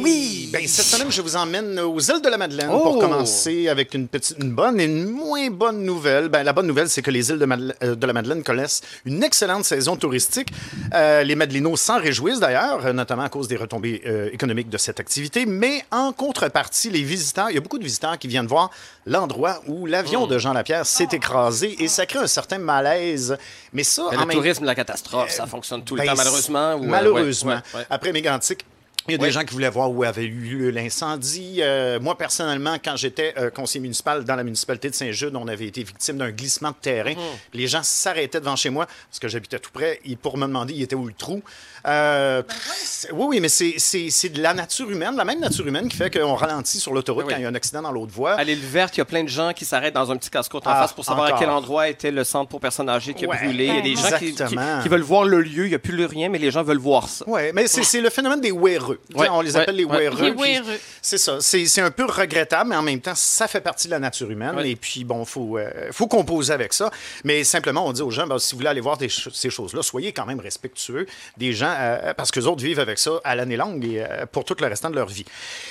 S4: Oui, ben, cette semaine, je vous emmène aux îles de la Madeleine
S1: Oh.
S4: pour commencer avec une petite, une bonne et une moins bonne nouvelle. Ben, la bonne nouvelle, c'est que les îles de, Madele- euh, de la Madeleine connaissent une excellente saison touristique. Euh, les Madelinos s'en réjouissent d'ailleurs, euh, notamment à cause des retombées euh, économiques de cette activité. Mais en contrepartie, les visiteurs, il y a beaucoup de visiteurs qui viennent voir l'endroit où l'avion de Jean Lapierre s'est écrasé et ça crée un certain malaise. Mais ça,
S1: Mais
S4: en
S1: le
S4: même
S1: tourisme, la catastrophe, ça fonctionne tout le
S4: ben,
S1: temps, malheureusement. ou, euh,
S4: malheureusement.
S1: ouais, ouais, ouais.
S4: Après Mégantic, il y a des gens qui voulaient voir où avait eu lieu l'incendie. Euh, moi, personnellement, quand j'étais euh, conseiller municipal dans la municipalité de Saint-Jude, on avait été victime d'un glissement de terrain. Les gens s'arrêtaient devant chez moi, parce que j'habitais tout près, et pour me demander il était où le trou. Euh, c'est- oui, oui, mais c'est- de la nature humaine, la même nature humaine qui fait qu'on ralentit sur l'autoroute quand il y a un accident dans l'autre voie.
S1: À l'île verte, il y a plein de gens qui s'arrêtent dans un petit casse-côte en
S4: Ah,
S1: face pour savoir
S4: encore.
S1: à quel endroit était le centre pour personnes âgées qui a
S4: Ouais,
S1: brûlé. Il y a des gens qui, qui-
S4: exactement.
S1: qui veulent voir le lieu. Il n'y a plus le rien, mais les gens veulent voir ça.
S4: Oui, mais c'est c'est le phénomène des wéreux.
S1: Ouais,
S4: on les appelle les
S1: ouais.
S4: wéreux.
S2: Les.
S4: C'est ça. C'est c'est un peu regrettable, mais en même temps, ça fait partie de la nature humaine. Et puis, bon, il faut, euh, faut composer avec ça. Mais simplement, on dit aux gens, ben, si vous voulez aller voir des ch- ces choses-là, soyez quand même respectueux des gens, euh, parce que les autres vivent avec ça à l'année longue et euh, pour tout le restant de leur vie.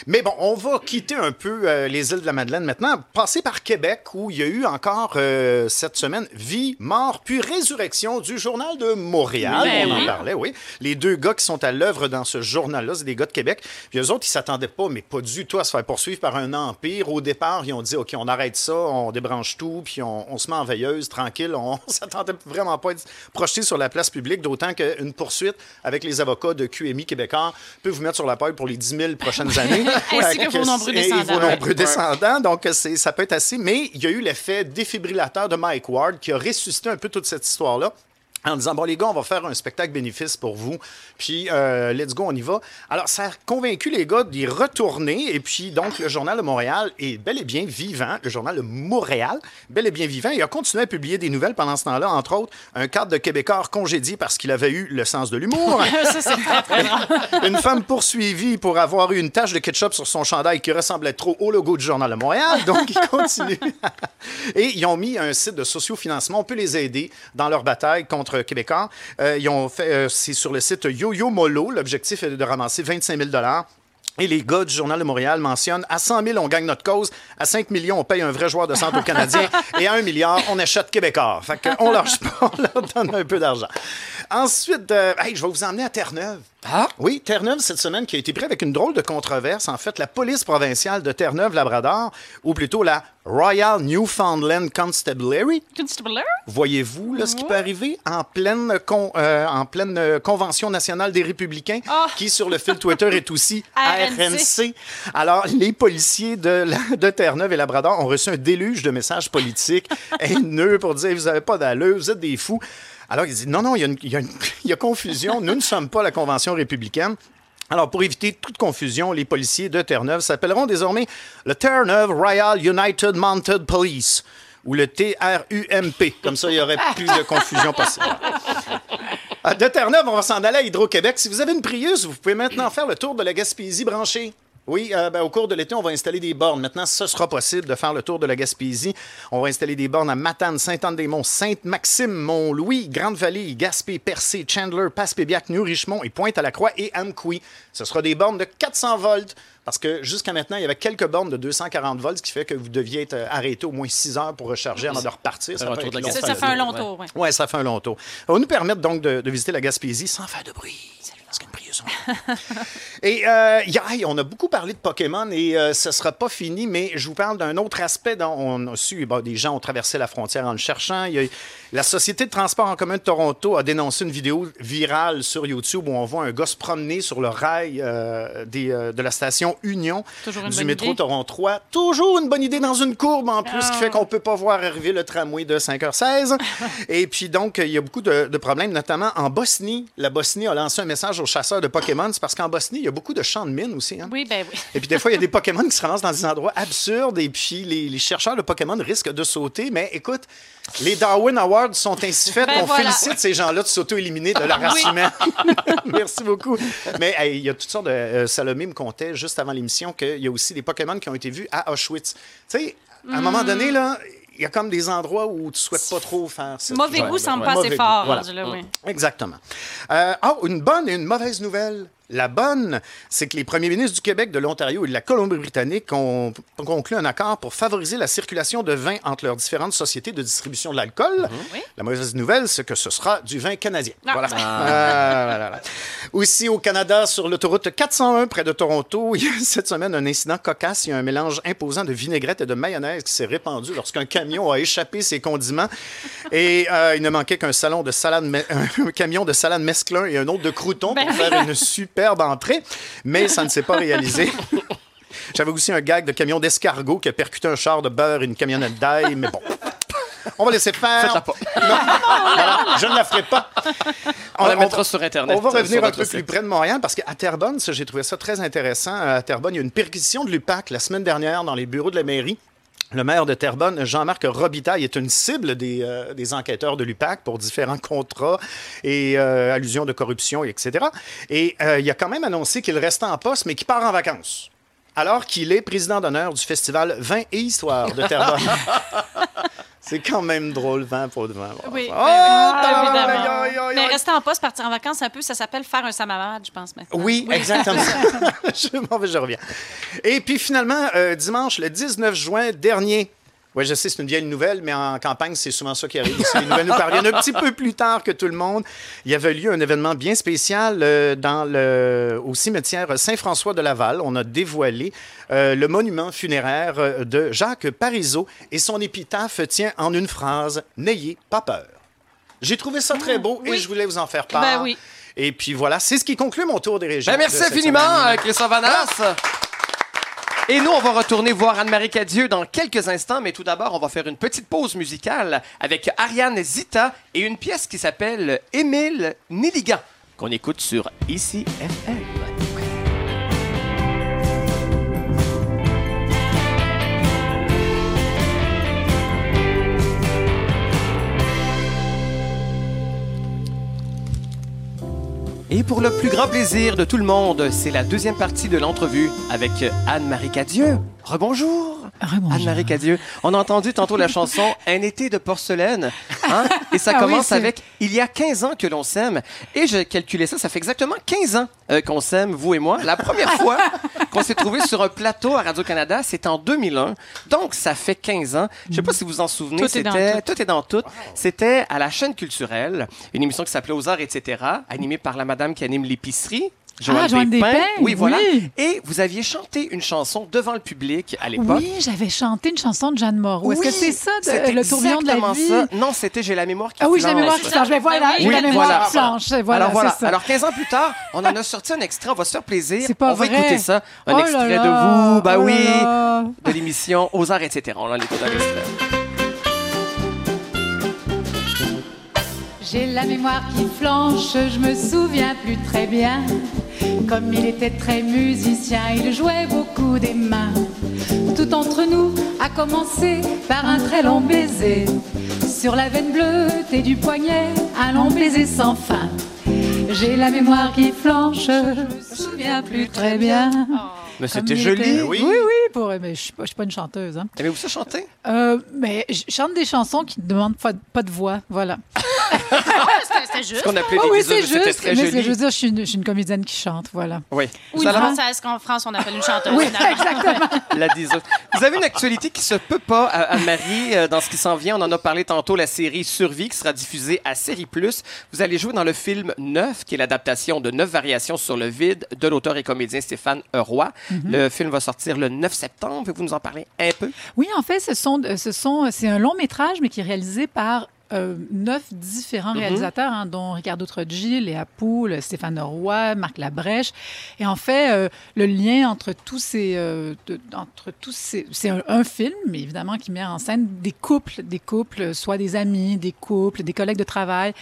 S4: Mais bon, on va quitter un peu euh, les îles de la Madeleine maintenant, passer par Québec, où il y a eu encore euh, cette semaine vie, mort, puis résurrection du Journal de Montréal.
S2: Ben
S4: on en parlait, oui. Les deux gars qui sont à l'œuvre dans ce journal-là, c'est des gars de Québec. Puis eux autres, ils s'attendaient pas, mais pas du tout, à se faire poursuivre par un empire. Au départ, ils ont dit, OK, on arrête ça, on débranche tout, puis on, on se met en veilleuse, tranquille. On s'attendait vraiment pas à être projeté sur la place publique, d'autant qu'une poursuite avec les avocats de QMI québécois peut vous mettre sur la paille pour les 10 000 prochaines années.
S2: Ainsi que vos nombreux
S4: c'est- et vos nombreux
S2: Ouais.
S4: descendants. Donc, ça peut être assez. Mais il y a eu l'effet défibrillateur de Mike Ward qui a ressuscité un peu toute cette histoire-là en disant, bon, les gars, on va faire un spectacle bénéfice pour vous, puis euh, let's go, on y va. Alors, ça a convaincu les gars d'y retourner, et puis donc, le Journal de Montréal est bel et bien vivant, le Journal de Montréal, bel et bien vivant, il a continué à publier des nouvelles pendant ce temps-là, entre autres, un cadre de Québécois congédié parce qu'il avait eu le sens de l'humour.
S2: ça, c'est très, très drôle.
S4: une femme poursuivie pour avoir eu une tache de ketchup sur son chandail qui ressemblait trop au logo du Journal de Montréal. Donc, ils continuent. Et ils ont mis un site de sociofinancement. On peut les aider dans leur bataille contre Québécois. Euh, ils ont fait, euh, c'est sur le site Yo-Yo Molo. L'objectif est de ramasser 25 000 et les gars du Journal de Montréal mentionnent à 100 000, on gagne notre cause. À 5 millions, on paye un vrai joueur de centre au Canadien. Et à 1 milliard, on achète Québécois. Fait qu'on on leur donne un peu d'argent. Ensuite, euh, hey, je vais vous emmener à Terre-Neuve.
S1: Ah?
S4: Oui, Terre-Neuve, cette semaine, qui a été pris avec une drôle de controverse. En fait, la police provinciale de Terre-Neuve-Labrador, ou plutôt la Royal Newfoundland Constabulary,
S2: Constabulary?
S4: Voyez-vous là, ce qui peut arriver en pleine, con- euh, en pleine euh, Convention nationale des républicains,
S2: Ah.
S4: qui sur le fil Twitter est aussi
S2: RNC.
S4: RNC. Alors, les policiers de, la- de Terre-Neuve et Labrador ont reçu un déluge de messages politiques haineux pour dire vous n'avez pas d'allure, vous êtes des fous. Alors, ils disent non, non, il y a, une- il y a une- il y a confusion, nous ne sommes pas la Convention républicaine. Alors, pour éviter toute confusion, les policiers de Terre-Neuve s'appelleront désormais le Terre-Neuve Royal United Mounted Police ou le TRUMP. Comme ça, il y aurait plus de confusion possible. Ah, De Terre-Neuve, on va s'en aller à Hydro-Québec. Si vous avez une Prius, vous pouvez maintenant faire le tour de la Gaspésie branchée. Oui, euh, ben, au cours de l'été, on va installer des bornes. Maintenant, ce sera possible de faire le tour de la Gaspésie. On va installer des bornes à Matane, Sainte-Anne-des-Monts, Sainte-Maxime, Mont-Louis, Grande-Vallée, Gaspé, Percé, Chandler, Passepébiac, New-Richemont et Pointe-à-la-Croix et Amqui. Ce sera des bornes de 400 volts parce que jusqu'à maintenant, il y avait quelques bornes de 240 volts, ce qui fait que vous deviez être euh, arrêté au moins 6 heures pour recharger avant de repartir. Long.
S2: Ça, ça fait un long tour, oui.
S4: Ouais, ça fait un long tour. Ça va nous permettre donc de, de visiter la Gaspésie sans faire de bruit. Parce qu'une Et euh, hier, on a beaucoup parlé de Pokémon et euh, ce ne sera pas fini, mais je vous parle d'un autre aspect dont on a su, bon, des gens ont traversé la frontière en le cherchant. Il y a- la Société de transport en commun de Toronto a dénoncé une vidéo virale sur YouTube où on voit un gars se promener sur le rail euh, des, euh, de la station Union du métro
S2: idée.
S4: Toronto 3. Toujours une bonne idée dans une courbe en plus, ce qui fait qu'on peut pas voir arriver le tramway de 5h16. Et puis donc, il y a beaucoup de, de problèmes, notamment en Bosnie. La Bosnie a lancé un message aux chasseurs de Pokémon. C'est parce qu'en Bosnie, il y a beaucoup de champs de mines aussi. hein.
S2: Oui, ben oui.
S4: Et puis des fois, il y a des Pokémon qui se ramassent dans des endroits absurdes et puis les, les chercheurs de Pokémon risquent de sauter. Mais écoute, les Darwin Awards sont ainsi faits
S2: Ben voilà.
S4: félicite ces gens-là de s'auto-éliminer de leur
S2: Oui.
S4: racinement. Merci beaucoup. Mais hey, il y a toutes sortes de... euh, Salomé me contait juste avant l'émission qu'il y a aussi des Pokémon qui ont été vus à Auschwitz. Tu sais, à un moment donné, là... il y a comme des endroits où tu souhaites pas trop faire ça.
S2: Mauvais goût semble pas assez fort, rendu là, oui.
S4: Exactement. Euh, ah, une bonne et une mauvaise nouvelle. La bonne, c'est que les premiers ministres du Québec, de l'Ontario et de la Colombie-Britannique ont conclu un accord pour favoriser la circulation de vin entre leurs différentes sociétés de distribution de l'alcool. La mauvaise nouvelle, c'est que ce sera du vin canadien. Voilà. Ah, voilà, voilà. Aussi, au Canada, sur l'autoroute 401 près de Toronto, il y a cette semaine un incident cocasse. Il y a un mélange imposant de vinaigrette et de mayonnaise qui s'est répandu lorsqu'un camion a échappé ses condiments. Et euh, il ne manquait qu'un salon de salade, un camion de salade mesclun et un autre de croutons
S2: Ben
S4: pour faire une superbe entrée, mais ça ne s'est pas réalisé. J'avais aussi un gag de camion d'escargot qui a percuté un char de beurre et une camionnette d'ail, mais bon. On va laisser faire.
S1: Faites-la pas.
S4: Non, Voilà, je ne la ferai pas.
S1: On la mettra sur Internet,
S4: On va revenir un peu plus près de Montréal parce qu'à Terrebonne, j'ai trouvé ça très intéressant. À Terrebonne, il y a une perquisition de l'UPAC la semaine dernière dans les bureaux de la mairie. Le maire de Terrebonne, Jean-Marc Robitaille, est une cible des, euh, enquêteurs de l'UPAC pour différents contrats et euh, allusions de corruption, etc. Et euh, il a quand même annoncé qu'il restait en poste, mais qu'il part en vacances. Alors qu'il est président d'honneur du festival Vin et Histoire de Terrebonne. C'est quand même drôle, vin pour de vin.
S2: Oui,
S4: Oh,
S2: oui,
S4: tabarnak,
S2: évidemment. Mais rester en poste, partir en vacances un peu, ça s'appelle faire un samamad, je pense maintenant.
S4: Oui, exactement. je, m'en vais, je reviens. Et puis finalement, euh, dimanche, le 19 juin dernier, oui, je sais, c'est une vieille nouvelle, mais en campagne, c'est souvent ça qui arrive. Si les nouvelles nous parviennent un petit peu plus tard que tout le monde. Il y avait lieu un événement bien spécial euh, dans le, au cimetière Saint-François de Laval. On a dévoilé euh, le monument funéraire euh, de Jacques Parizeau et son épitaphe tient en une phrase N'ayez pas peur. J'ai trouvé ça très beau et je voulais vous en faire part.
S2: Ben oui.
S4: Et puis voilà, c'est ce qui conclut mon tour des régions.
S1: Ben, merci infiniment, Christophe Vanas. Et nous, on va retourner voir Anne-Marie Cadieux dans quelques instants, mais tout d'abord, on va faire une petite pause musicale avec Ariane Zita et une pièce qui s'appelle Émile Nelligan, qu'on écoute sur ICI Et pour le plus grand plaisir de tout le monde, c'est la deuxième partie de l'entrevue avec Anne-Marie Cadieux. Rebonjour. Anne-Marie Cadieux. On a entendu tantôt la chanson Un été de porcelaine. hein? Et ça
S11: Ah oui,
S1: commence avec Il y a 15 ans que l'on s'aime. Et je calculais ça, ça fait exactement 15 ans euh, qu'on s'aime, vous et moi. La première fois qu'on s'est trouvé sur un plateau à Radio-Canada, c'est en 2001. Donc, ça fait 15 ans. Je sais pas si vous en souvenez.
S2: Tout est dans
S1: c'était
S2: tout.
S1: tout est dans tout. C'était à la chaîne culturelle, une émission qui s'appelait Aux Arts, etc., animée par la madame qui anime l'épicerie.
S11: Ah, Joanne Despins,
S1: Oui, voilà.
S11: oui.
S1: Et vous aviez chanté une chanson devant le public à l'époque.
S11: Oui, j'avais chanté une chanson de Jeanne Moreau. Est-ce que
S1: Oui,
S11: c'est ça, de- le tourbillon de la vie?
S1: ça. Non, c'était J'ai la mémoire qui
S11: Ah oui, j'ai la mémoire qui flanche. Ben voilà, j'ai
S1: Oui,
S11: la mémoire
S1: voilà.
S11: qui flanche. Voilà,
S1: Alors voilà.
S11: ça.
S1: Alors 15 ans plus tard, on en a sorti un extrait. On va se faire plaisir.
S11: C'est pas
S1: on va écouter ça. Un
S11: Oh
S1: extrait
S11: là,
S1: de vous. Bah
S11: oh
S1: oui.
S11: là.
S1: De l'émission Aux Arts, etc. On en écoute un extrait.
S11: J'ai la mémoire qui flanche, je me souviens plus très bien. Comme il était très musicien, il jouait beaucoup des mains. Tout entre nous a commencé par un très long baiser. Sur la veine bleutée du poignet, un long baiser sans fin. J'ai la mémoire qui flanche, je me souviens plus très bien.
S1: Mais c'était joli.
S11: était- Oui, oui, pour... mais je suis pas, je suis pas une chanteuse. Hein.
S1: Aimez-vous ça chanter?
S11: Euh, mais je chante des chansons qui ne demandent pas, pas de voix, voilà.
S2: C'était juste.
S1: Ce qu'on appelait des
S11: oui, c'est juste.
S1: très
S11: Mais ce
S1: joli.
S11: je veux dire, je suis une, je suis une comédienne qui chante, voilà.
S1: Oui.
S2: Ou
S1: Vous
S2: une
S1: allez-
S2: française qu'en France, on appelle une chanteuse.
S11: Oui, exactement.
S1: La diseuse. Vous avez une actualité qui se peut pas, euh, Anne-Marie, euh, dans ce qui s'en vient. On en a parlé tantôt, la série Survie qui sera diffusée à Série Plus. Vous allez jouer dans le film Neuf, qui est l'adaptation de Neuf variations sur le vide de l'auteur et comédien Stéphane Roy. Le film va sortir le 9 septembre. Pouvez-vous nous en parler un peu?
S11: Oui, en fait, ce sont, ce sont, c'est un long métrage, mais qui est réalisé par euh, neuf différents
S1: Mhm.
S11: réalisateurs, hein, dont Ricardo Troggi, Léa Poul, Stéphane Roy, Marc Labrèche. Et en fait, euh, le lien entre tous ces, euh, de- entre tous ces, c'est un, un film, mais évidemment qui met en scène des couples, des couples, soit des amis, des couples, des collègues de travail,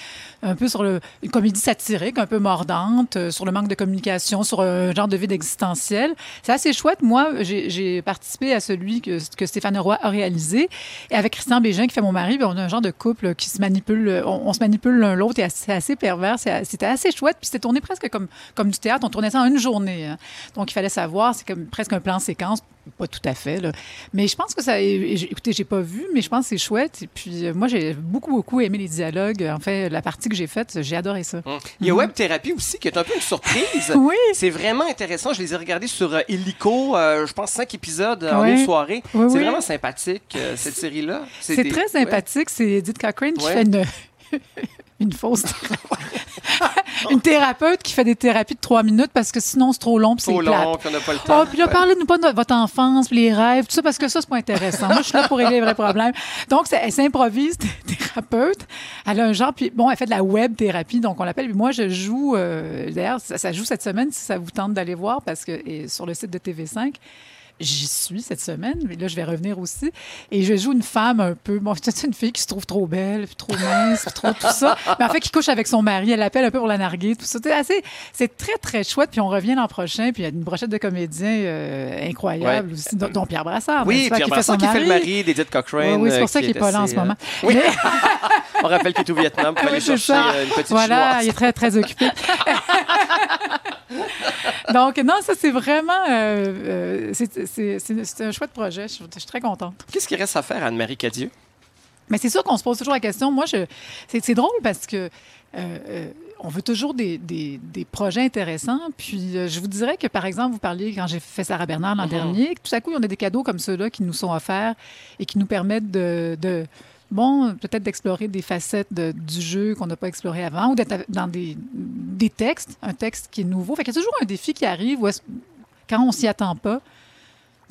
S11: un peu sur le, une comédie satirique, un peu mordante, sur le manque de communication, sur un genre de vide existentiel. C'est assez chouette. Moi, j'ai j'ai participé à celui que, que Stéphane Roy a réalisé. Et avec Christian Bégin, qui fait mon mari, ben, on a un genre de couple qui se manipule. On, on se manipule l'un l'autre et c'est assez pervers. C'était assez chouette. Puis c'était tourné presque comme, comme du théâtre. On tournait ça en une journée. hein. Donc, il fallait savoir, c'est comme presque un plan séquence pas tout à fait. Là. Mais je pense que ça. Écoutez, j'ai pas vu, mais je pense que c'est chouette. Et puis, euh, moi, j'ai beaucoup, beaucoup aimé les dialogues. En fait, la partie que j'ai faite, j'ai adoré ça.
S1: Il y a
S11: Mhm.
S1: Web Thérapie aussi, qui est un peu une surprise.
S11: Oui.
S1: C'est vraiment intéressant. Je les ai regardés sur euh, Illico, euh, je pense cinq épisodes euh, en
S11: Oui.
S1: une soirée.
S11: Oui,
S1: c'est
S11: oui.
S1: vraiment sympathique, cette série-là.
S11: C'est
S1: des-
S11: très sympathique. C'est Edith Cochrane qui fait une, une fausse une thérapeute qui fait des thérapies de trois minutes parce que sinon c'est trop long puis c'est
S1: Trop long, puis on n'a pas le temps.
S11: Ah, puis là,
S1: Ouais.
S11: parlez-nous pas de votre enfance, puis les rêves, tout ça, parce que ça, c'est pas intéressant. Moi, je suis là pour régler les vrais problèmes. Donc, elle s'improvise thé- thérapeute. Elle a un genre, puis bon, elle fait de la web thérapie, donc on l'appelle. Puis moi, je joue, euh, d'ailleurs, ça, ça joue cette semaine, si ça vous tente d'aller voir, parce que et sur le site de TV5, J'y suis cette semaine, mais là, je vais revenir aussi. Et je joue une femme un peu. Bon, c'est une fille qui se trouve trop belle, puis trop mince, puis trop tout ça. Mais en fait, qui couche avec son mari. Elle l'appelle un peu pour la narguer, tout ça. C'est assez. C'est très, très chouette. Puis on revient l'an prochain. Puis il y a une brochette de comédiens euh, incroyables
S1: Ouais.
S11: aussi, dont, dont Pierre Brassard.
S1: Oui, Pierre
S11: fait
S1: Brassard
S11: son
S1: qui fait le
S11: mari.
S1: d'Edith Cochrane.
S11: Oui, oui, c'est
S1: euh,
S11: pour ça
S1: qui
S11: qu'il n'est pas là en ce moment.
S1: euh, Oui.
S11: Mais-
S1: On rappelle qu'il est au Vietnam pour
S11: Oui,
S1: aller chercher
S11: ça.
S1: euh, une petite
S11: Voilà,
S1: chinoise.
S11: il est très, très occupé. Donc, non, ça, c'est vraiment... euh, euh, c'est- un chouette projet. Je suis, je suis très contente.
S1: Qu'est-ce qu'il reste à faire, Anne-Marie Cadieux?
S11: Mais c'est sûr qu'on se pose toujours la question. Moi, c'est, drôle parce que euh, euh, on veut toujours des, des- des projets intéressants. Puis euh, je vous dirais que, par exemple, vous parliez quand j'ai fait Sarah Bernard l'an
S1: Mhm.
S11: dernier, que tout à coup, on a des cadeaux comme ceux-là qui nous sont offerts et qui nous permettent de. de- Bon, peut-être d'explorer des facettes du jeu qu'on n'a pas exploré avant ou d'être dans des, des textes, un texte qui est nouveau. Fait y a toujours un défi qui arrive où quand on s'y attend pas.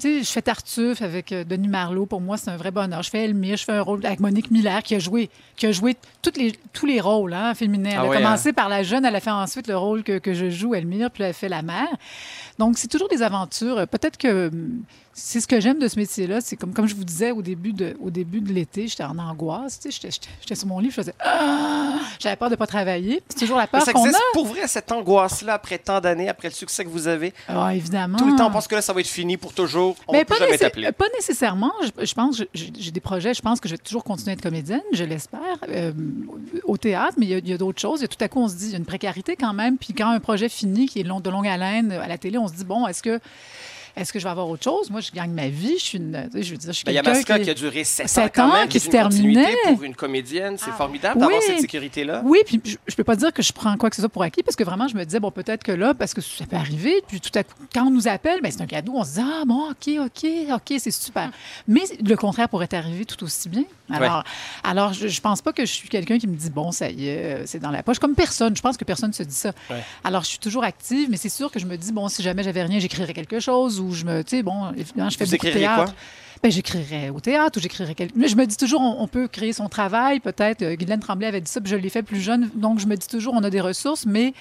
S11: Tu sais, je fais Tartuffe avec euh, Denis Marlowe. Pour moi, c'est un vrai bonheur. Je fais Elmire, je fais un rôle avec Monique Miller qui a joué, qui a joué toutes les, tous les rôles hein, féminins. Elle
S1: Ah
S11: a
S1: ouais,
S11: commencé par la jeune, elle a fait ensuite le rôle que, que je joue, Elmire, puis elle a fait la mère. Donc, c'est toujours des aventures. Peut-être que hum, c'est ce que j'aime de ce métier-là. C'est comme, comme je vous disais au début de, au début de l'été, j'étais en angoisse. tu sais, J'étais, sur mon lit, je faisais Ah! J'avais peur de ne pas travailler. C'est toujours la peur qu'on a.
S1: pour vrai, cette angoisse-là, après tant d'années, après le succès que vous avez?
S11: Ah, évidemment.
S1: Tout le temps, on pense que là, ça va être fini pour toujours. On
S11: Mais
S1: ne peut
S11: pas,
S1: jamais
S11: nécess-
S1: t'appeler.
S11: pas nécessairement. Je, je pense, j'ai des projets, je pense que je vais toujours continuer à être comédienne, je l'espère, euh, au théâtre, mais il y a, d'autres choses. Et tout à coup, on se dit, il y a une précarité quand même. Puis quand un projet finit, qui est long, de longue haleine à la télé, on se dit, bon, est-ce que. Est-ce que je vais avoir autre chose? Moi, je gagne ma vie. Je suis une. tu sais, Je veux dire, je suis
S1: Ben, Il y a
S11: quelqu'un
S1: Masca
S11: qui...
S1: qui a duré 7 ans
S11: Sept
S1: quand
S11: ans,
S1: même,
S11: qui
S1: est
S11: se
S1: une continuité
S11: terminait. Ah.
S1: pour une comédienne. C'est formidable d'avoir cette sécurité-là.
S11: Oui, puis je, je peux pas dire que je prends quoi que ce soit pour acquis parce que vraiment, je me disais, bon, peut-être que là, parce que ça peut arriver, puis tout à coup, quand on nous appelle, ben, c'est un cadeau, on se dit, ah, bon, OK, OK, OK, c'est super. Mais le contraire pourrait arriver tout aussi bien. Alors,
S14: Ouais.
S11: alors je, je pense pas que je suis quelqu'un qui me dit, bon, ça y est, euh, c'est dans la poche. Comme personne, je pense que personne se dit ça.
S1: Ouais.
S11: Alors, je suis toujours active, mais c'est sûr que je me dis, bon, si jamais j'avais rien, j'écrirais quelque chose ou je me, tu sais, bon, évidemment, je fais
S1: Vous
S11: beaucoup de théâtre.
S1: quoi?
S11: Ben, j'écrirais au théâtre ou j'écrirais quelque... Mais je me dis toujours, on, on peut créer son travail, peut-être. Euh, Guylaine Tremblay avait dit ça, puis je l'ai fait plus jeune. Donc, je me dis toujours, on a des ressources, mais,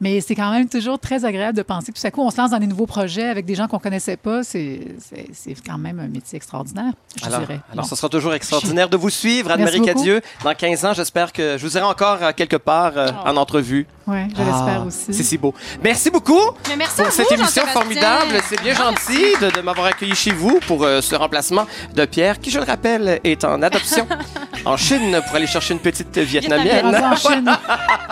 S11: mais c'est quand même toujours très agréable de penser que tout à coup, on se lance dans des nouveaux projets avec des gens qu'on connaissait pas. C'est c'est- c'est quand même un métier extraordinaire, je
S1: Alors,
S11: dirais.
S1: alors
S11: Bon.
S1: ce sera toujours extraordinaire de vous suivre, Anne-Marie. Cadieux. Dans 15 ans, j'espère que je vous aurai encore euh, quelque part euh, en entrevue.
S11: Oui, je l'espère
S1: Ah,
S11: aussi.
S1: C'est si beau. Merci beaucoup
S2: Mais merci
S1: pour
S2: à
S1: cette
S2: vous,
S1: émission formidable. C'est bien gentil de, de m'avoir accueilli chez vous pour euh, ce remplacement de Pierre, qui, je le rappelle, est en adoption en Chine pour aller chercher une petite
S11: vietnamienne. En Chine.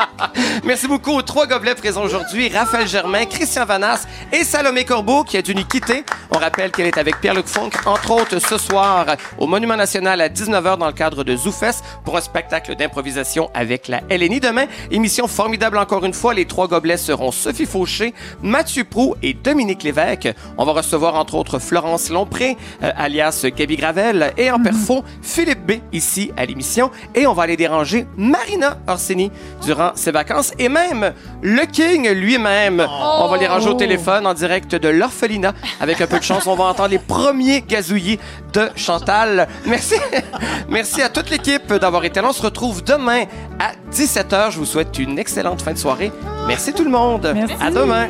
S1: Merci beaucoup aux trois gobelets présents aujourd'hui, Raphaël Germain, Christian Vanas et Salomé Corbeau qui a dû nous quitter. On rappelle qu'elle est avec Pierre-Luc Funk, entre autres ce soir au Monument National à 19h dans le cadre de ZooFest pour un spectacle d'improvisation avec la LNI. Demain, émission formidable encore une fois. Les trois gobelets seront Sophie Fauché, Mathieu Prou et Dominique Lévesque. On va recevoir entre autres Florence Lompré, euh, alias Gabi Gravel, et en perfond Philippe B ici à l'émission. Et on va aller déranger Marina Orsini durant ses vacances et même le King lui-même. On va les ranger au
S14: Oh.
S1: téléphone en direct de l'orphelinat. Avec un peu de chance, on va entendre les premiers gazouillis de Chantal. Merci. Merci à toute l'équipe d'avoir été là. On se retrouve demain à 17h. Je vous souhaite une excellente fin de soirée. Merci tout le monde. À demain.